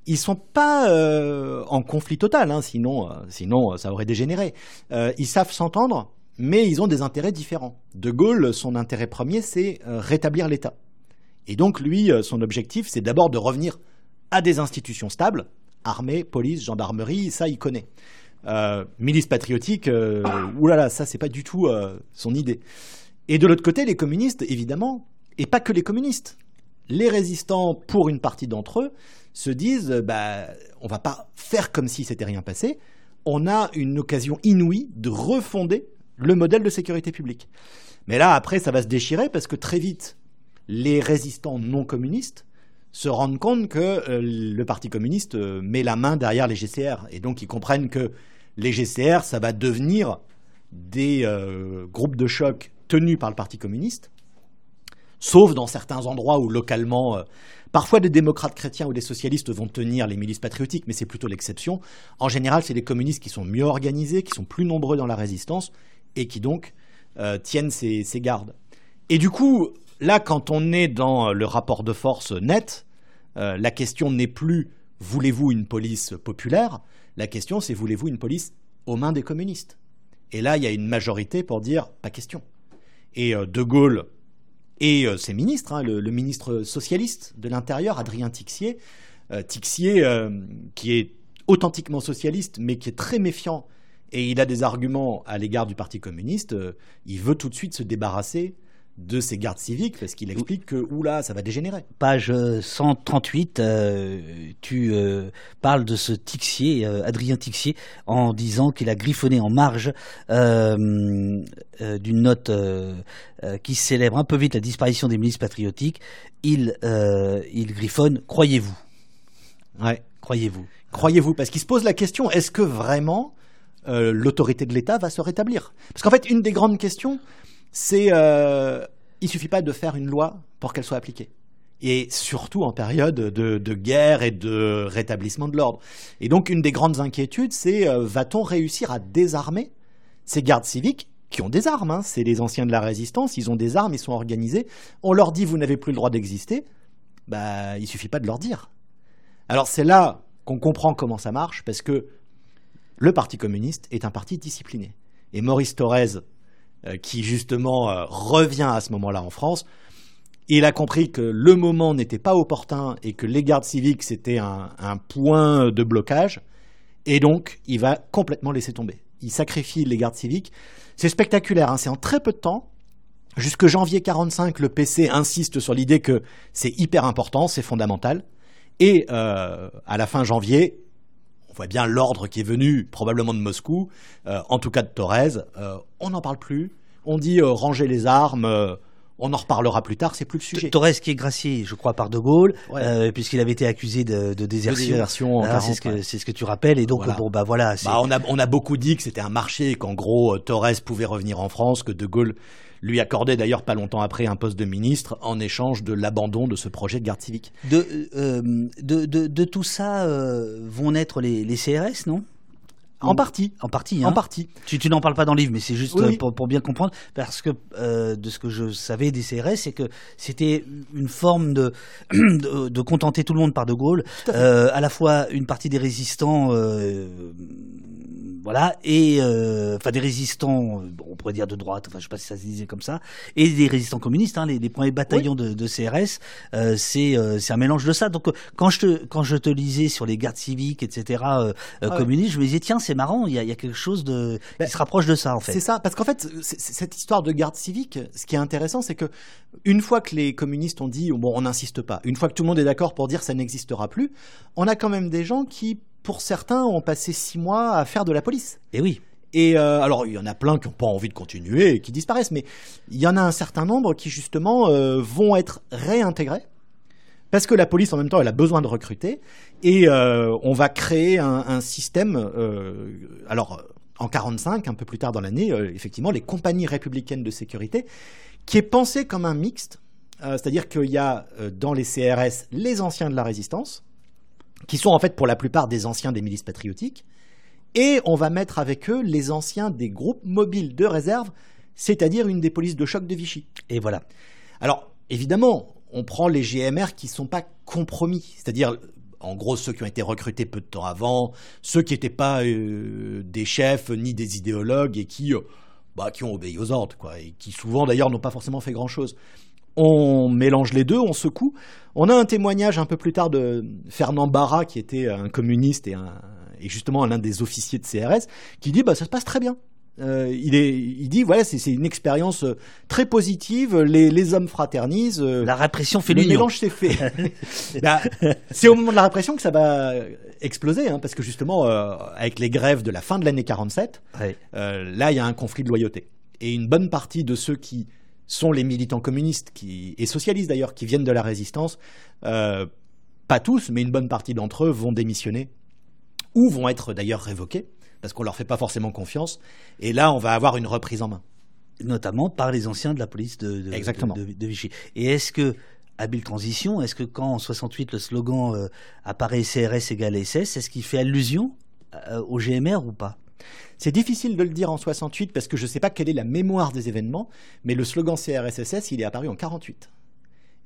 Ils sont pas euh, en conflit total, hein, sinon, euh, sinon euh, ça aurait dégénéré. Euh, ils savent s'entendre, mais ils ont des intérêts différents. De Gaulle, son intérêt premier, c'est euh, rétablir l'État. Et donc lui, euh, son objectif, c'est d'abord de revenir à des institutions stables, armée, police, gendarmerie, ça il connaît. Euh, milice patriotique, euh, oulala, ça c'est pas du tout euh, son idée. Et de l'autre côté, les communistes, évidemment, et pas que les communistes. Les résistants, pour une partie d'entre eux, se disent, bah, on va pas faire comme si c'était rien passé. On a une occasion inouïe de refonder le modèle de sécurité publique. Mais là, après, ça va se déchirer parce que très vite, les résistants non communistes se rendent compte que euh, le Parti communiste euh, met la main derrière les GCR. Et donc, ils comprennent que les GCR, ça va devenir des euh, groupes de choc tenus par le Parti communiste, sauf dans certains endroits où localement, parfois des démocrates chrétiens ou des socialistes vont tenir les milices patriotiques, mais c'est plutôt l'exception. En général, c'est les communistes qui sont mieux organisés, qui sont plus nombreux dans la résistance et qui donc euh, tiennent ces gardes. Et du coup, là, quand on est dans le rapport de force net, euh, la question n'est plus voulez-vous une police populaire? La question, c'est voulez-vous une police aux mains des communistes? Et là, il y a une majorité pour dire pas question. Et euh, De Gaulle et ses ministres, hein, le, ministre socialiste de l'Intérieur, Adrien Tixier, Tixier qui est authentiquement socialiste, mais qui est très méfiant, et il a des arguments à l'égard du Parti communiste, euh, il veut tout de suite se débarrasser de ses gardes civiques, parce qu'il explique que, oula, ça va dégénérer. Page euh, 138, euh, tu euh, parles de ce Tixier, euh, Adrien Tixier, en disant qu'il a griffonné en marge d'une note qui célèbre un peu vite la disparition des milices patriotiques. Il, il griffonne, croyez-vous, Ouais. croyez-vous? Croyez-vous? Parce qu'il se pose la question est-ce que vraiment euh, l'autorité de l'État va se rétablir Parce qu'en fait, une des grandes questions, c'est euh, il suffit pas de faire une loi pour qu'elle soit appliquée. Et surtout en période de, de guerre et de rétablissement de l'ordre. Et donc, une des grandes inquiétudes, c'est euh, va-t-on réussir à désarmer ces gardes civiques qui ont des armes hein, C'est les anciens de la résistance, ils ont des armes, ils sont organisés. On leur dit vous n'avez plus le droit d'exister. Bah, il suffit pas de leur dire. Alors c'est là qu'on comprend comment ça marche, parce que le Parti communiste est un parti discipliné. Et Maurice Thorez, euh, qui justement euh, revient à ce moment-là en France, il a compris que le moment n'était pas opportun et que les gardes civiques, c'était un, point de blocage. Et donc, il va complètement laisser tomber. Il sacrifie les gardes civiques. C'est spectaculaire, hein, c'est en très peu de temps. Jusque janvier 45, le PC insiste sur l'idée que c'est hyper important, c'est fondamental. Et euh, à la fin janvier, voit bien l'ordre qui est venu, probablement de Moscou, euh, en tout cas de Thorez. euh, on n'en parle plus. On dit euh, ranger les armes. on en reparlera plus tard. C'est plus le sujet. Torres qui est gracié, je crois, par De Gaulle, Ouais. euh, puisqu'il avait été accusé de, de De désertion. Ah, 40, c'est ce que ouais. c'est ce que tu rappelles et donc Voilà. bon bah voilà Bah, on, a, on a beaucoup dit que c'était un marché, qu'en gros, Torres pouvait revenir en France, que De Gaulle lui accorder d'ailleurs pas longtemps après un poste de ministre en échange de l'abandon de ce projet de garde civique. De, euh, de, tout ça euh, vont naître les CRS, non? En partie. En partie. Hein. En partie. Tu, tu n'en parles pas dans le livre, mais c'est juste Oui, oui. pour, pour bien comprendre, parce que euh, de ce que je savais des CRS, c'est que c'était une forme de, [clears throat] de, de contenter tout le monde par De Gaulle, à euh, à la fois une partie des résistants, euh, voilà, et euh, enfin des résistants, euh, on pourrait dire de droite, enfin je sais pas si ça se disait comme ça, et des résistants communistes, hein, les, les premiers bataillons de, de CRS, euh, c'est euh, c'est un mélange de ça. Donc euh, quand je te quand je te lisais sur les gardes civiques, etc. euh, euh, Ah ouais. communistes, je me disais tiens c'est marrant, il y a, il y a quelque chose de Ben, qui se rapproche de ça en fait. C'est ça, parce qu'en fait, cette histoire de garde civique, ce qui est intéressant, c'est que une fois que les communistes ont dit, bon, on n'insiste pas, une fois que tout le monde est d'accord pour dire ça n'existera plus, on a quand même des gens qui, pour certains, ont passé six mois à faire de la police. Et oui. Et euh, alors, il y en a plein qui n'ont pas envie de continuer et qui disparaissent, mais il y en a un certain nombre qui, justement, euh, vont être réintégrés. Parce que la police, en même temps, elle a besoin de recruter. Et euh, on va créer un, système. euh, alors, en 45, un peu plus tard dans l'année, euh, effectivement, les compagnies républicaines de sécurité, qui est pensé comme un mixte. C'est-à-dire qu'il y a dans les CRS les anciens de la résistance, qui sont en fait pour la plupart des anciens des milices patriotiques. Et on va mettre avec eux les anciens des groupes mobiles de réserve, c'est-à-dire une des polices de choc de Vichy. Et voilà. Alors, évidemment, on prend les GMR qui ne sont pas compromis, c'est-à-dire, en gros, ceux qui ont été recrutés peu de temps avant, ceux qui n'étaient pas euh, des chefs ni des idéologues et qui, euh, bah, qui ont obéi aux ordres, quoi, et qui souvent d'ailleurs n'ont pas forcément fait grand-chose. On mélange les deux, on secoue. On a un témoignage un peu plus tard de Fernand Barra, qui était un communiste et, et justement l'un des officiers de CRS, qui dit bah, ça se passe très bien. Euh, il, est, il dit voilà, c'est une expérience euh, très positive, les, les hommes fraternisent. euh, La répression fait le mélange s'est fait. [laughs] Bah, c'est au moment de la répression que ça va exploser, hein, parce que justement, euh, avec les grèves de la fin de l'année 47, Ouais. là, il y a un conflit de loyauté. Et une bonne partie de ceux qui sont les militants communistes qui, et socialistes d'ailleurs, qui viennent de la résistance, pas tous, mais une bonne partie d'entre eux vont démissionner ou vont être d'ailleurs révoqués parce qu'on leur fait pas forcément confiance. Et là, on va avoir une reprise en main. Notamment par les anciens de la police de, de, Exactement. de, de- de Vichy. Et est-ce que, habile transition, est-ce que quand en 68 le slogan euh, apparaît CRS égale SS, est-ce qu'il fait allusion euh, au GMR ou pas? C'est difficile de le dire en 68 parce que je ne sais pas quelle est la mémoire des événements, mais le slogan CRSSS, il est apparu en 48.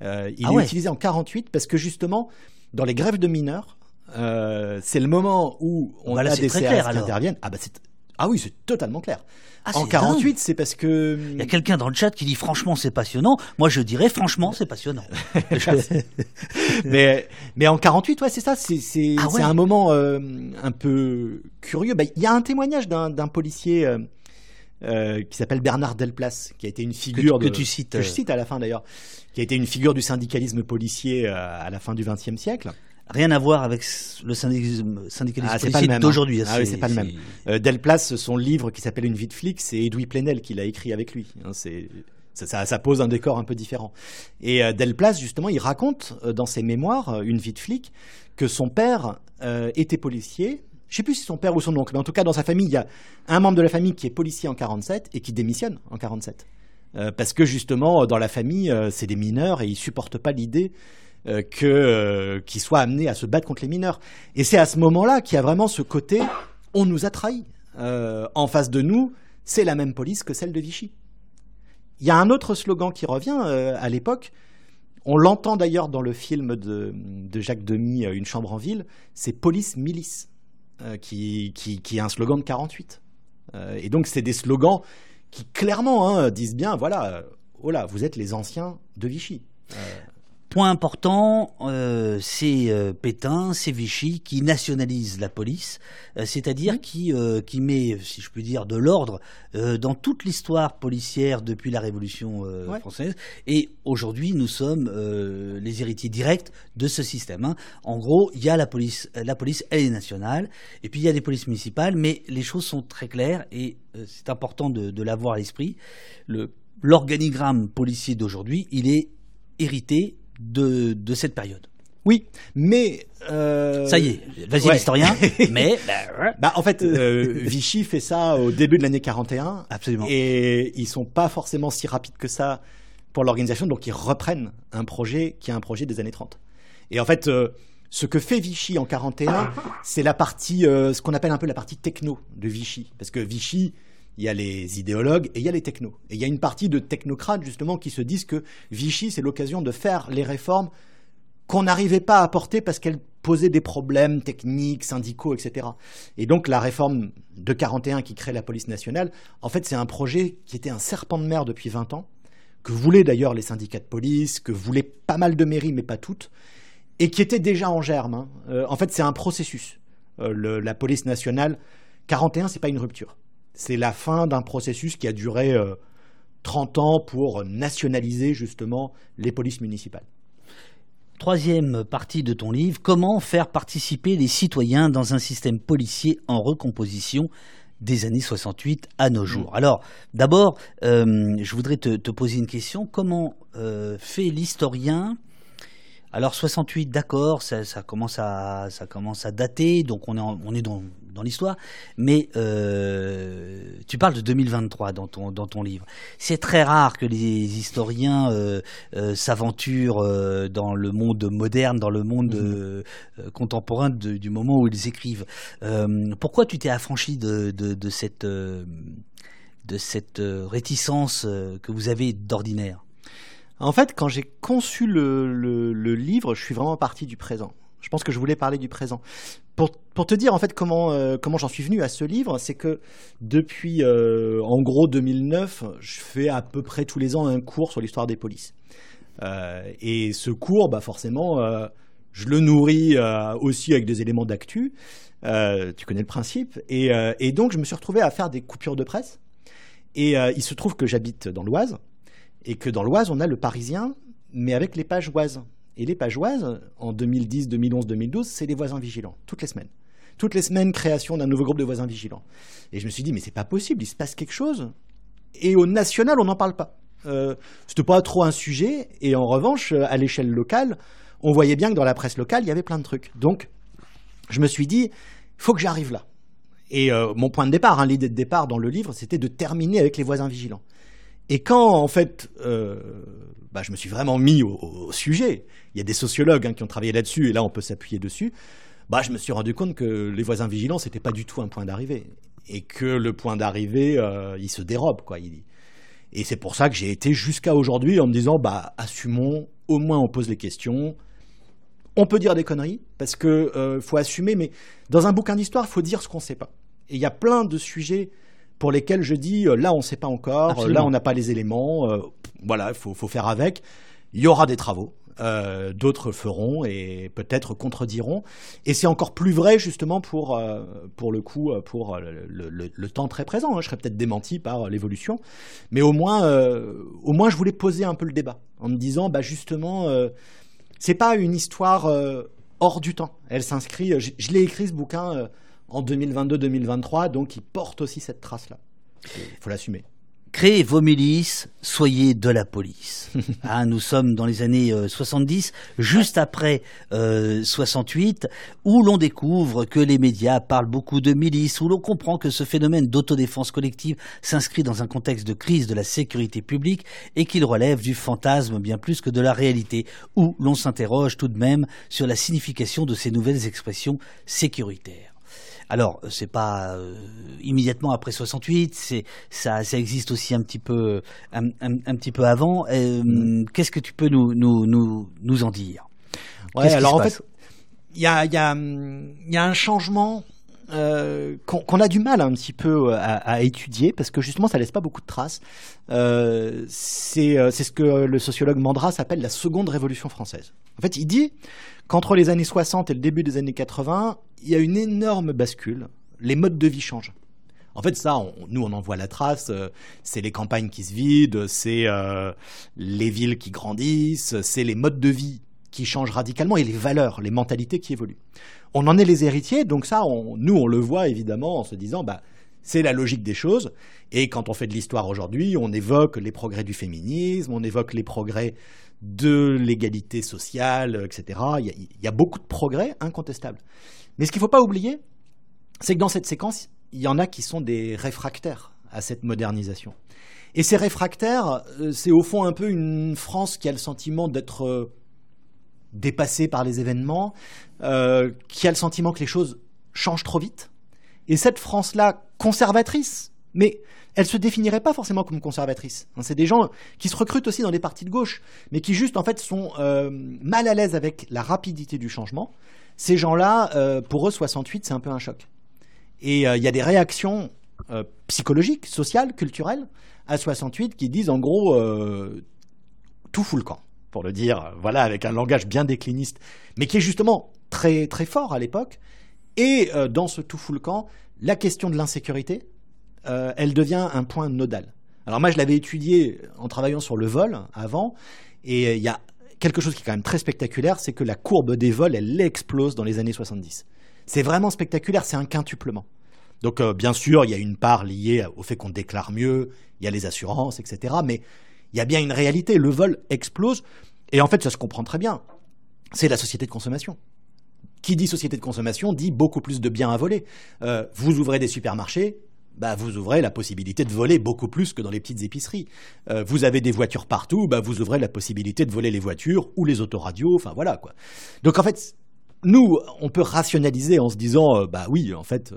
Euh, il Ah est ouais. utilisé en 48 parce que justement, dans les grèves de mineurs, euh, c'est le moment où on Bah là, a des CRS clair, qui alors. interviennent. Ah, bah c'est... ah oui, c'est totalement clair. Ah, en c'est 48, c'est parce que... Il y a quelqu'un dans le chat qui dit franchement c'est passionnant. Moi je dirais franchement c'est passionnant. [laughs] mais, mais en 48, ouais, c'est ça. C'est, Ah ouais. un moment euh, un peu curieux. Bah, Il y a un témoignage d'un, policier euh, euh, qui s'appelle Bernard Delplace, qui a été une figure que de- tu cites, que je cite à la fin d'ailleurs, qui a été une figure du syndicalisme policier à la fin du XXe siècle. Rien à voir avec le syndicalisme, syndicalisme Ah, c'est pas policier le même, hein. d'aujourd'hui. Ah oui, c'est pas le même. Euh, Delplace, son livre qui s'appelle Une vie de flic, c'est Edoui Plenel qui l'a écrit avec lui. Hein, c'est ça, ça, ça pose un décor un peu différent. Et euh, Delplace, justement, il raconte euh, dans ses mémoires, euh, Une vie de flic, que son père était policier. Je sais plus si son père ou son oncle, mais en tout cas, dans sa famille, il y a un membre de la famille qui est policier en 47 et qui démissionne en 47. Euh, parce que justement, dans la famille, c'est des mineurs et ils supportent pas l'idée que euh, qu'ils soient amenés à se battre contre les mineurs. Et c'est à ce moment-là qu'il y a vraiment ce côté on nous a trahis. Euh, en face de nous, c'est la même police que celle de Vichy. Il y a un autre slogan qui revient euh, à l'époque. On l'entend d'ailleurs dans le film de, de Jacques Demy, euh, Une chambre en ville. C'est police milice, euh, qui, qui, qui est un slogan de 48. Euh, et donc c'est des slogans qui clairement hein, disent bien, voilà, euh, oh vous êtes les anciens de Vichy. Point important, euh, c'est euh, Pétain, c'est Vichy qui nationalise la police, euh, c'est-à-dire qui, euh, qui met, si je puis dire, de l'ordre euh, dans toute l'histoire policière depuis la Révolution euh, Ouais. française. Et aujourd'hui, nous sommes euh, les héritiers directs de ce système. hein. En gros, il y a la police, la police, elle est nationale, et puis il y a des polices municipales, mais les choses sont très claires et euh, c'est important de, de l'avoir à l'esprit. Le L'organigramme policier d'aujourd'hui, il est hérité de, de cette période. Oui, mais euh, Ça y est, vas-y ouais. l'historien. [laughs] mais bah. Bah, en fait, euh, [laughs] Vichy fait ça au début de l'année 41. Absolument. Et ils sont pas forcément si rapides que ça pour l'organisation, donc ils reprennent un projet qui est un projet des années 30. Et en fait, euh, ce que fait Vichy en 41, c'est la partie, ce qu'on appelle un peu la partie techno de Vichy. Parce que Vichy, il y a les idéologues et il y a les technos. Et il y a une partie de technocrates, justement, qui se disent que Vichy, c'est l'occasion de faire les réformes qu'on n'arrivait pas à apporter parce qu'elles posaient des problèmes techniques, syndicaux, etc. Et donc la réforme de 41 qui crée la police nationale, en fait c'est un projet qui était un serpent de mer depuis 20 ans, que voulaient d'ailleurs les syndicats de police, que voulaient pas mal de mairies mais pas toutes, et qui était déjà en germe. hein. Euh, en fait c'est un processus. Euh, la police nationale, 41 c'est pas une rupture. C'est la fin d'un processus qui a duré euh, 30 ans pour nationaliser justement les polices municipales. Troisième partie de ton livre, comment faire participer les citoyens dans un système policier en recomposition des années 68 à nos jours. Alors, d'abord, euh, je voudrais te, te poser une question. Comment euh, fait l'historien? Alors 68, d'accord, ça, ça commence à ça commence à dater, donc on est en- on est dans, dans l'histoire. Mais euh, tu parles de 2023 dans ton dans ton livre. C'est très rare que les historiens euh, euh, s'aventurent dans le monde moderne, dans le monde euh, contemporain de- du moment où ils écrivent. Pourquoi tu t'es affranchi de, de, de cette de cette réticence que vous avez d'ordinaire? En fait, quand j'ai conçu le, le- le livre, je suis vraiment parti du présent. Je pense que je voulais parler du présent. Pour, te dire en fait comment, euh, comment j'en suis venu à ce livre, c'est que depuis euh, en gros 2009, je fais à peu près tous les ans un cours sur l'histoire des polices. Euh, et ce cours, bah forcément, je le nourris aussi avec des éléments d'actu. Tu connais le principe. Et, et donc, je me suis retrouvé à faire des coupures de presse. Et il se trouve que j'habite dans l'Oise et que dans l'Oise, on a le Parisien, mais avec les pages Oise. Et les pages Oise, en 2010, 2011, 2012, c'est les voisins vigilants, toutes les semaines. Toutes les semaines, création d'un nouveau groupe de voisins vigilants. Et je me suis dit, mais c'est pas possible, il se passe quelque chose. Et au national, on n'en parle pas. Euh, C'était pas trop un sujet. Et en revanche, euh, à l'échelle locale, on voyait bien que dans la presse locale, il y avait plein de trucs. Donc, je me suis dit, faut que j'arrive là. Et euh, mon point de départ, hein, l'idée de départ dans le livre, c'était de terminer avec les voisins vigilants. Et quand, en fait, euh, bah, je me suis vraiment mis au, sujet, il y a des sociologues hein, qui ont travaillé là-dessus, et là, on peut s'appuyer dessus, bah, je me suis rendu compte que les voisins vigilants, c'était pas du tout un point d'arrivée. Et que le point d'arrivée, euh, il se dérobe, quoi. Il- et c'est pour ça que j'ai été jusqu'à aujourd'hui en me disant, bah, assumons, au moins on pose les questions. On peut dire des conneries, parce que euh, faut assumer, mais dans un bouquin d'histoire, il faut dire ce qu'on sait pas. Et il y a plein de sujets pour lesquels je dis, euh, là, on ne sait pas encore, euh, Absolument. là, on n'a pas les éléments, euh, voilà, il faut, faut faire avec. Il y aura des travaux. euh, d'autres feront et peut-être contrediront. Et c'est encore plus vrai justement pour, euh, pour le coup, pour le, le- le- le temps très présent. hein. Je serais peut-être démenti par l'évolution, mais au moins, au moins, je voulais poser un peu le débat en me disant, bah justement, c'est pas une histoire hors du temps. Elle s'inscrit. Je, je l'ai écrit ce bouquin en 2022-2023, donc il porte aussi cette trace-là. Il faut l'assumer. Créez vos milices, soyez de la police. Hein, [laughs] nous sommes dans les années euh, 70, juste après euh, 68, où l'on découvre que les médias parlent beaucoup de milices, où l'on comprend que ce phénomène d'autodéfense collective s'inscrit dans un contexte de crise de la sécurité publique et qu'il relève du fantasme bien plus que de la réalité, où l'on s'interroge tout de même sur la signification de ces nouvelles expressions sécuritaires. Alors, euh, c'est pas euh, immédiatement après 68, c'est ça, ça existe aussi un petit peu, un, un- un petit peu avant. Euh, Qu'est-ce que tu peux nous nous nous, nous en dire? Ouais, alors se en fait, il y a, il y, a, il y a un changement euh, qu'on a du mal un petit peu à, à étudier parce que justement ça laisse pas beaucoup de traces. Euh, c'est euh, ce que le sociologue Mandras appelle la seconde révolution française. En fait, il dit qu'entre les années 60 et le début des années 80, il y a une énorme bascule. Les modes de vie changent. En fait, ça, on- nous, on en voit la trace. euh, c'est les campagnes qui se vident, c'est euh, les villes qui grandissent, c'est les modes de vie qui changent radicalement et les valeurs, les mentalités qui évoluent. On en est les héritiers, donc ça, nous, on le voit évidemment en se disant, bah, c'est la logique des choses. Et quand on fait de l'histoire aujourd'hui, on évoque les progrès du féminisme, on évoque les progrès de l'égalité sociale, etc. Il y, a, il y, a, beaucoup de progrès incontestables. Mais ce qu'il ne faut pas oublier, c'est que dans cette séquence, il y en a qui sont des réfractaires à cette modernisation. Et ces réfractaires, euh, c'est au fond un peu une France qui a le sentiment d'être dépassée par les événements, euh, qui a le sentiment que les choses changent trop vite. Et cette France-là, conservatrice, mais elle se définirait pas forcément comme conservatrice. Hein, c'est des gens qui se recrutent aussi dans les partis de gauche, mais qui juste en fait sont euh, mal à l'aise avec la rapidité du changement. Ces gens-là, euh, pour eux, 68, c'est un peu un choc. Et il y a des réactions psychologiques, sociales, culturelles à 68 qui disent en gros tout fout le camp, pour le dire, voilà, avec un langage bien décliniste, mais qui est justement très très fort à l'époque. Et dans ce tout fout le camp, la question de l'insécurité, euh, elle devient un point nodal. Alors moi, je l'avais étudié en travaillant sur le vol avant, et il y a quelque chose qui est quand même très spectaculaire, c'est que la courbe des vols, elle explose dans les années 70. C'est vraiment spectaculaire, c'est un quintuplement. Donc euh, bien sûr, il y a une part liée au fait qu'on déclare mieux, il y a les assurances, etc. Mais il y a bien une réalité, le vol explose, et en fait, ça se comprend très bien. C'est la société de consommation. Qui dit société de consommation dit beaucoup plus de biens à voler. Euh, vous ouvrez des supermarchés, bah, vous ouvrez la possibilité de voler beaucoup plus que dans les petites épiceries. Euh, vous avez des voitures partout, bah, vous ouvrez la possibilité de voler les voitures ou les autoradios, enfin voilà quoi. Donc en fait, nous, on peut rationaliser en se disant, euh, bah oui, en fait,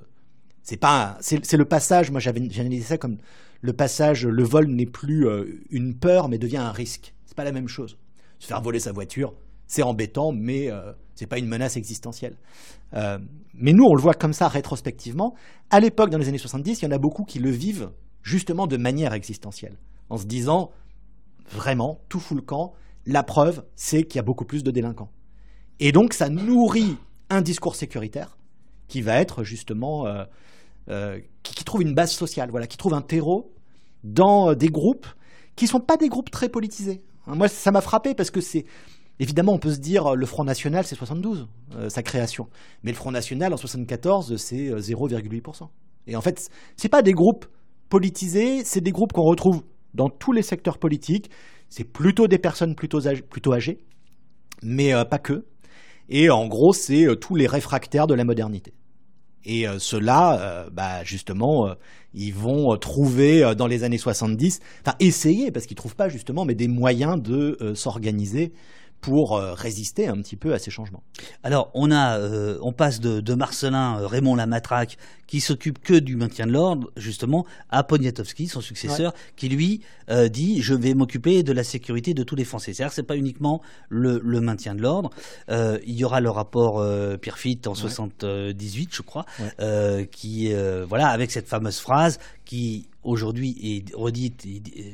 c'est pas, c'est le passage. Moi, j'avais analysé ça comme le passage, le vol n'est plus euh, une peur, mais devient un risque. C'est pas la même chose. Se faire voler sa voiture, c'est embêtant, mais euh, ce n'est pas une menace existentielle. Euh, mais nous, on le voit comme ça rétrospectivement. À l'époque, dans les années 70, il y en a beaucoup qui le vivent justement de manière existentielle, en se disant vraiment, tout fout le camp, la preuve, c'est qu'il y a beaucoup plus de délinquants. Et donc, ça nourrit un discours sécuritaire qui va être justement. Euh, qui, qui, trouve une base sociale, voilà, qui trouve un terreau dans des groupes qui ne sont pas des groupes très politisés. Moi, ça m'a frappé parce que c'est Évidemment, on peut se dire le Front National, c'est 72, euh, sa création. Mais le Front National, en 74, c'est 0,8%. Euh, Et en fait, c'est pas des groupes politisés, c'est des groupes qu'on retrouve dans tous les secteurs politiques. C'est plutôt des personnes plutôt âgées, plutôt âgées mais euh, pas que. Et en gros, c'est tous les réfractaires de la modernité. Et ceux-là, bah, justement, ils vont trouver dans les années 70, enfin essayer, parce qu'ils ne trouvent pas justement, mais des moyens de s'organiser pour euh, résister un petit peu à ces changements. Alors, on a, euh, on passe de, Marcelin euh, Raymond Lamatraque, qui s'occupe que du maintien de l'ordre, justement, à Poniatowski, son successeur, qui lui dit je vais m'occuper de la sécurité de tous les Français. C'est-à-dire, c'est pas uniquement le, maintien de l'ordre. il y aura le rapport Pierrefitte en 78, je crois, qui, voilà, avec cette fameuse phrase qui aujourd'hui est redite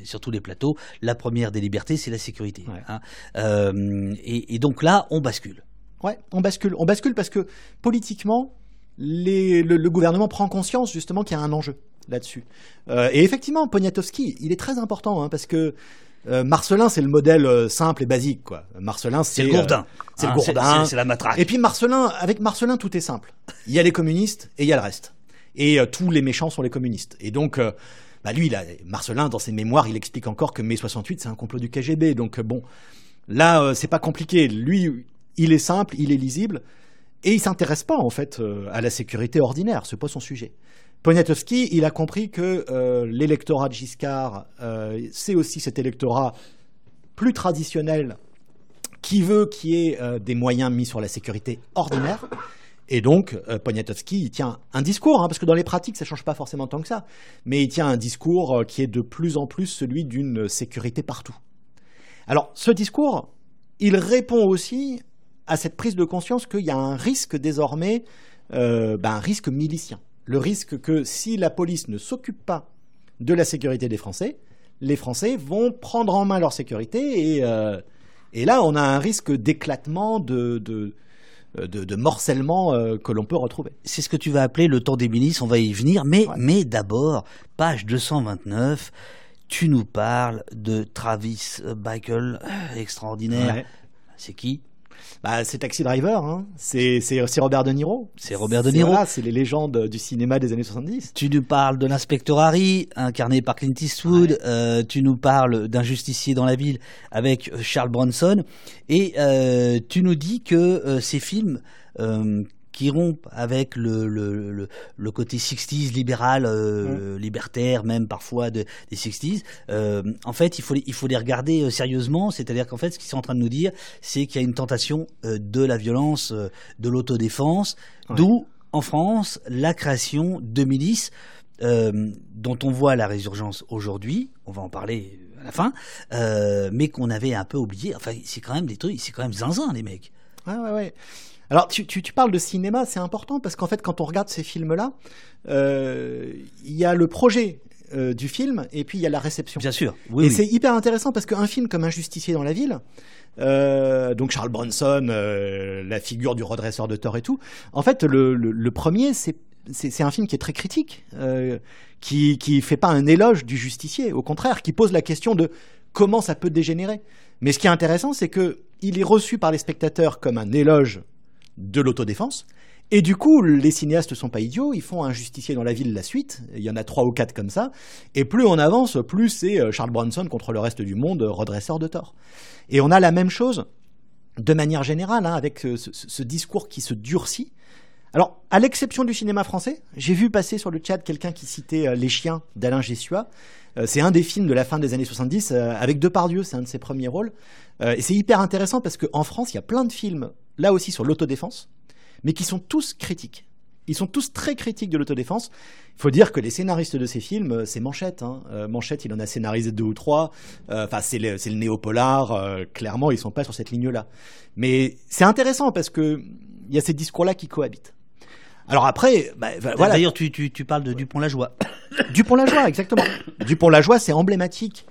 sur tous les plateaux, la première des libertés, c'est la sécurité. Hein. Euh, et, donc là, on bascule. Ouais, on bascule. On bascule parce que politiquement, le, gouvernement prend conscience justement qu'il y a un enjeu là-dessus. Euh, et effectivement, Poniatowski, il est très important hein, parce que euh, Marcelin, c'est le modèle simple et basique, quoi. Marcelin, c'est le gourdin. C'est le hein, gourdin. C'est la matraque. Et puis Marcelin, avec Marcelin, tout est simple. Il y a les communistes et il y a le reste. Et tous les méchants sont les communistes. Et donc, bah lui, Marcelin, dans ses mémoires, il explique encore que mai 68, c'est un complot du KGB. Donc bon, là, euh, c'est pas compliqué. Lui, il est simple, il est lisible, et il s'intéresse pas en fait euh, à la sécurité ordinaire. C'est pas son sujet. Poniatowski, il a compris que euh, l'électorat de Giscard, c'est aussi cet électorat plus traditionnel qui veut qu'il y ait des moyens mis sur la sécurité ordinaire. Et donc, euh, Poniatowski, tient un discours, hein, parce que dans les pratiques, ça ne change pas forcément tant que ça, mais il tient un discours euh, qui est de plus en plus celui d'une sécurité partout. Alors, ce discours, il répond aussi à cette prise de conscience qu'il y a un risque désormais, euh, ben, un risque milicien. Le risque que si la police ne s'occupe pas de la sécurité des Français, les Français vont prendre en main leur sécurité et, là, on a un risque d'éclatement, de euh, de, morcellement euh, que l'on peut retrouver. C'est ce que tu vas appeler le temps des milices, on va y venir, mais, mais d'abord, page 229, tu nous parles de Travis Bickle, extraordinaire. C'est qui? Bah, c'est Taxi Driver, hein. c'est Robert De Niro. C'est Robert De Niro. Voilà, c'est les légendes du cinéma des années 70. Tu nous parles de l'inspecteur Harry, incarné par Clint Eastwood. Euh, tu nous parles d'un justicier dans la ville avec Charles Bronson. Et euh, tu nous dis que euh, ces films euh, qui rompent avec le, le, le, le côté 60s libéral, euh, libertaire même parfois de, des 60s, euh, en fait il faut, les- il faut les regarder euh, sérieusement, c'est-à-dire qu'en fait ce qu'ils sont en train de nous dire, c'est qu'il y a une tentation euh, de la violence, euh, de l'autodéfense, Ouais. d'où en France la création de milices euh, dont on voit la résurgence aujourd'hui, on va en parler à la fin, euh, mais qu'on avait un peu oublié, enfin c'est quand même des trucs, c'est quand même zinzin les mecs. Ouais, ouais, ouais. Alors, tu, tu, tu parles de cinéma, c'est important parce qu'en fait, quand on regarde ces films-là, euh, il y a le projet euh, du film et puis il y a la réception. Bien sûr, oui. et oui. c'est hyper intéressant parce qu'un film comme Un justicier dans la ville, euh, donc Charles Bronson, la figure du redresseur de tort et tout, en fait, le, le, le premier, c'est c'est c'est un film qui est très critique, euh, qui qui fait pas un éloge du justicier, au contraire, qui pose la question de comment ça peut dégénérer. Mais ce qui est intéressant, c'est que il est reçu par les spectateurs comme un éloge de l'autodéfense. Et du coup, les cinéastes sont pas idiots, ils font un justicier dans la ville la suite. Il y en a trois ou quatre comme ça. Et plus on avance, plus c'est euh, Charles Bronson contre le reste du monde, euh, redresseur de tort. Et on a la même chose de manière générale, hein, avec euh, ce, discours qui se durcit. Alors, à l'exception du cinéma français, j'ai vu passer sur le chat quelqu'un qui citait Les Chiens d'Alain Gessua. C'est un des films de la fin des années 70 euh, avec Depardieu, c'est un de ses premiers rôles. Euh, et c'est hyper intéressant parce qu'en France, il y a plein de films, là aussi sur l'autodéfense, mais qui sont tous critiques. Ils sont tous très critiques de l'autodéfense. Il faut dire que les scénaristes de ces films, euh, c'est Manchette. Hein. Euh, Manchette, il en a scénarisé deux ou trois. Euh, Enfin, c'est le, néopolar. euh, clairement, ils sont pas sur cette ligne-là. Mais c'est intéressant parce que il y a ces discours-là qui cohabitent. Alors après, bah, voilà. D'ailleurs, tu, tu, tu parles de Dupont-la-Joie. Dupont-la-Joie, exactement. [coughs] Dupont-la-Joie, c'est emblématique.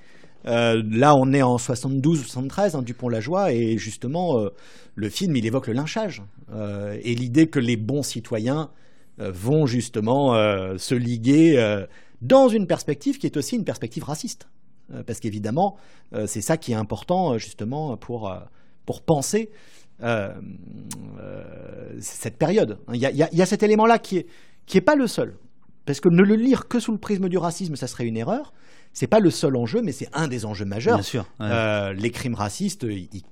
Euh, là, on est en 72 ou 73, hein, Dupont-la-Joie, et justement, euh, le film, il évoque le lynchage. Euh, et l'idée que les bons citoyens vont justement se liguer dans une perspective qui est aussi une perspective raciste. Parce qu'évidemment, c'est ça qui est important, justement, pour, pour penser cette période. Il y a, cet élément-là qui est, qui est pas le seul. Parce que ne le lire que sous le prisme du racisme, ça serait une erreur. C'est pas le seul enjeu, mais c'est un des enjeux majeurs. Bien sûr. ouais. Euh, les crimes racistes, ils, ils-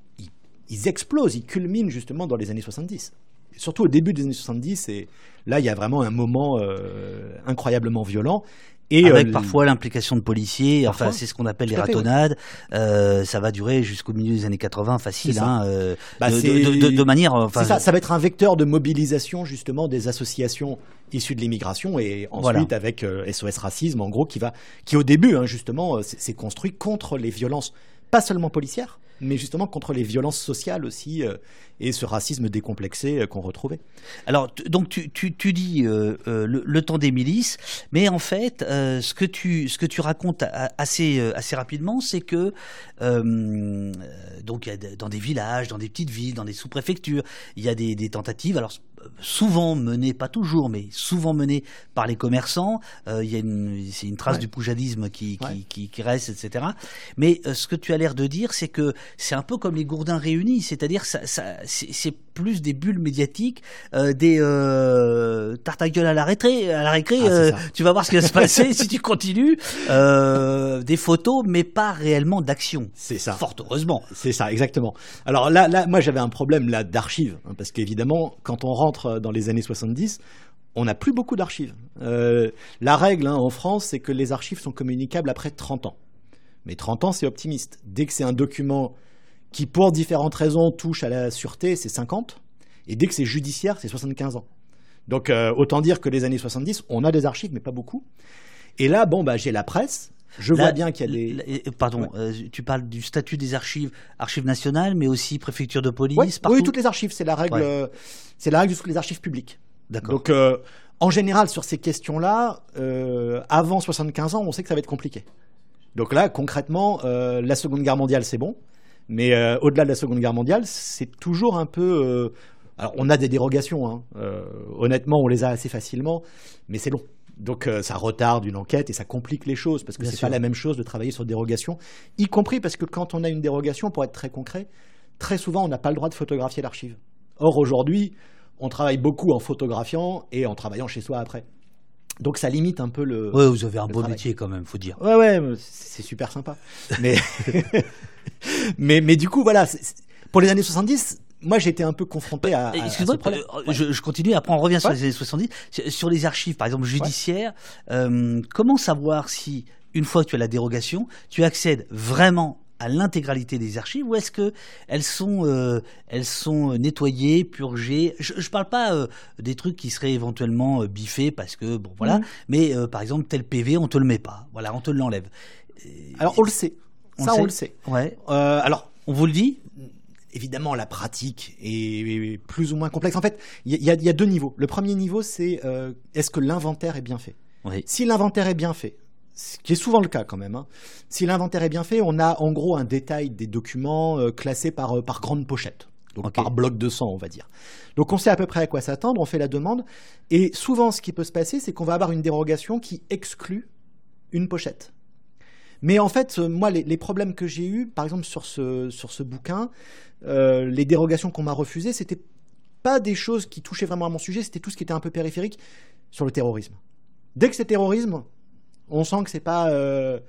ils explosent, ils culminent justement dans les années 70. Surtout au début des années 70, et là, il y a vraiment un moment euh, incroyablement violent. Et Avec euh, parfois l'implication de policiers, enfin c'est ce qu'on appelle Tout les à fait, ouais. ratonnades. Euh, ça va durer jusqu'au milieu des années 80, facile, hein, euh, Bah, de, de- de- de manière. Enfin, c'est ça, ça va être un vecteur de mobilisation justement des associations issues de l'immigration et ensuite Voilà. avec euh, SOS Racisme en gros qui va qui au début hein, justement euh, s'est construit contre les violences pas seulement policières mais justement contre les violences sociales aussi euh, et ce racisme décomplexé euh, qu'on retrouvait. Alors, donc tu, tu, tu dis euh, euh, le, le temps des milices, mais en fait, euh, ce que tu ce que tu racontes assez assez rapidement, c'est que donc dans des villages, dans des petites villes, dans des sous-préfectures, il y a des, des tentatives. Alors souvent menées, pas toujours, mais souvent menées par les commerçants. Euh, il y a une c'est une trace Ouais. du poujadisme qui qui, Ouais. qui qui reste, etc. Mais euh, ce que tu as l'air de dire, c'est que c'est un peu comme les gourdins réunis, c'est-à-dire ça, ça c'est plus des bulles médiatiques, euh, des euh, tarte à gueule à la récré, à la récré. Ah, euh, tu vas voir ce qui va se passer [laughs] si tu continues. Des photos, mais pas réellement d'action. C'est ça. Fort heureusement. C'est ça, exactement. Alors là, là moi j'avais un problème là d'archives, hein, parce qu'évidemment, quand on rentre dans les années 70, on n'a plus beaucoup d'archives. Euh, la règle hein, en France, c'est que les archives sont communicables après 30 ans. Mais 30 ans, c'est optimiste. Dès que c'est un document qui, pour différentes raisons, touche à la sûreté, c'est 50. Et dès que c'est judiciaire, c'est 75 ans. Donc euh, autant dire que les années 70, on a des archives, mais pas beaucoup. Et là, bon, bah, j'ai la presse. Je Là, vois bien qu'il y a des... Pardon, Ouais. euh, tu parles du statut des archives, archives nationales, mais aussi préfecture de police, Ouais, partout. oui, toutes les archives, c'est la règle, Ouais. C'est la règle toutes les archives publiques. D'accord. Donc, euh, en général, sur ces questions-là, euh, avant 75 ans, on sait que ça va être compliqué. Donc là, concrètement, euh, la Seconde Guerre mondiale, c'est bon, mais au-delà de la Seconde Guerre mondiale, c'est toujours un peu. alors, on a des dérogations. hein. Honnêtement, on les a assez facilement, mais c'est long. Donc, euh, ça retarde une enquête et ça complique les choses parce que c'est pas la même chose de travailler sur dérogation, y compris parce que quand on a une dérogation, pour être très concret, très souvent, on n'a pas le droit de photographier l'archive. Or, aujourd'hui, on travaille beaucoup en photographiant et en travaillant chez soi après. Donc ça limite un peu le. Ouais, vous avez un beau travail. métier quand même, faut dire. Ouais, ouais, c'est super sympa. Mais, [laughs] mais, mais du coup, voilà, pour les années 70, moi j'étais un peu confronté à. Excuse-moi, euh, je, je continue, après on revient sur les années 70. Sur- Sur les archives, par exemple, judiciaires, euh, comment savoir si, une fois que tu as la dérogation, tu accèdes vraiment à l'intégralité des archives ou est-ce que elles sont euh, elles sont nettoyées, purgées? Je ne parle pas euh, des trucs qui seraient éventuellement euh, biffés parce que bon voilà, Mhm. mais euh, par exemple tel PV on te le met pas, voilà on te l'enlève. Alors on le sait. On Ça, le on le sait. Ouais, Euh, alors, on vous le dit? évidemment, la pratique est plus ou moins complexe. En fait, il y, a- il y a deux niveaux. Le premier niveau, c'est euh, est-ce que l'inventaire est bien fait? Oui. Si l'inventaire est bien fait, ce qui est souvent le cas quand même, hein, si l'inventaire est bien fait, on a en gros un détail des documents euh, classés par, euh, par grande pochette. Donc par bloc de sang, on va dire. Donc on sait à peu près à quoi s'attendre, on fait la demande. Et souvent, ce qui peut se passer, c'est qu'on va avoir une dérogation qui exclut une pochette. Mais en fait, euh, moi, les, les problèmes que j'ai eus, par exemple sur ce, sur ce bouquin, euh, les dérogations qu'on m'a refusées, c'était pas des choses qui touchaient vraiment à mon sujet, c'était tout ce qui était un peu périphérique sur le terrorisme. Dès que c'est terrorisme, on sent que c'est pas. euh,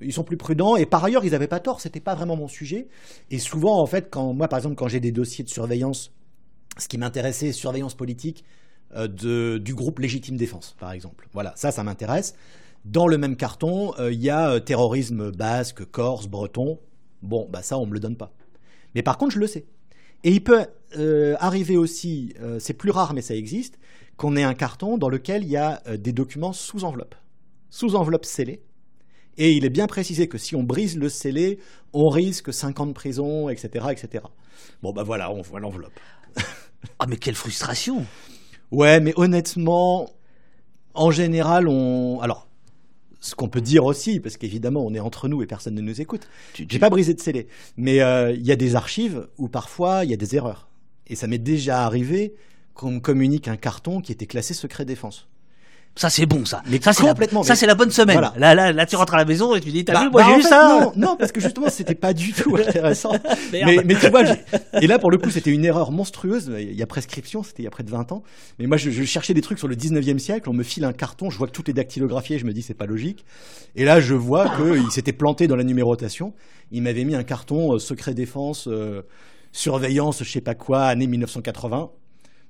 ils sont plus prudents et par ailleurs, ils n'avaient pas tort, c'était pas vraiment mon sujet. Et souvent, en fait, quand moi, par exemple, quand j'ai des dossiers de surveillance, ce qui m'intéressait, surveillance politique euh, du groupe Légitime Défense, par exemple. Voilà, ça, ça m'intéresse. Dans le même carton, euh, il y a terrorisme basque, corse, breton. Bon, bah ça, on me le donne pas. Mais par contre, je le sais. Et il peut arriver aussi, c'est plus rare, mais ça existe, qu'on ait un carton dans lequel il y a des documents sous enveloppe, sous enveloppe scellée. Et il est bien précisé que si on brise le scellé, on risque 5 ans de prison, etc., etc. Bon, bah voilà, on voit l'enveloppe. [laughs] Ah mais quelle frustration Ouais, mais honnêtement, en général, on. Alors, ce qu'on peut dire aussi, parce qu'évidemment, on est entre nous et personne ne nous écoute. Tu- J'ai tu- pas brisé de scellé, mais euh, il y a des archives où parfois il y a des erreurs. Et ça m'est déjà arrivé qu'on me communique un carton qui était classé secret défense. Ça c'est bon ça. Mais ça c'est la, complètement, ça mais- c'est la bonne semaine. Voilà. Là, là là tu rentres à la maison et tu dis t'as Bah- vu moi bah, j'ai eu ça. non, non, parce que justement, c'était pas du tout [laughs] intéressant. Mais, mais tu vois, et là pour le coup, c'était une erreur monstrueuse. Il y a prescription, c'était il y a près de 20 ans. Mais moi, je, je cherchais des trucs sur le 19e siècle. On me file un carton, je vois que tout est dactylographié. Je me dis, c'est pas logique. Et là, je vois qu'il s'était planté dans la numérotation. Il m'avait mis un carton euh, secret défense, euh, surveillance, je sais pas quoi, année 1980.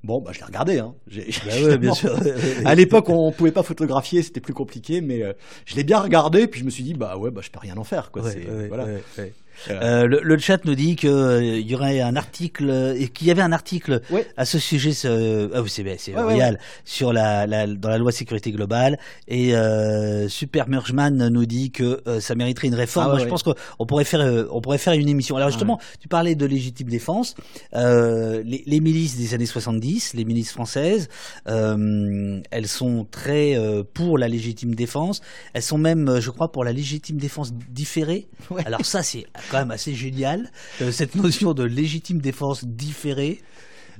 Bon, bah, je l'ai regardé. Hein. J'ai- Bah ouais, bien sûr. À l'époque, on pouvait pas photographier, c'était plus compliqué, mais euh, je l'ai bien regardé, puis je me suis dit, bah ouais, bah je peux rien en faire, quoi. Ouais, voilà. Euh, Euh, le, le chat nous dit que euh, y aurait un article euh, qu'il y avait un article Ouais. à ce sujet. ce- ah oui, c'est c'est Ouais, ouais, royal sur la, la- dans la loi sécurité globale. Et Super Murgman nous dit que ça mériterait une réforme. Ah Moi, je pense qu'on pourrait faire, on pourrait faire une émission. Alors justement, tu parlais de légitime défense. Les, les milices des années 70, les milices françaises, elles sont très pour la légitime défense. Elles sont même, je crois, pour la légitime défense différée. Alors ça, c'est quand même assez génial, euh, cette notion de légitime défense différée.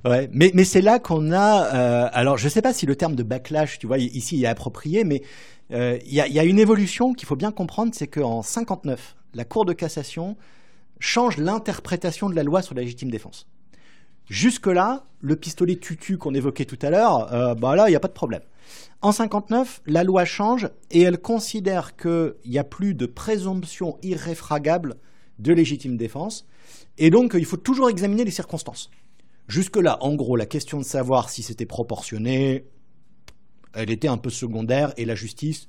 Ouais, mais, mais c'est là qu'on a. euh, alors, je sais pas si le terme de backlash, tu vois, ici, est approprié, mais euh, il y, a, il y a une évolution qu'il faut bien comprendre, c'est qu'en 59, la Cour de cassation change l'interprétation de la loi sur la légitime défense. Jusque-là, le pistolet tutu qu'on évoquait tout à l'heure, euh, bah là, il n'y a pas de problème. En 59, la loi change et elle considère qu'il n'y a plus de présomption irréfragable de légitime défense. Et donc, il faut toujours examiner les circonstances. Jusque-là, en gros, la question de savoir si c'était proportionné, elle était un peu secondaire et la justice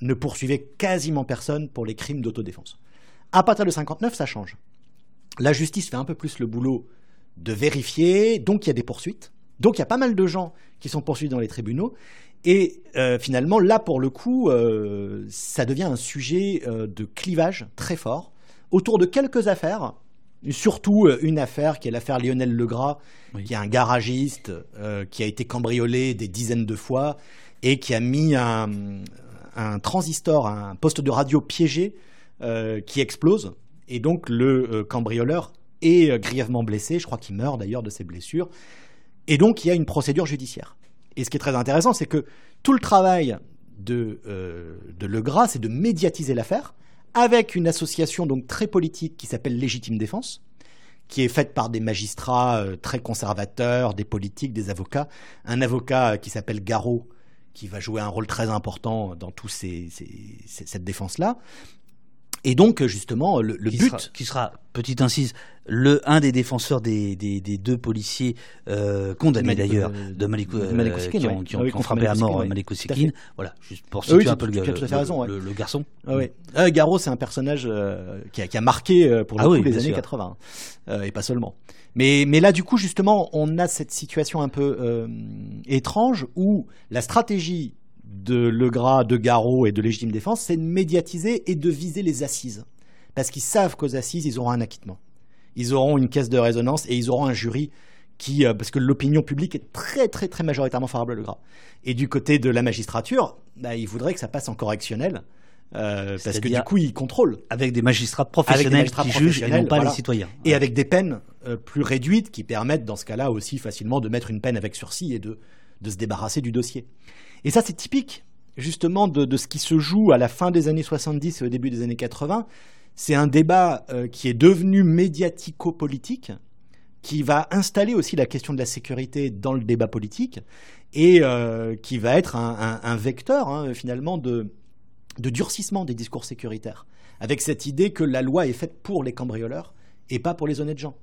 ne poursuivait quasiment personne pour les crimes d'autodéfense. À partir de 59, ça change. La justice fait un peu plus le boulot de vérifier, donc il y a des poursuites. Donc il y a pas mal de gens qui sont poursuivis dans les tribunaux. Et euh, finalement, là, pour le coup, euh, ça devient un sujet euh, de clivage très fort autour de quelques affaires. Surtout euh, une affaire qui est l'affaire Lionel Legras, Oui. qui est un garagiste euh, qui a été cambriolé des dizaines de fois et qui a mis un, un transistor, un poste de radio piégé euh, qui explose. Et donc le euh, cambrioleur est grièvement blessé, je crois qu'il meurt d'ailleurs de ses blessures. Et donc il y a une procédure judiciaire. Et ce qui est très intéressant, c'est que tout le travail de, de Legras, c'est de médiatiser l'affaire avec une association donc très politique qui s'appelle Légitime Défense, qui est faite par des magistrats très conservateurs, des politiques, des avocats. Un avocat qui s'appelle Garot, qui va jouer un rôle très important dans toute cette défense-là. Et donc, justement, le, qui but. Sera, qui sera, petite incise, le, un des défenseurs des, des, des deux policiers euh, condamnés d'ailleurs de Malik, euh, qui ont, qui ont, ah frappé à mort Malik Ousekine. Voilà, juste pour situer un peu le, le, garçon. Ah, oui. Euh, Garo, c'est un personnage euh, qui a, qui, a, marqué euh, pour le ah coup les années 80, et pas seulement. Mais, mais là, du coup, justement, on a cette situation un peu étrange où la stratégie de Legras, de Garot et de Légitime Défense, c'est de médiatiser et de viser les assises. Parce qu'ils savent qu'aux assises, ils auront un acquittement. Ils auront une caisse de résonance et ils auront un jury qui, euh, parce que l'opinion publique est très très très majoritairement favorable à Legras. Et du côté de la magistrature, bah, ils voudraient que ça passe en correctionnel. Euh, parce que du coup, ils contrôlent. Avec des magistrats professionnels qui jugent et non pas les citoyens. Et avec des peines euh, plus réduites qui permettent, dans ce cas-là, aussi facilement de mettre une peine avec sursis et de, de se débarrasser du dossier. Et ça, c'est typique justement de, ce qui se joue à la fin des années 70 et au début des années 80. C'est un débat euh, qui est devenu médiatico-politique, qui va installer aussi la question de la sécurité dans le débat politique et euh, qui va être un, vecteur hein, finalement de, durcissement des discours sécuritaires, avec cette idée que la loi est faite pour les cambrioleurs et pas pour les honnêtes gens.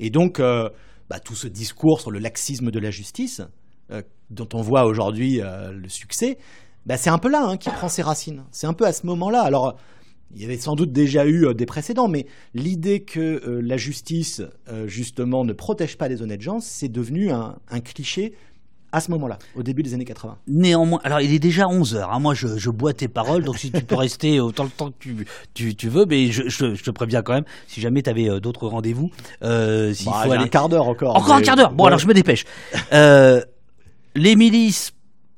Et donc, euh, bah, tout ce discours sur le laxisme de la justice, dont on voit aujourd'hui euh, le succès, bah, c'est un peu là hein, qui prend ses racines. C'est un peu à ce moment-là. Alors, il y avait sans doute déjà eu euh, des précédents, mais l'idée que la justice, justement, ne protège pas les honnêtes gens, c'est devenu un, cliché à ce moment-là, au début des années 80. Néanmoins, alors il est déjà 11 heures. Hein. moi, je, bois tes paroles, donc si tu peux [laughs] rester autant de temps que tu, veux, mais je, te préviens quand même, si jamais tu avais d'autres rendez-vous. Euh, s'il bah, faut aller... un quart d'heure encore. Encore un quart d'heure Bon, alors je me dépêche. [laughs] Euh, les milices,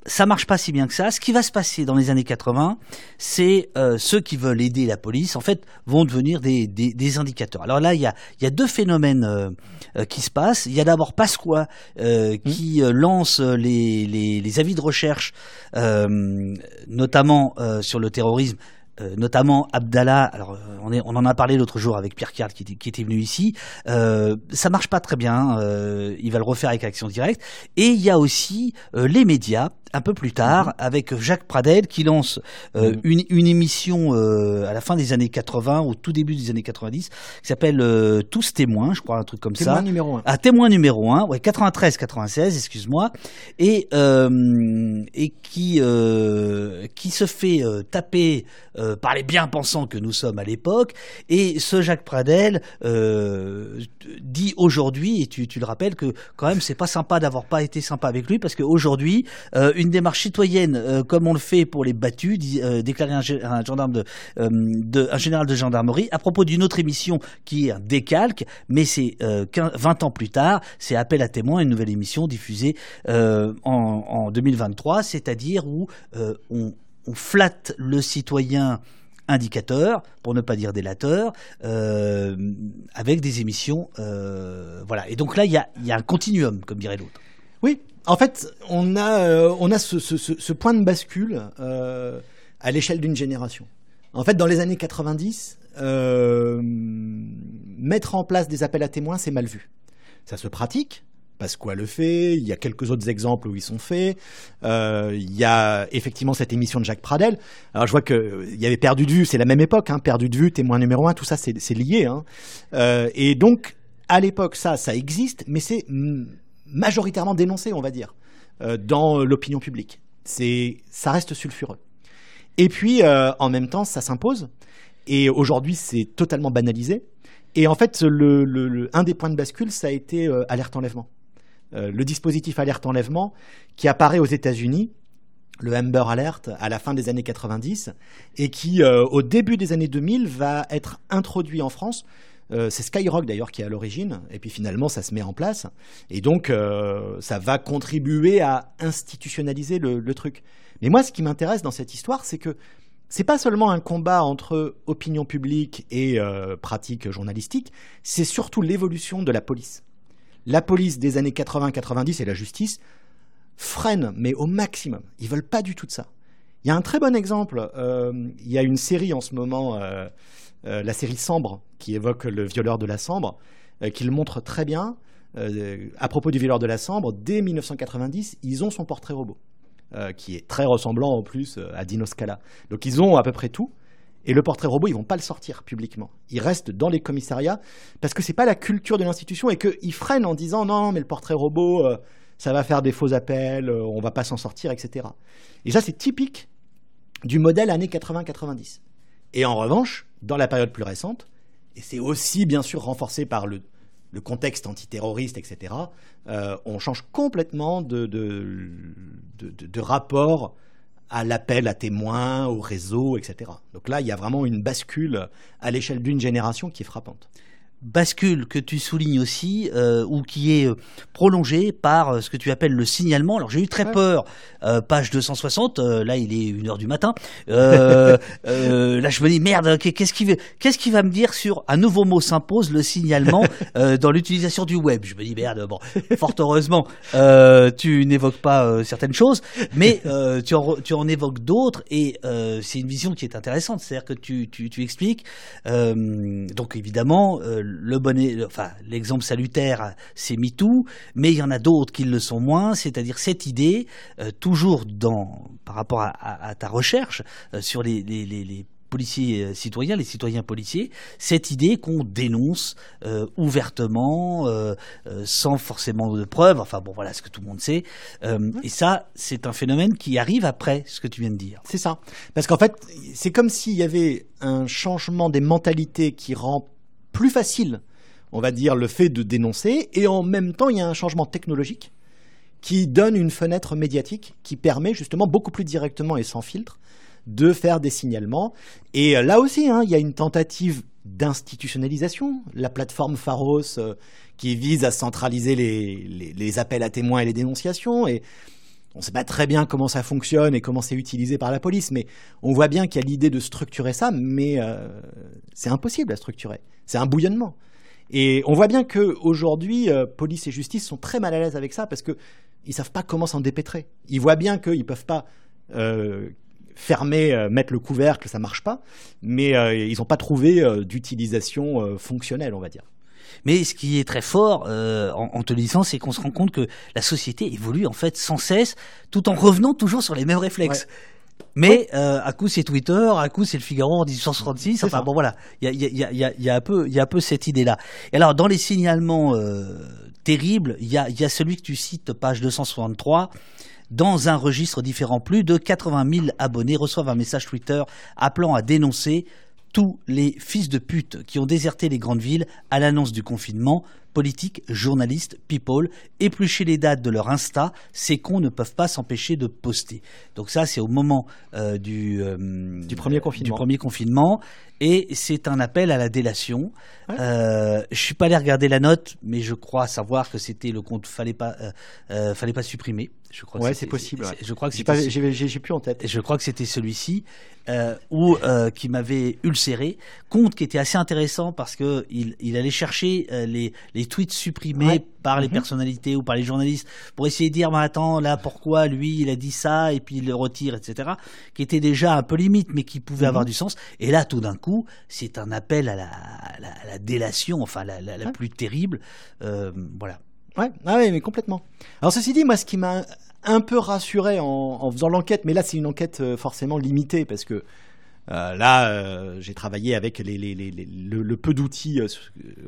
ça marche pas si bien que ça. Ce qui va se passer dans les années 80, c'est euh, ceux qui veulent aider la police, en fait, vont devenir des, des, indicateurs. Alors là, il y a, y a deux phénomènes euh, euh, qui se passent. Il y a d'abord Pasqua mmh. qui lance les, les, les, avis de recherche, notamment sur le terrorisme euh, notamment Abdallah. Alors, euh, on, est, on en a parlé l'autre jour avec Pierre Card qui, qui, était venu ici. Euh, ça marche pas très bien. Euh, il va le refaire avec Action Directe. Et il y a aussi les médias un peu plus tard mhm. avec Jacques Pradel qui lance mhm. une, une, émission à la fin des années 80 au tout début des années 90 qui s'appelle Tous témoins, je crois un truc comme témoin ça. Numéro 1. Ah, témoin numéro 1, ouais 93 96, excuse-moi. Et et qui qui se fait taper par les bien-pensants que nous sommes à l'époque. Et ce Jacques Pradel dit aujourd'hui et tu, le rappelles que quand même c'est pas sympa d'avoir pas été sympa avec lui parce qu'aujourd'hui une démarche citoyenne, euh, comme on le fait pour les battus, euh, déclarer un, gendarme de, euh, un général de gendarmerie, à propos d'une autre émission qui est un décalque, mais c'est 20 ans plus tard, c'est Appel à témoins, une nouvelle émission diffusée en, 2023, c'est-à-dire où on, on flatte le citoyen indicateur, pour ne pas dire délateur, avec des émissions. voilà. Et donc là, il y a, un continuum, comme dirait l'autre. Oui, en fait, on a, euh, ce, point de bascule euh, à l'échelle d'une génération. En fait, dans les années 90, euh, mettre en place des appels à témoins, c'est mal vu. Ça se pratique. Pasqua le fait, il y a quelques autres exemples où ils sont faits. il y a effectivement cette émission de Jacques Pradel. Alors je vois qu'il y avait Perdu de vue, c'est la même époque, hein, Perdu de vue, témoin numéro un, tout ça c'est lié. Hein. et donc à l'époque ça, ça existe, mais c'est majoritairement dénoncé, on va dire, euh, dans l'opinion publique. C'est, ça reste sulfureux. Et puis, euh, en même temps, ça s'impose. Et aujourd'hui, c'est totalement banalisé. Et en fait, un des points de bascule, ça a été euh, alerte enlèvement. Le dispositif alerte enlèvement qui apparaît aux États-Unis, le Amber Alert, à la fin des années 90, et qui, au début des années 2000, va être introduit en France euh, c'est Skyrock d'ailleurs qui est à l'origine, et puis finalement ça se met en place, et donc euh, ça va contribuer à institutionnaliser le, truc. Mais moi, ce qui m'intéresse dans cette histoire, c'est que c'est pas seulement un combat entre opinion publique et euh, pratique journalistique, c'est surtout l'évolution de la police. La police des années 80-90 et la justice freinent, mais au maximum. Ils veulent pas du tout de ça. Il y a un très bon exemple. il y a une série en ce moment euh, la série Sambre, qui évoque le violeur de la Sambre, qui le montre très bien. à propos du violeur de la Sambre, dès 1990, ils ont son portrait robot, qui est très ressemblant en plus à Dino Scala. Donc ils ont à peu près tout. Et le portrait robot, ils vont pas le sortir publiquement. Il reste dans les commissariats parce que c'est pas la culture de l'institution et qu'ils freinent en disant non, mais le portrait robot, euh, ça va faire des faux appels, euh, on va pas s'en sortir, etc. Et ça, c'est typique du modèle années 80-90. Et en revanche, dans la période plus récente, et c'est aussi bien sûr renforcé par le, contexte antiterroriste, etc., euh, on change complètement de, rapport à l'appel à témoins, au réseau, etc. Donc là, il y a vraiment une bascule à l'échelle d'une génération qui est frappante bascule que tu soulignes aussi, euh, ou qui est euh, prolongée par euh, ce que tu appelles le signalement. Alors j'ai eu très peur, page 260, là il est 1h du matin, [laughs] là je me dis merde, qu'est-ce qui, qu'est-ce qui va me dire sur un nouveau mot s'impose, le signalement, [laughs] dans l'utilisation du web? Je me dis merde, bon, fort heureusement, tu n'évoques pas certaines choses, mais tu, en, tu en évoques d'autres, et c'est une vision qui est intéressante, c'est-à-dire que tu, tu, tu expliques, donc évidemment, le bon, enfin, l'exemple salutaire, c'est MeToo, mais il y en a d'autres qui le sont moins, c'est-à-dire cette idée, euh, toujours dans, par rapport à, ta recherche euh, sur les, policiers euh, citoyens, les citoyens policiers, cette idée qu'on dénonce ouvertement, sans forcément de preuves, enfin bon voilà ce que tout le monde sait, et ça c'est un phénomène qui arrive après ce que tu viens de dire. C'est ça, parce qu'en fait c'est comme s'il y avait un changement des mentalités qui rend plus facile, on va dire, le fait de dénoncer, et en même temps, il y a un changement technologique qui donne une fenêtre médiatique qui permet justement beaucoup plus directement et sans filtre de faire des signalements. Et euh, là aussi, hein, il y a une tentative d'institutionnalisation. La plateforme Pharos euh, qui vise à centraliser les, les, appels à témoins et les dénonciations. Et on ne sait pas très bien comment ça fonctionne et comment c'est utilisé par la police, mais on voit bien qu'il y a l'idée de structurer ça, mais euh, c'est impossible à structurer. C'est un bouillonnement. Et on voit bien qu'aujourd'hui, euh, police et justice sont très mal à l'aise avec ça parce qu'ils ne savent pas comment s'en dépêtrer. Ils voient bien qu'ils ne peuvent pas euh, fermer, mettre le couvercle, ça ne marche pas, mais ils n'ont pas trouvé d'utilisation fonctionnelle, on va dire. Mais ce qui est très fort euh, en, te lisant, c'est qu'on se rend compte que la société évolue en fait sans cesse, tout en revenant toujours sur les mêmes réflexes. Mais euh, à coup c'est Twitter, à coup c'est le Figaro en 1866. Enfin bon voilà, il y a, y, a, y, a, y a, un peu, il y a un peu cette idée-là. Et alors dans les signalements euh, terribles, il y a, y a celui que tu cites, page 263. Dans un registre différent, plus de 80 000 abonnés reçoivent un message Twitter appelant à dénoncer tous les fils de pute qui ont déserté les grandes villes à l'annonce du confinement, politiques, journalistes, people, éplucher les dates de leur Insta, ces cons ne peuvent pas s'empêcher de poster. Donc ça, c'est au moment euh, du, euh, du, premier confinement. du premier confinement, et c'est un appel à la délation. Euh, je suis pas allé regarder la note, mais je crois savoir que c'était le compte fallait pas euh, fallait pas supprimer. Je crois. Ouais, c'est possible. Je crois que j'ai plus en tête. Je crois que c'était celui-ci ou qui m'avait ulcéré. Compte qui était assez intéressant parce que il, il allait chercher les, les tweets supprimés par les mhm. personnalités ou par les journalistes pour essayer de dire bah, attends là pourquoi lui il a dit ça et puis il le retire etc qui était déjà un peu limite mais qui pouvait avoir mhm. du sens. Et là tout d'un coup c'est un appel à la, délation enfin la, plus terrible. Euh, voilà. Ouais. Ah ouais mais complètement. Alors ceci dit moi ce qui m'a un peu rassuré en, en faisant l'enquête mais là c'est une enquête euh, forcément limitée parce que euh, là, euh, j'ai travaillé avec le, peu d'outils euh,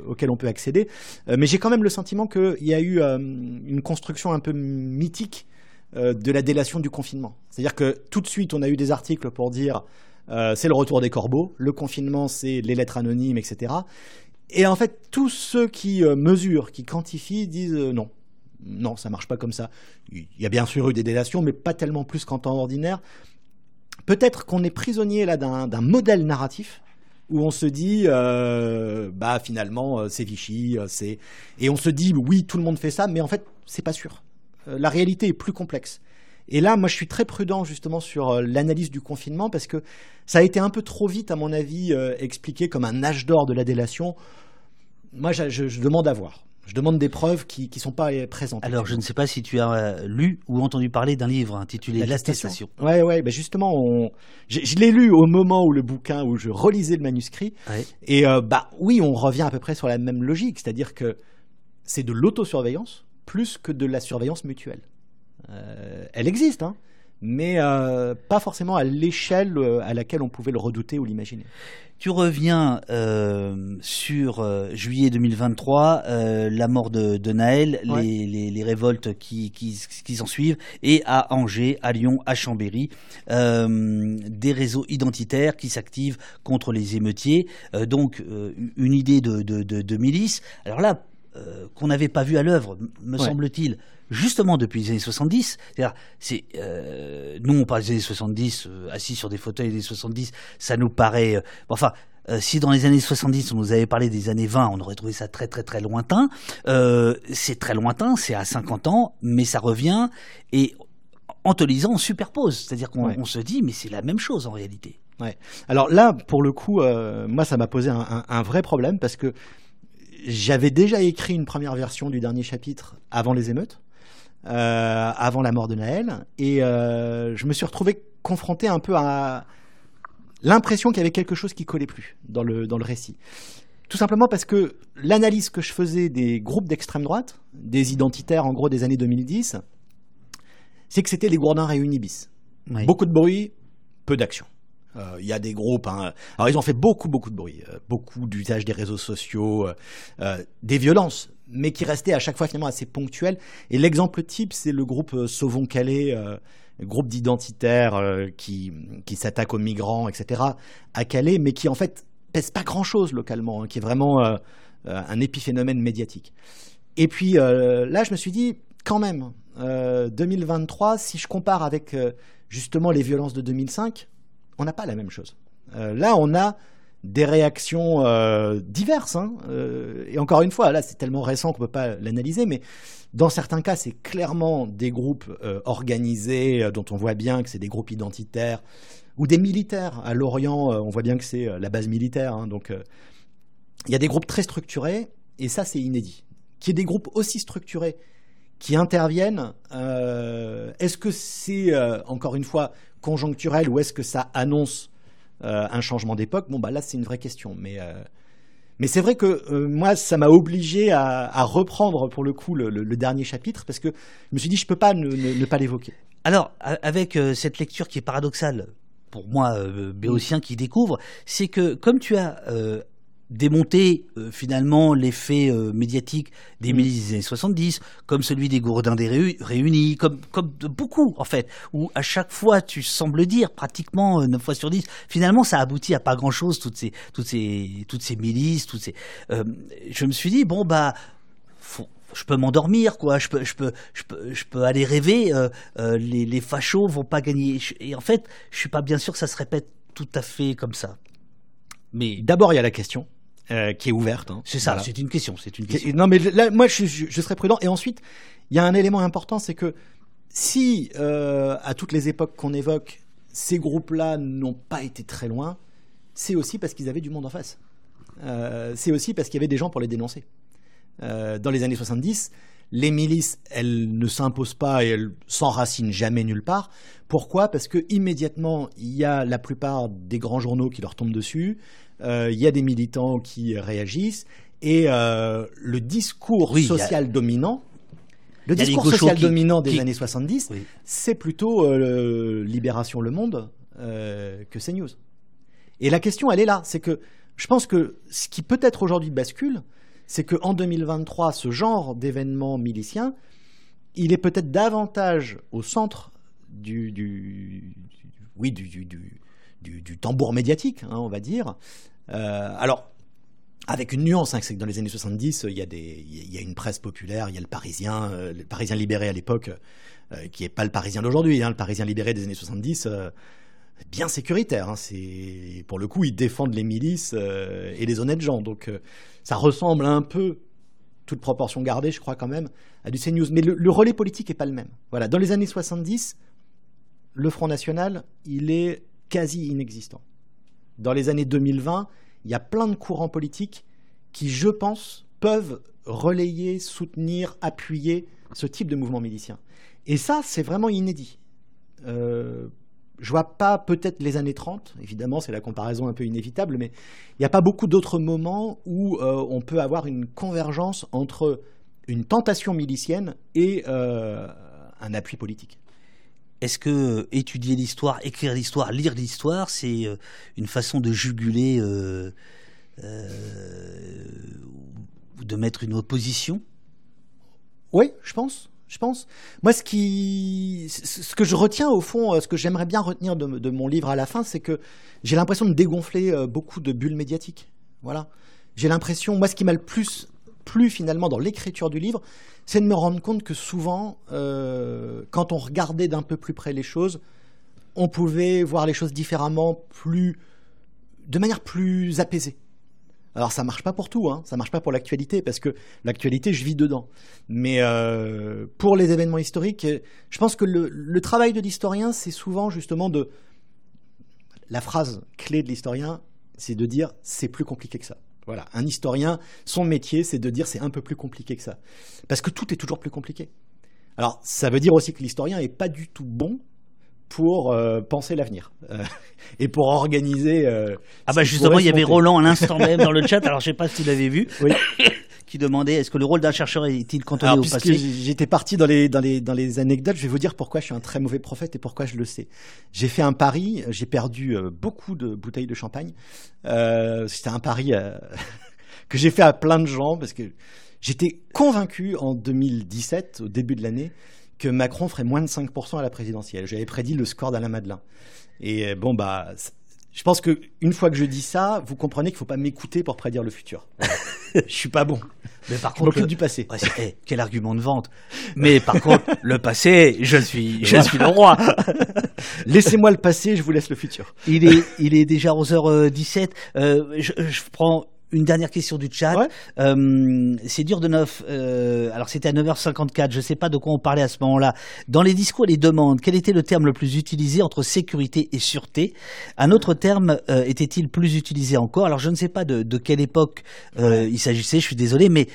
auxquels on peut accéder, mais j'ai quand même le sentiment qu'il y a eu une construction un peu mythique de la délation du confinement. C'est-à-dire que tout de suite, on a eu des articles pour dire c'est le retour des corbeaux, le confinement, c'est les lettres anonymes, etc. Et en fait, tous ceux qui mesurent, qui quantifient, disent non. Non, ça marche pas comme ça. Il y a bien sûr eu des délations, mais pas tellement plus qu'en temps ordinaire peut-être qu'on est prisonnier là d'un modèle narratif où on se dit euh, bah finalement euh, c'est Vichy euh, c'est et on se dit oui tout le monde fait ça mais en fait c'est pas sûr. La réalité est plus complexe. Et là moi je suis très prudent justement sur l'analyse du confinement parce que ça a été un peu trop vite à mon avis expliqué comme un âge d'or de la délation. Moi je, demande à voir Je demande des preuves qui ne sont pas présentes. Alors, je ne sais pas si tu as euh, lu ou entendu parler d'un livre intitulé La station. Ouais, ouais, ben justement, on... je, l'ai lu au moment où le bouquin, où je relisais le manuscrit. Et euh, bah oui, on revient à peu près sur la même logique, c'est-à-dire que c'est de l'autosurveillance plus que de la surveillance mutuelle. Euh, elle existe, hein, mais euh, pas forcément à l'échelle euh, à laquelle on pouvait le redouter ou l'imaginer. Tu reviens sur juillet 2023, la mort de, de Naël, les, révoltes qui, qui, qui s'en suivent, et à Angers, à Lyon, à Chambéry, des réseaux identitaires qui s'activent contre les émeutiers. donc une idée de, de, de milice. Alors là, euh, qu'on n'avait pas vu à l'œuvre, me semble-t-il, justement depuis les années 70. C'est, euh, nous, on parle des années 70, euh, assis sur des fauteuils des années 70, ça nous paraît. enfin, si dans les années 70 on nous avait parlé des années 20, on aurait trouvé ça très très très lointain. c'est très lointain, c'est à 50 ans, mais ça revient et en te lisant, on superpose. C'est-à-dire qu'on se dit, mais c'est la même chose en réalité. Ouais. Alors là, pour le coup, moi, ça m'a posé un, vrai problème parce que j'avais déjà écrit une première version du dernier chapitre avant les émeutes, euh, avant la mort de Naël, et euh, je me suis retrouvé confronté un peu à l'impression qu'il y avait quelque chose qui collait plus dans le, dans le récit. Tout simplement parce que l'analyse que je faisais des groupes d'extrême droite, des identitaires en gros des années 2010, c'est que c'était les Gourdins réunis bis. Beaucoup de bruit, peu d'action. Euh, il y a des groupes. Hein. Alors ils ont fait beaucoup beaucoup de bruit, euh, beaucoup d'usage des réseaux sociaux, euh, des violences, mais qui restaient à chaque fois finalement assez ponctuelles. Et l'exemple type, c'est le groupe Sauvons Calais, groupe d'identitaires qui qui s'attaque aux migrants, etc. à Calais, mais qui en fait pèse pas grand chose localement, hein, qui est vraiment un épiphénomène médiatique. Et puis là, je me suis dit quand même, 2023, si je compare avec justement les violences de 2005 on n'a pas la même chose. Euh, là, on a des réactions euh, diverses. Hein. Euh, et encore une fois, là, c'est tellement récent qu'on ne peut pas l'analyser, mais dans certains cas, c'est clairement des groupes organisés dont on voit bien que c'est des groupes identitaires ou des militaires. À Lorient, on voit bien que c'est la base militaire. Hein. donc, il y a des groupes très structurés, et ça, c'est inédit. Qu'il y ait des groupes aussi structurés qui interviennent, est-ce que c'est, encore une fois, conjoncturel ou est-ce que ça annonce euh, un changement d'époque Bon, bah là, c'est une vraie question. Mais, euh, mais c'est vrai que euh, moi, ça m'a obligé à, reprendre pour le coup le, dernier chapitre parce que je me suis dit, je ne peux pas ne, pas l'évoquer. Alors, avec cette lecture qui est paradoxale, pour moi, béotien qui découvre, c'est que comme tu as démonter euh, finalement l'effet euh, médiatique des mm. milices des années 70, comme celui des Gourdins des Réunis, comme, comme de beaucoup en fait, où à chaque fois tu sembles dire, pratiquement euh, 9 fois sur 10, finalement ça aboutit à pas grand chose, toutes ces, toutes ces, toutes ces milices, toutes ces... Euh, je me suis dit, bon bah... je peux m'endormir, quoi. Je peux, je peux, je peux, je peux aller rêver. les, les fachos vont pas gagner. Et en fait, je suis pas bien sûr que ça se répète tout à fait comme ça. Mais d'abord, il y a la question euh, qui est ouverte. Hein. C'est ça, c'est une question. C'est une question. Non, mais là, moi, je, je, serais prudent. Et ensuite, il y a un élément important, c'est que si, euh, à toutes les époques qu'on évoque, ces groupes-là n'ont pas été très loin, c'est aussi parce qu'ils avaient du monde en face. Euh, c'est aussi parce qu'il y avait des gens pour les dénoncer. dans les années 70, les milices, elles ne s'imposent pas et elles s'enracinent jamais nulle part. Pourquoi? Parce que immédiatement, il y a la plupart des grands journaux qui leur tombent dessus il euh, y a des militants qui réagissent, et euh, le discours social dominant, le discours social dominant des années 70, c'est plutôt euh, Libération Le Monde que CNews. Et la question, elle est là, c'est que je pense que ce qui peut-être aujourd'hui bascule, c'est qu'en 2023, ce genre d'événement milicien, il est peut-être davantage au centre du, du, oui, du, du, tambour médiatique, hein, on va dire, alors, avec une nuance, hein, c'est que dans les années 70, il y, a des, il y a une presse populaire, il y a le Parisien, euh, le Parisien libéré à l'époque, euh, qui n'est pas le Parisien d'aujourd'hui. Hein, le Parisien libéré des années 70, bien sécuritaire. Hein, pour le coup, ils défendent les milices et les honnêtes gens. Donc, ça ressemble un peu, toute proportion gardée, je crois quand même, à du CNews. Mais le, le relais politique n'est pas le même. Voilà, dans les années 70, le Front National, il est quasi inexistant dans les années 2020, il y a plein de courants politiques qui, je pense, peuvent relayer, soutenir, appuyer ce type de mouvement milicien. Et ça, c'est vraiment inédit. Euh, je vois pas peut-être les années 30, évidemment, c'est la comparaison un peu inévitable, mais il n'y a pas beaucoup d'autres moments où euh, on peut avoir une convergence entre une tentation milicienne et euh, un appui politique. Est-ce que étudier l'histoire, écrire l'histoire, lire l'histoire, c'est une façon de juguler, de mettre une opposition? Oui, je pense je pense. Moi, ce, qui, ce que je retiens au fond, euh, ce que j'aimerais bien retenir de, mon livre à la fin, c'est que j'ai l'impression de dégonfler euh, beaucoup de bulles médiatiques. Voilà. J'ai l'impression, moi, ce qui m'a le plus plu finalement dans l'écriture du livre, c'est de me rendre compte que souvent, euh, quand on regardait d'un peu plus près les choses, on pouvait voir les choses différemment, plus, de manière plus apaisée. Alors ça marche pas pour tout, hein. ça marche pas pour l'actualité parce que l'actualité je vis dedans. Mais euh, pour les événements historiques, je pense que le, travail de l'historien c'est souvent justement de la phrase clé de l'historien, c'est de dire c'est plus compliqué que ça. Voilà, un historien, son métier c'est de dire c'est un peu plus compliqué que ça, parce que tout est toujours plus compliqué. Alors ça veut dire aussi que l'historien est pas du tout bon pour euh, penser l'avenir euh, et pour organiser. Euh, ah bah justement, il y avait Roland à l'instant [laughs] même dans le chat. Alors je sais pas si tu l'avais vu. [laughs] qui demandait est-ce que le rôle d'un chercheur est-il cantonné au passé J'étais parti dans les, dans, les, dans les anecdotes. Je vais vous dire pourquoi je suis un très mauvais prophète et pourquoi je le sais. J'ai fait un pari. J'ai perdu beaucoup de bouteilles de champagne. C'était un pari [laughs] que j'ai fait à plein de gens parce que j'étais convaincu en 2017, au début de l'année, que Macron ferait moins de 5% à la présidentielle. J'avais prédit le score d'Alain Madelin. Et euh, bon, bah, je pense qu'une fois que je dis ça, vous comprenez qu'il ne faut pas m'écouter pour prédire le futur. [laughs] je suis pas bon. Mais par contre, le... du passé. Eh, quel argument de vente. Mais par [laughs] contre, le passé, je suis, je suis le roi. [laughs] Laissez-moi le passé, je vous laisse le futur. Il est, il est déjà 11h17. Euh, je, je prends une dernière question du chat. Euh, c'est dur de neuf. Euh, alors c'était à 9h54. Je ne sais pas de quoi on parlait à ce moment-là. Dans les discours et les demandes, quel était le terme le plus utilisé entre sécurité et sûreté? Un autre terme euh, était-il plus utilisé encore? Alors je ne sais pas de, quelle époque il s'agissait. Je suis désolé, mais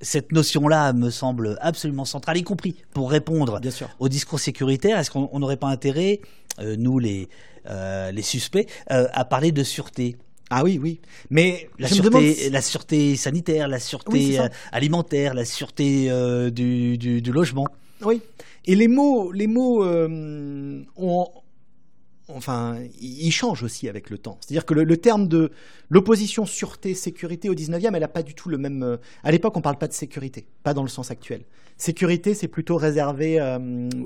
cette notion-là me semble absolument centrale, y compris pour répondre au discours sécuritaire. Est-ce qu'on n'aurait pas intérêt, nous les, les suspects, à parler de sûreté? Ah oui, oui. Mais la, sûreté, la sûreté sanitaire, la sûreté euh, alimentaire, la sûreté euh, du, du, logement. Oui. Et les mots, les mots euh, ont, enfin, ils changent aussi avec le temps. C'est-à-dire que le, terme de l'opposition sûreté-sécurité au 19e, elle n'a pas du tout le même. À l'époque, on ne parle pas de sécurité, pas dans le sens actuel. Sécurité, c'est plutôt réservé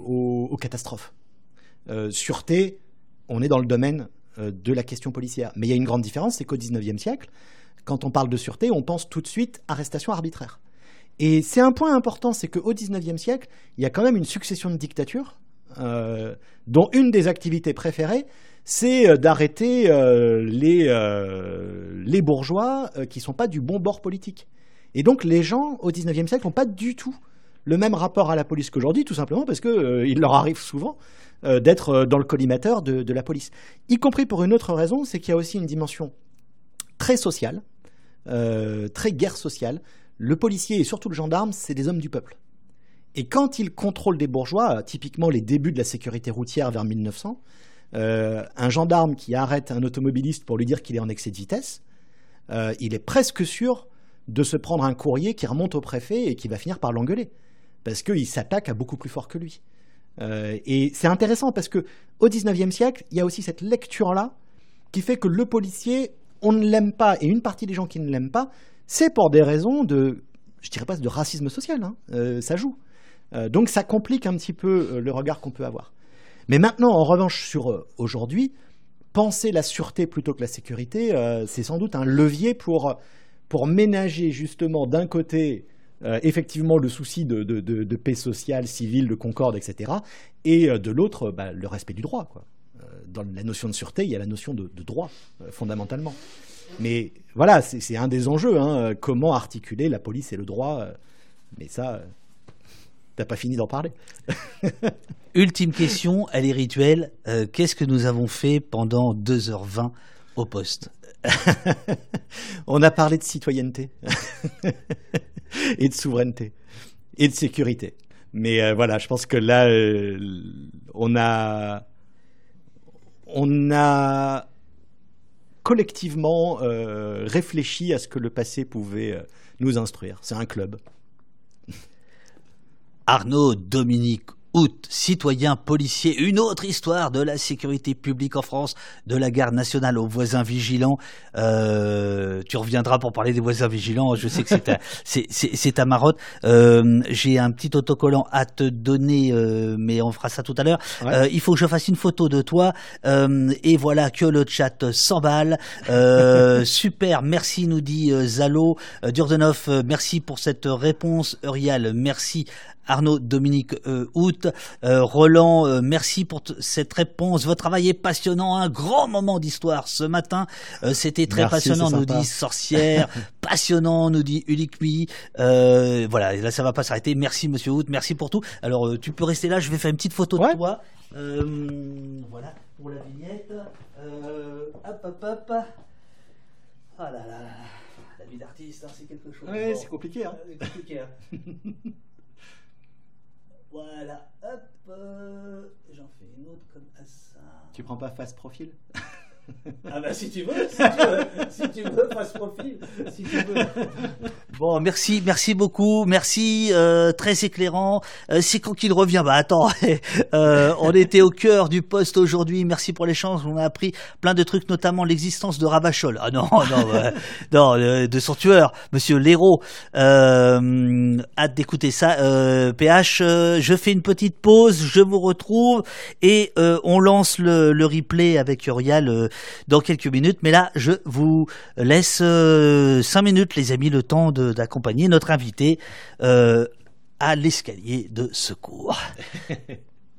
aux, aux, catastrophes. sûreté, on est dans le domaine de la question policière. Mais il y a une grande différence, c'est qu'au XIXe siècle, quand on parle de sûreté, on pense tout de suite arrestation arbitraire. Et c'est un point important, c'est qu'au XIXe siècle, il y a quand même une succession de dictatures, euh, dont une des activités préférées, c'est euh, d'arrêter les, les bourgeois qui ne sont pas du bon bord politique. Et donc les gens, au XIXe siècle, n'ont pas du tout le même rapport à la police qu'aujourd'hui, tout simplement parce qu'il leur arrive souvent euh, d'être euh, dans le collimateur de, la police. Y compris pour une autre raison, c'est qu'il y a aussi une dimension très sociale, euh, très guerre sociale. Le policier et surtout le gendarme, c'est des hommes du peuple. Et quand ils contrôlent des bourgeois, typiquement les débuts de la sécurité routière vers 1900, un gendarme qui arrête un automobiliste pour lui dire qu'il est en excès de vitesse, il est presque sûr de se prendre un courrier qui remonte au préfet et qui va finir par l'engueuler. Parce qu'il s'attaque à beaucoup plus fort que lui. Euh, et c'est intéressant parce que au XIXe siècle, il y a aussi cette lecture-là qui fait que le policier, on ne l'aime pas, et une partie des gens qui ne l'aiment pas, c'est pour des raisons de, je dirais pas de racisme social, hein, euh, ça joue. Euh, donc ça complique un petit peu le regard qu'on peut avoir. Mais maintenant, en revanche, sur aujourd'hui, penser la sûreté plutôt que la sécurité, c'est sans doute un levier pour, pour ménager justement d'un côté euh, effectivement le souci de, paix sociale, civile, de concorde, etc. Et euh, de l'autre, bah, le respect du droit. Euh, dans la notion de sûreté, il y a la notion de, droit, fondamentalement. Mais voilà, c'est un des enjeux. Hein, comment articuler la police et le droit Mais ça, t'as pas fini d'en parler. [laughs] Ultime question, elle est. Qu'est-ce que nous avons fait pendant 2h20 au poste? [laughs] on a parlé de citoyenneté [laughs] et de souveraineté et de sécurité. Mais euh, voilà, je pense que là, euh, on a, on a collectivement euh, réfléchi à ce que le passé pouvait nous instruire. C'est un club. Arnaud Dominique août, citoyen policier, une autre histoire de la sécurité publique en France, de la garde nationale aux voisins vigilants. Euh, tu reviendras pour parler des voisins vigilants. Je sais que c'est [laughs] ta, c'est, ta marotte. Euh, j'ai un petit autocollant à te donner, euh, mais on fera ça tout à l'heure. il faut que je fasse une photo de toi. et voilà que le chat s'emballe. [laughs] super, merci, nous dit Zalo. Durdenov, merci pour cette réponse. Uriel, merci Arnaud Dominique euh, euh Roland, euh, merci pour cette réponse. Votre travail est passionnant. Un grand moment d'histoire ce matin. Euh, c'était très [laughs] passionnant, nous dit Sorcière. passionnant, nous dit Ulikmi. voilà, là ça va pas s'arrêter. Merci Monsieur Hout, merci pour tout. Alors tu peux rester là, je vais faire une petite photo de toi. voilà, pour la vignette. hop, hop, hop. Ah là là, la vie d'artiste, hein, c'est quelque chose. Ouais, c'est compliqué. Hein. compliqué hein. [laughs] Voilà, hop, euh, j'en fais une autre comme ça. Tu prends pas face profil? [laughs] Ah bah si tu veux, si tu veux, si tu veux, face profil, si tu veux. Bon, merci, merci beaucoup, merci, euh, très éclairant. Euh, c'est quand qu'il revient? Bah attends, [laughs] euh, on était au cœur du poste aujourd'hui. Merci pour l'échange. On a appris plein de trucs, notamment l'existence de Ravachol. Ah non, non, [laughs] non, de son tueur, Monsieur Léraud. hâte d'écouter ça. PH, je fais une petite pause, je vous retrouve et on lance le, le replay avec Uriel dans quelques minutes. Mais là, je vous laisse euh, cinq minutes, les amis, le temps d'accompagner notre invité euh, à l'escalier de secours. [laughs]